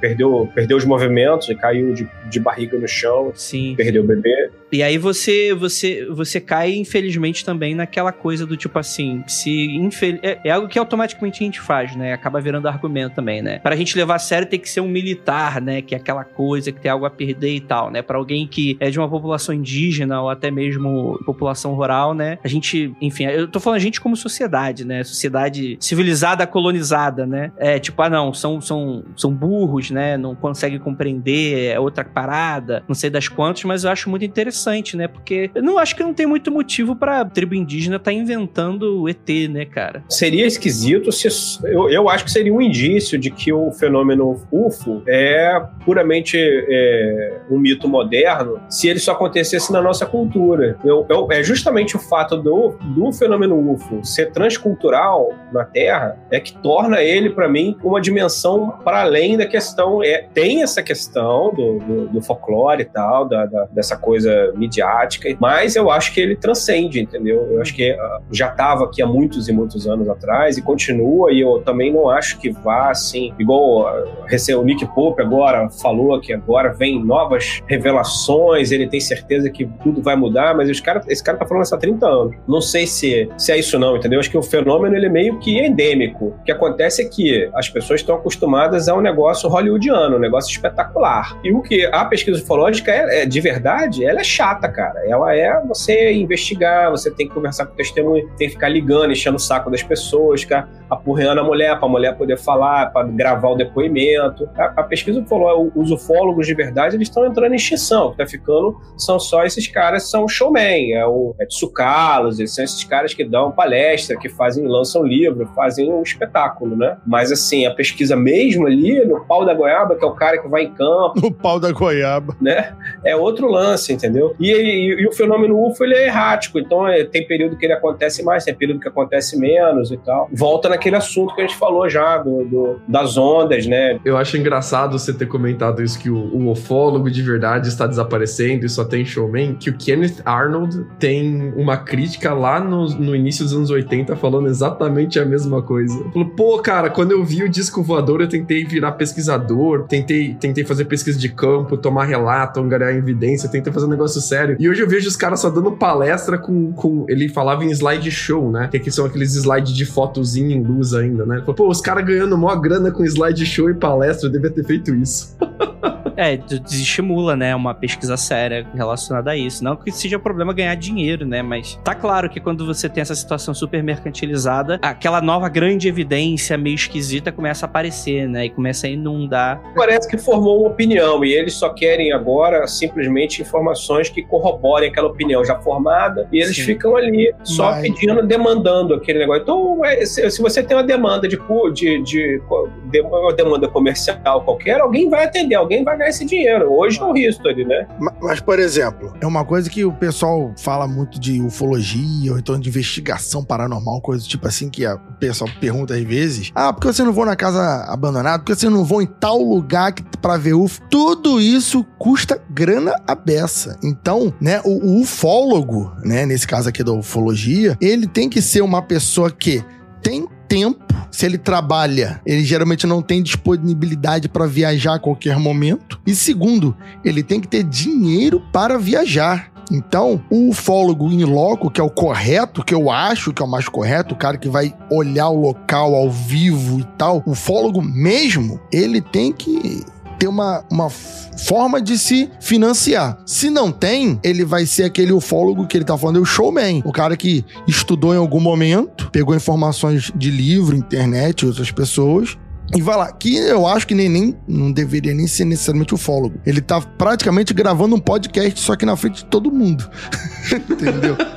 perdeu, perdeu os movimentos e caiu de, de barriga no chão. Sim. Perdeu o bebê. E aí você você você cai, infelizmente, também naquela coisa do tipo assim, se infel... é, é, algo que automaticamente a gente faz, né? Acaba virando argumento também, né? Para a gente levar a sério tem que ser um militar, né? Que é aquela coisa que tem algo a perder e tal, né? Para alguém que é de uma população indígena ou até mesmo população rural, né? A gente, enfim, eu tô falando a gente como sociedade, né? Sociedade civilizada colonizada, né? É tipo, ah não, são são são burros, né? Não conseguem compreender, é outra parada, não sei das quantas, mas eu acho muito interessante interessante, né? Porque eu não acho que não tem muito motivo pra tribo indígena estar tá inventando o ET, né, cara? Seria esquisito se. Eu, eu acho que seria um indício de que o fenômeno UFO é puramente é, um mito moderno se ele só acontecesse na nossa cultura. Eu, eu, é justamente o fato do, do fenômeno UFO ser transcultural na Terra é que torna ele, para mim, uma dimensão para além da questão. É, tem essa questão do, do, do folclore e tal, da, da, dessa coisa midiática, mas eu acho que ele transcende, entendeu? Eu acho que uh, já estava aqui há muitos e muitos anos atrás e continua, e eu também não acho que vá assim, igual uh, o Nick Pope agora falou que agora vem novas revelações, ele tem certeza que tudo vai mudar, mas cara, esse cara tá falando isso há 30 anos. Não sei se, se é isso não, entendeu? Acho que o fenômeno ele é meio que endêmico. O que acontece é que as pessoas estão acostumadas a um negócio hollywoodiano, um negócio espetacular. E o que a pesquisa ufológica é, é de verdade, ela é chata chata, cara. Ela é você investigar, você tem que conversar com o testemunho, tem que ficar ligando, enchendo o saco das pessoas, ficar apurreando a mulher, para a mulher poder falar, para gravar o depoimento. A, a pesquisa falou, os ufólogos de verdade, eles estão entrando em extinção. O que tá ficando são só esses caras, são showman, é o é Tsukalos, eles são esses caras que dão palestra, que fazem, lançam livro, fazem um espetáculo, né? Mas assim, a pesquisa mesmo ali, no pau da goiaba, que é o cara que vai em campo. No pau da goiaba. Né? É outro lance, entendeu? E, e, e o fenômeno UFO, ele é errático, então é, tem período que ele acontece mais, tem período que acontece menos e tal. Volta naquele assunto que a gente falou já, do, do das ondas, né? Eu acho engraçado você ter comentado isso, que o, o ufólogo de verdade está desaparecendo e só tem showman, que o Kenneth Arnold tem uma crítica lá no, no início dos anos 80 falando exatamente a mesma coisa. Falou, pô, cara, quando eu vi o disco voador, eu tentei virar pesquisador, tentei, tentei fazer pesquisa de campo, tomar relato, angariar evidência, tentei fazer um negócio sério. E hoje eu vejo os caras só dando palestra com. com ele falava em slide show, né? Que aqui são aqueles slides de fotozinho em luz ainda, né? Ele falou, pô, os caras ganhando mó grana com slide show e palestra, eu devia ter feito isso. É, desestimula, né? Uma pesquisa séria relacionada a isso. Não que seja problema ganhar dinheiro, né? Mas tá claro que quando você tem essa situação super mercantilizada, aquela nova grande evidência meio esquisita começa a aparecer, né? E começa a inundar. Parece que formou uma opinião e eles só querem agora simplesmente informações que corroborem aquela opinião já formada e eles Sim. ficam ali só Mas... pedindo, demandando aquele negócio. Então, é, se você tem uma demanda de, de, de, de uma demanda comercial qualquer, alguém vai atender, alguém vai ganhar esse dinheiro. Hoje é o history, né? Mas, por exemplo, é uma coisa que o pessoal fala muito de ufologia ou então de investigação paranormal, coisa tipo assim, que o pessoal pergunta às vezes: ah, por que você não vou na casa abandonada? Por que você não vou em tal lugar que, pra ver UFO? Tudo isso custa grana a beça. Então, né, o, o ufólogo, né, nesse caso aqui da ufologia, ele tem que ser uma pessoa que tem tempo. Se ele trabalha, ele geralmente não tem disponibilidade para viajar a qualquer momento. E segundo, ele tem que ter dinheiro para viajar. Então, o ufólogo in loco, que é o correto, que eu acho que é o mais correto, o cara que vai olhar o local ao vivo e tal, o ufólogo mesmo, ele tem que ter uma, uma forma de se financiar. Se não tem, ele vai ser aquele ufólogo que ele tá falando, é o showman. O cara que estudou em algum momento, pegou informações de livro, internet, outras pessoas, e vai lá, que eu acho que nem, nem não deveria nem ser necessariamente ufólogo. Ele tá praticamente gravando um podcast só que na frente de todo mundo. Entendeu?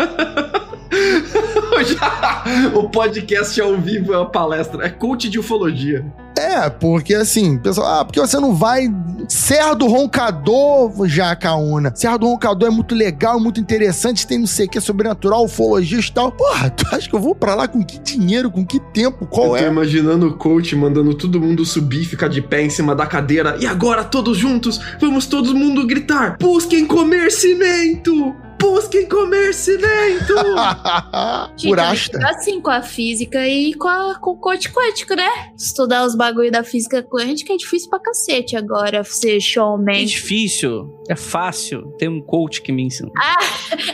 o podcast ao vivo é uma palestra, é coach de ufologia. É, porque assim, pessoal, ah, porque você não vai. Serra do Roncador, Jacaúna. Serra do Roncador é muito legal, muito interessante, tem não sei o que, sobrenatural, ufologia e tal. Porra, tu acha que eu vou pra lá com que dinheiro, com que tempo? Qual eu é? tô imaginando o coach mandando todo mundo subir, ficar de pé em cima da cadeira. E agora, todos juntos, vamos todo mundo gritar: busquem comer cimento! Busquem comer cimento! Gente, assim com a física e com, a, com o coach quântico, né? Estudar os bagulho da física quântica é difícil pra cacete agora, ser showman. É difícil, é fácil. Tem um coach que me ensina. Ah,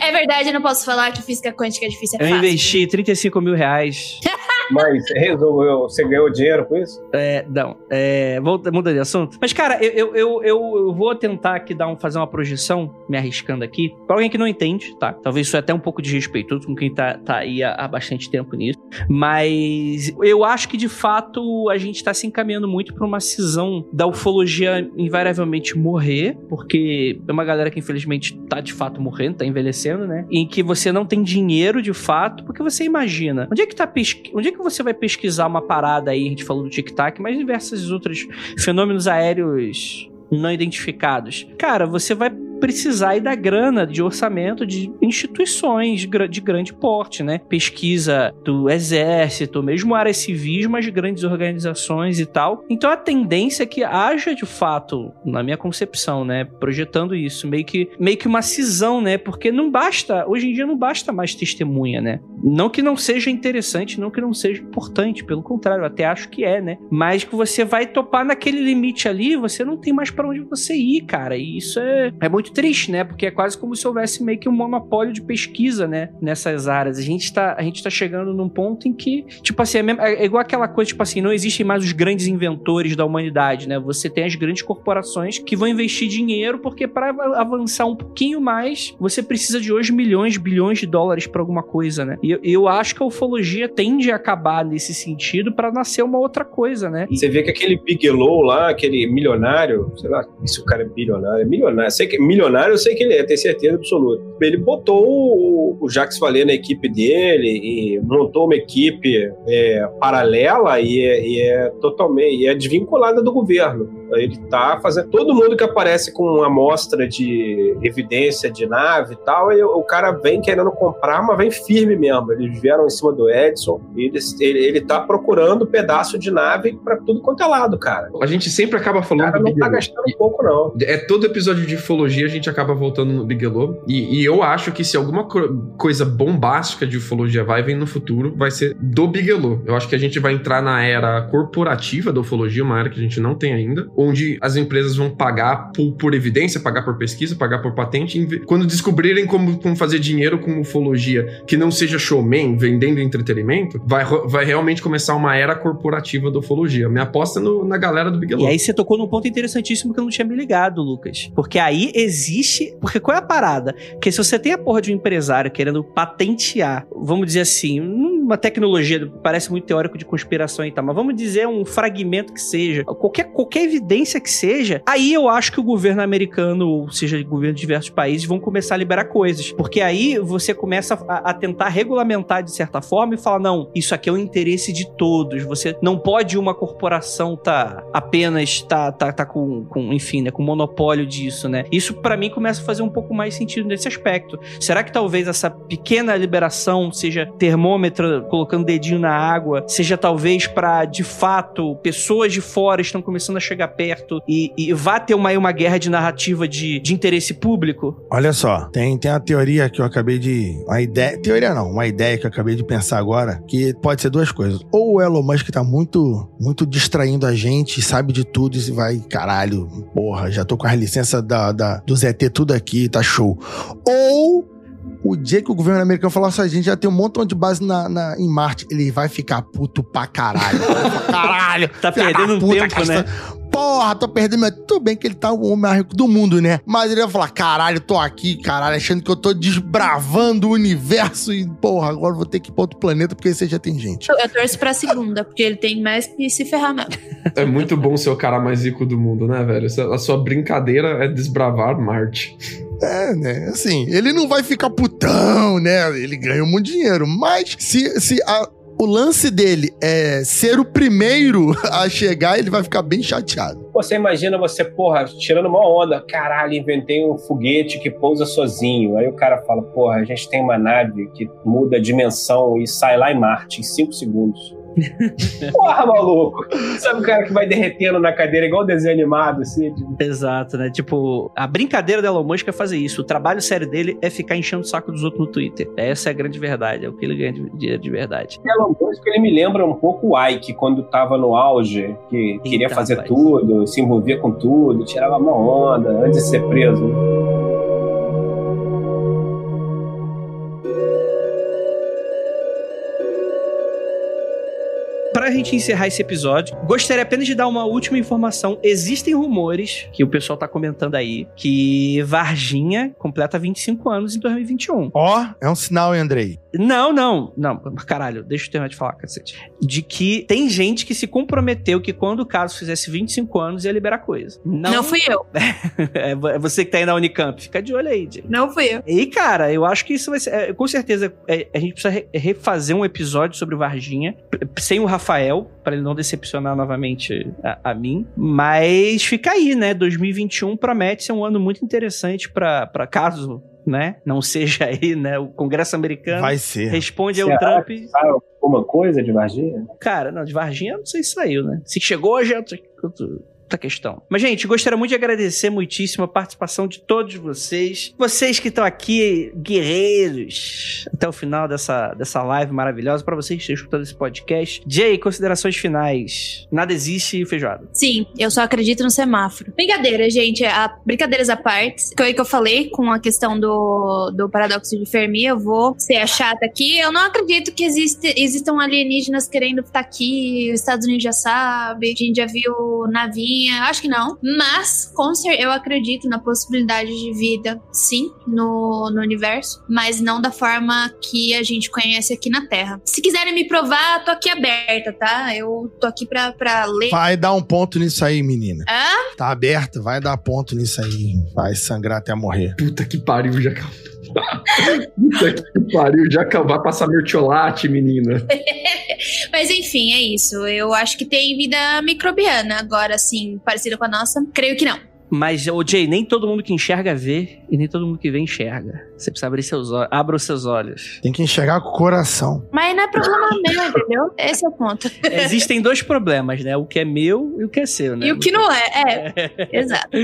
é verdade, eu não posso falar que física quântica é difícil, é eu fácil. Eu investi 35 mil reais. Mas resolveu, você ganhou dinheiro com isso? É, não. É, vou, muda de assunto. Mas, cara, eu, eu, eu, eu, vou tentar aqui dar um, fazer uma projeção, me arriscando aqui, pra alguém que não entende, tá? Talvez isso é até um pouco desrespeitoso com quem tá, tá aí há, há bastante tempo nisso. Mas eu acho que, de fato, a gente tá se encaminhando muito pra uma cisão da ufologia invariavelmente morrer, porque é uma galera que, infelizmente, tá de fato morrendo, tá envelhecendo, né? Em que você não tem dinheiro, de fato, porque você imagina, onde é que tá pesqui... onde é que você vai pesquisar uma parada aí, a gente falou do tic-tac, mas diversos outros fenômenos aéreos não identificados. Cara, você vai precisar da grana de orçamento de instituições de grande porte, né? Pesquisa do exército, mesmo áreas civis, mas grandes organizações e tal. Então a tendência é que haja de fato, na minha concepção, né, projetando isso, meio que meio que uma cisão, né? Porque não basta, hoje em dia não basta mais testemunha, né? Não que não seja interessante, não que não seja importante, pelo contrário, até acho que é, né? Mas que você vai topar naquele limite ali, você não tem mais para onde você ir, cara. E isso é, é muito triste, né? Porque é quase como se houvesse meio que um monopólio de pesquisa, né? Nessas áreas. A gente tá, a gente tá chegando num ponto em que, tipo assim, é, mesmo, é igual aquela coisa, tipo assim, não existem mais os grandes inventores da humanidade, né? Você tem as grandes corporações que vão investir dinheiro porque para avançar um pouquinho mais, você precisa de hoje milhões, bilhões de dólares para alguma coisa, né? E eu, eu acho que a ufologia tende a acabar nesse sentido para nascer uma outra coisa, né? Você vê que aquele Bigelow lá, aquele milionário, sei lá se o cara é bilionário, é milionário, sei que milionário eu sei que ele é, tenho certeza absoluta. Ele botou o, o Jacques Vallée na equipe dele e montou uma equipe é, paralela e é, e é totalmente e é desvinculada do governo. Ele tá fazendo. Todo mundo que aparece com uma amostra de evidência de nave e tal, e o cara vem querendo comprar, mas vem firme mesmo. Eles vieram em cima do Edson e ele, ele, ele tá procurando pedaço de nave para tudo quanto é lado, cara. A gente sempre acaba falando. O cara não tá gastando um pouco, não. É todo episódio de ufologia a gente acaba voltando no Bigelow. E, e eu acho que se alguma co coisa bombástica de ufologia vai vir no futuro, vai ser do Bigelow. Eu acho que a gente vai entrar na era corporativa da ufologia, uma era que a gente não tem ainda onde as empresas vão pagar por, por evidência, pagar por pesquisa, pagar por patente. Quando descobrirem como, como fazer dinheiro com ufologia que não seja showman, vendendo entretenimento, vai, vai realmente começar uma era corporativa da ufologia. Minha aposta no, na galera do Bigelow. E aí você tocou num ponto interessantíssimo que eu não tinha me ligado, Lucas. Porque aí existe. Porque qual é a parada? Porque se você tem a porra de um empresário querendo patentear, vamos dizer assim, uma tecnologia, parece muito teórico de conspiração e tal, mas vamos dizer um fragmento que seja, qualquer, qualquer evidência que seja, aí eu acho que o governo americano, ou seja, o governo de diversos países, vão começar a liberar coisas. Porque aí você começa a, a tentar regulamentar de certa forma e falar: não, isso aqui é o interesse de todos. Você não pode uma corporação tá apenas tá, tá, tá com, com, enfim, né, com monopólio disso, né? Isso para mim começa a fazer um pouco mais sentido nesse aspecto. Será que talvez essa pequena liberação seja termômetro colocando dedinho na água, seja talvez para de fato pessoas de fora estão começando a chegar perto e, e vá ter uma, uma guerra de narrativa de, de interesse público? Olha só, tem, tem a teoria que eu acabei de. Uma ideia. Teoria não, uma ideia que eu acabei de pensar agora, que pode ser duas coisas. Ou o Elon Musk tá muito, muito distraindo a gente, sabe de tudo e vai, caralho, porra, já tô com as licenças da, da, do ZT tudo aqui, tá show. Ou o dia que o governo americano falar assim, a gente já tem um montão de base na, na em Marte, ele vai ficar puto pra caralho. caralho. tá perdendo um tempo, né? Porra, tô perdendo meu... Tudo bem que ele tá o homem mais rico do mundo, né? Mas ele vai falar, caralho, tô aqui, caralho, achando que eu tô desbravando o universo e, porra, agora vou ter que ir pra outro planeta porque você já tem gente. Eu, eu torço pra segunda, porque ele tem mais que se ferrar mesmo. É muito bom ser o cara mais rico do mundo, né, velho? A sua brincadeira é desbravar Marte. É, né? Assim, ele não vai ficar putão, né? Ele ganha muito dinheiro. Mas se, se a, o lance dele é ser o primeiro a chegar, ele vai ficar bem chateado. Você imagina você, porra, tirando uma onda, caralho, inventei um foguete que pousa sozinho. Aí o cara fala, porra, a gente tem uma nave que muda a dimensão e sai lá em Marte em 5 segundos. Porra, maluco! Sabe o cara que vai derretendo na cadeira igual desenho animado, assim? Tipo... Exato, né? Tipo, a brincadeira do Elon Musk é fazer isso. O trabalho sério dele é ficar enchendo o saco dos outros no Twitter. Essa é a grande verdade, é o que ele ganha de dinheiro de verdade. O Elon Musk, ele me lembra um pouco o Ike, quando tava no auge, que Eita, queria fazer rapaz. tudo, se envolvia com tudo, tirava uma onda antes de ser preso. Gente encerrar esse episódio, gostaria apenas de dar uma última informação. Existem rumores que o pessoal tá comentando aí que Varginha completa 25 anos em 2021. Ó, oh, é um sinal, hein, Andrei? Não, não, não. Caralho, deixa eu terminar de falar, cacete. De que tem gente que se comprometeu que quando o caso fizesse 25 anos ia liberar coisa. Não, não fui eu. é você que tá aí na Unicamp. Fica de olho aí, Jay. Não fui eu. E, cara, eu acho que isso vai ser. É, com certeza, é, a gente precisa refazer um episódio sobre Varginha, sem o Rafael Rafael, para ele não decepcionar novamente a, a, mim. Mas fica aí, né? 2021 promete ser um ano muito interessante para caso né? Não seja aí, né? O Congresso americano vai ser. responde ao Trump. Sabe alguma coisa de Varginha? Cara, não, de Varginha eu não sei se saiu, né? Se chegou já questão. Mas, gente, gostaria muito de agradecer muitíssimo a participação de todos vocês. Vocês que estão aqui, guerreiros, até o final dessa, dessa live maravilhosa, para vocês que estão escutando esse podcast. Jay, considerações finais. Nada existe feijoada. Sim, eu só acredito no semáforo. Brincadeira, gente. A, brincadeiras à parte. Que que eu falei com a questão do, do paradoxo de Fermi. Eu vou ser a chata aqui. Eu não acredito que existe, existam alienígenas querendo estar aqui. Os Estados Unidos já sabe. A gente já viu navinha. Acho que não. Mas, com certeza, eu acredito na possibilidade de vida, sim, no, no universo. Mas não da forma que a gente conhece aqui na Terra. Se quiserem me provar, tô aqui aberta, tá? Eu tô aqui pra, pra ler. Vai dar um ponto nisso aí, menina. Hã? Tá aberta, vai dar ponto nisso aí. Vai sangrar até morrer. Puta que pariu, já Puta que pariu, já vai passar mertiolate, menina. Mas enfim, é isso. Eu acho que tem vida microbiana agora, assim, parecida com a nossa. Creio que não. Mas, ô Jay, nem todo mundo que enxerga vê e nem todo mundo que vê enxerga. Você precisa abrir seus olhos. Abra os seus olhos. Tem que enxergar com o coração. Mas não é problema meu, entendeu? Esse é o ponto. Existem dois problemas, né? O que é meu e o que é seu, né? E o que não é, é. Exato.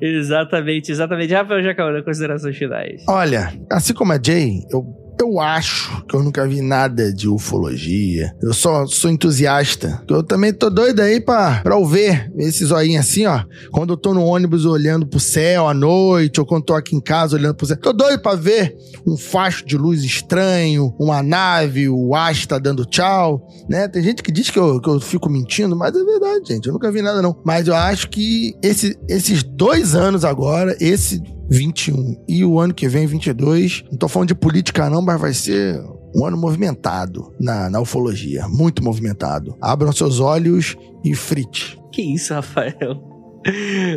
exatamente, exatamente. Rafael Jacaúna, considerações finais. Olha, assim como a Jay, eu eu acho que eu nunca vi nada de ufologia. Eu só sou entusiasta. Eu também tô doido aí pra, pra ver esse zoinho assim, ó. Quando eu tô no ônibus olhando pro céu à noite, ou quando tô aqui em casa olhando pro céu. Tô doido pra ver um facho de luz estranho, uma nave, o Asta dando tchau, né? Tem gente que diz que eu, que eu fico mentindo, mas é verdade, gente. Eu nunca vi nada, não. Mas eu acho que esse, esses dois anos agora, esse 21 e o ano que vem, 22. Não tô falando de política, não, mas vai ser um ano movimentado na, na ufologia. Muito movimentado. Abram seus olhos e frite. Que isso, Rafael?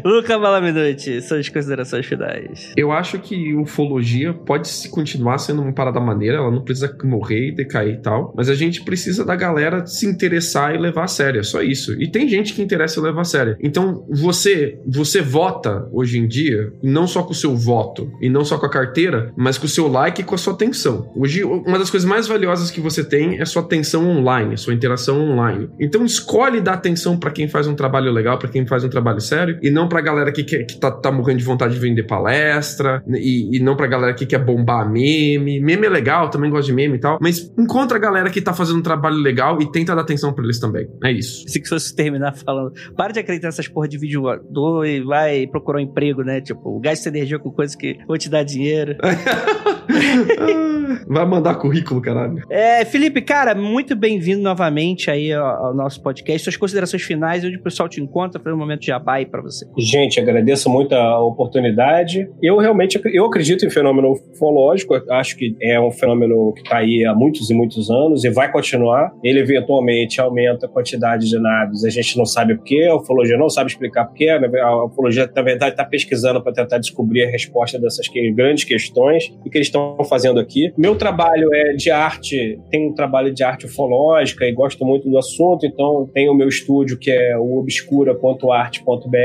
Luca Balaminuti, suas considerações finais. Eu acho que ufologia pode continuar sendo uma parada maneira, ela não precisa morrer decair e tal, mas a gente precisa da galera se interessar e levar a sério, é só isso. E tem gente que interessa e a sério. Então, você, você vota hoje em dia, não só com o seu voto e não só com a carteira, mas com o seu like e com a sua atenção. Hoje, uma das coisas mais valiosas que você tem é sua atenção online, sua interação online. Então, escolhe dar atenção para quem faz um trabalho legal, para quem faz um trabalho sério sério, e não pra galera que, quer, que tá, tá morrendo de vontade de vender palestra, e, e não pra galera que quer bombar meme. Meme é legal, também gosto de meme e tal, mas encontra a galera que tá fazendo um trabalho legal e tenta dar atenção pra eles também. É isso. Se que fosse terminar falando, para de acreditar nessas porra de vídeo do e vai procurar um emprego, né? Tipo, gaste energia com coisas que vão te dar dinheiro. vai mandar currículo, caralho. É, Felipe, cara, muito bem-vindo novamente aí ao, ao, nosso podcast. Suas considerações finais, onde o pessoal te encontra, fazer um momento de abai para você. Gente, agradeço muito a oportunidade. Eu realmente eu acredito em fenômeno ufológico, acho que é um fenômeno que está aí há muitos e muitos anos e vai continuar. Ele eventualmente aumenta a quantidade de naves, a gente não sabe porquê, a ufologia não sabe explicar porquê, né? a ufologia, na verdade, está pesquisando para tentar descobrir a resposta dessas grandes questões e que eles estão fazendo aqui. Meu trabalho é de arte, tenho um trabalho de arte ufológica e gosto muito do assunto, então tenho o meu estúdio que é o obscura.arte.br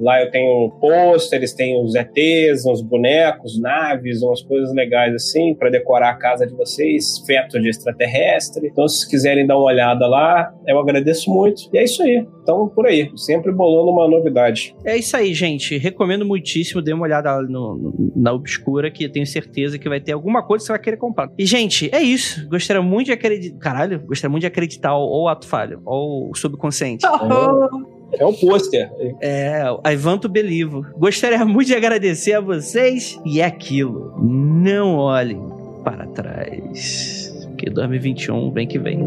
Lá eu tenho pôsteres, tenho os ETs, uns bonecos, naves, umas coisas legais assim, para decorar a casa de vocês, feto de extraterrestre. Então, se quiserem dar uma olhada lá, eu agradeço muito. E é isso aí. Então, por aí, sempre bolando uma novidade. É isso aí, gente. Recomendo muitíssimo. Dê uma olhada no, no, na Obscura, que eu tenho certeza que vai ter alguma coisa que você vai querer comprar. E, gente, é isso. Gostaria muito de acreditar. Caralho, gostaria muito de acreditar ou o ato falho, ou o subconsciente. Oh. É um pôster. É, Ivanto Belivo. Gostaria muito de agradecer a vocês e é aquilo. Não olhem para trás. Porque 2021 vem que vem.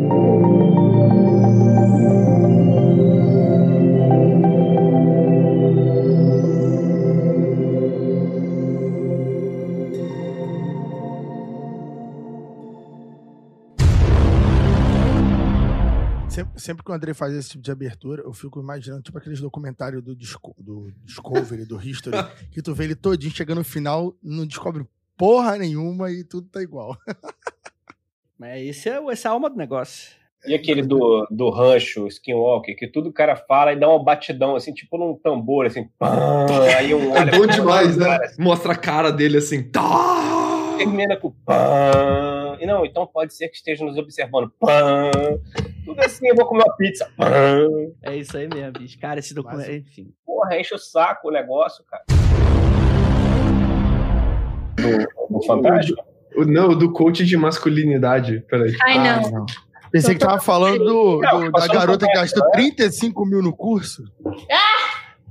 Sempre, sempre que o André faz esse tipo de abertura, eu fico imaginando, tipo aqueles documentários do, Disco, do Discovery, do History, que tu vê ele todinho, chegando no final, não descobre porra nenhuma e tudo tá igual. Mas esse é, essa é a alma do negócio. E aquele do, do rancho, Skinwalker, que tudo o cara fala e dá uma batidão, assim, tipo num tambor, assim. Pá, aí um é bom demais, né? Assim. Mostra a cara dele assim. Tá! Termina com pá. E não, então pode ser que esteja nos observando. Pá. Tudo assim, eu vou comer uma pizza. É isso aí mesmo, bicho. Cara, esse documento. Enfim. porra, enche o saco o negócio, cara. Do, do Fantástico? O- Não, do coach de masculinidade. Peraí. Ai, Ah, não. não. Pensei que tava falando do- Não, do- da garota que gastou né? 35 mil no curso.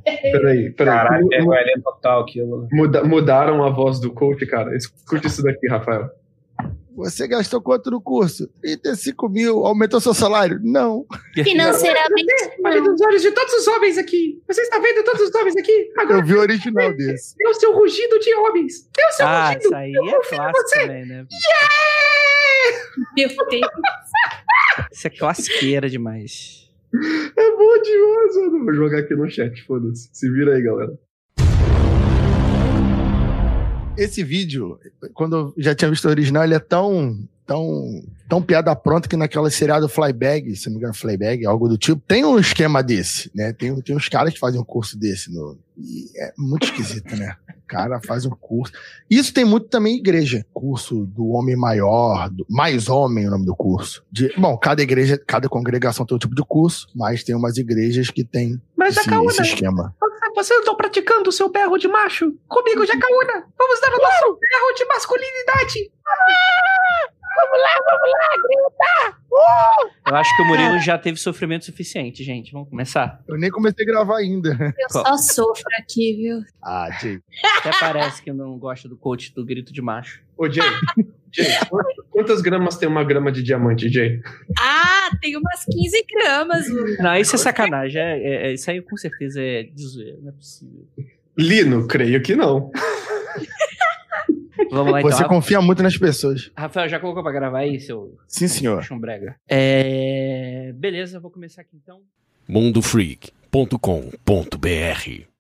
Peraí, peraí. Caralho, vergonha total aquilo. muda- mudaram a voz do coach, cara. Escute isso daqui, Rafael. Você gastou quanto no curso? 35 mil. Aumentou seu salário? Não. Financeiramente, Olha não. nos olhos de todos os homens aqui. Você está vendo todos os homens aqui? Eu vi o original desse. é o seu rugido de homens. É o seu Ah, isso aí é clássico também, né? Meu Deus. Isso é classiqueira demais. É bom demais, mano. Vou jogar aqui no chat, foda-se. Se vira aí, galera. Esse vídeo, quando eu já tinha visto o original, ele é tão, tão, tão piada pronta que naquela seriado Flybag, se não me engano, Flybag, algo do tipo, tem um esquema desse, né? Tem, tem uns caras que fazem um curso desse. No, e é muito esquisito, né? O cara faz um curso. Isso tem muito também igreja. Curso do homem maior, do, mais homem é o nome do curso. De, bom, cada igreja, cada congregação tem um tipo de curso, mas tem umas igrejas que tem Mas, esse, esse esquema. você não está praticando o seu berro de macho? Comigo, Jacaúna. Vamos dar o nosso berro de masculinidade. Eu acho que o Murilo já teve sofrimento suficiente, gente. Vamos começar? Eu nem comecei a gravar ainda. Eu só sofro aqui, viu? Ah, Jay. Até parece que eu não gosto do coach do grito de macho. Ô, Jay. Jay, quantas- gramas tem uma grama de diamante, Jay? Ah, tem umas 15 gramas. Não, isso é sacanagem. É, é- é- isso aí com certeza é de zoeira, não é possível. Lino, creio que não. Vamos lá então. Você confia muito nas pessoas. Rafael, já colocou pra gravar aí, seu Sim, senhor. chumbrega? É... Beleza, vou começar aqui então. mundofreak.com.br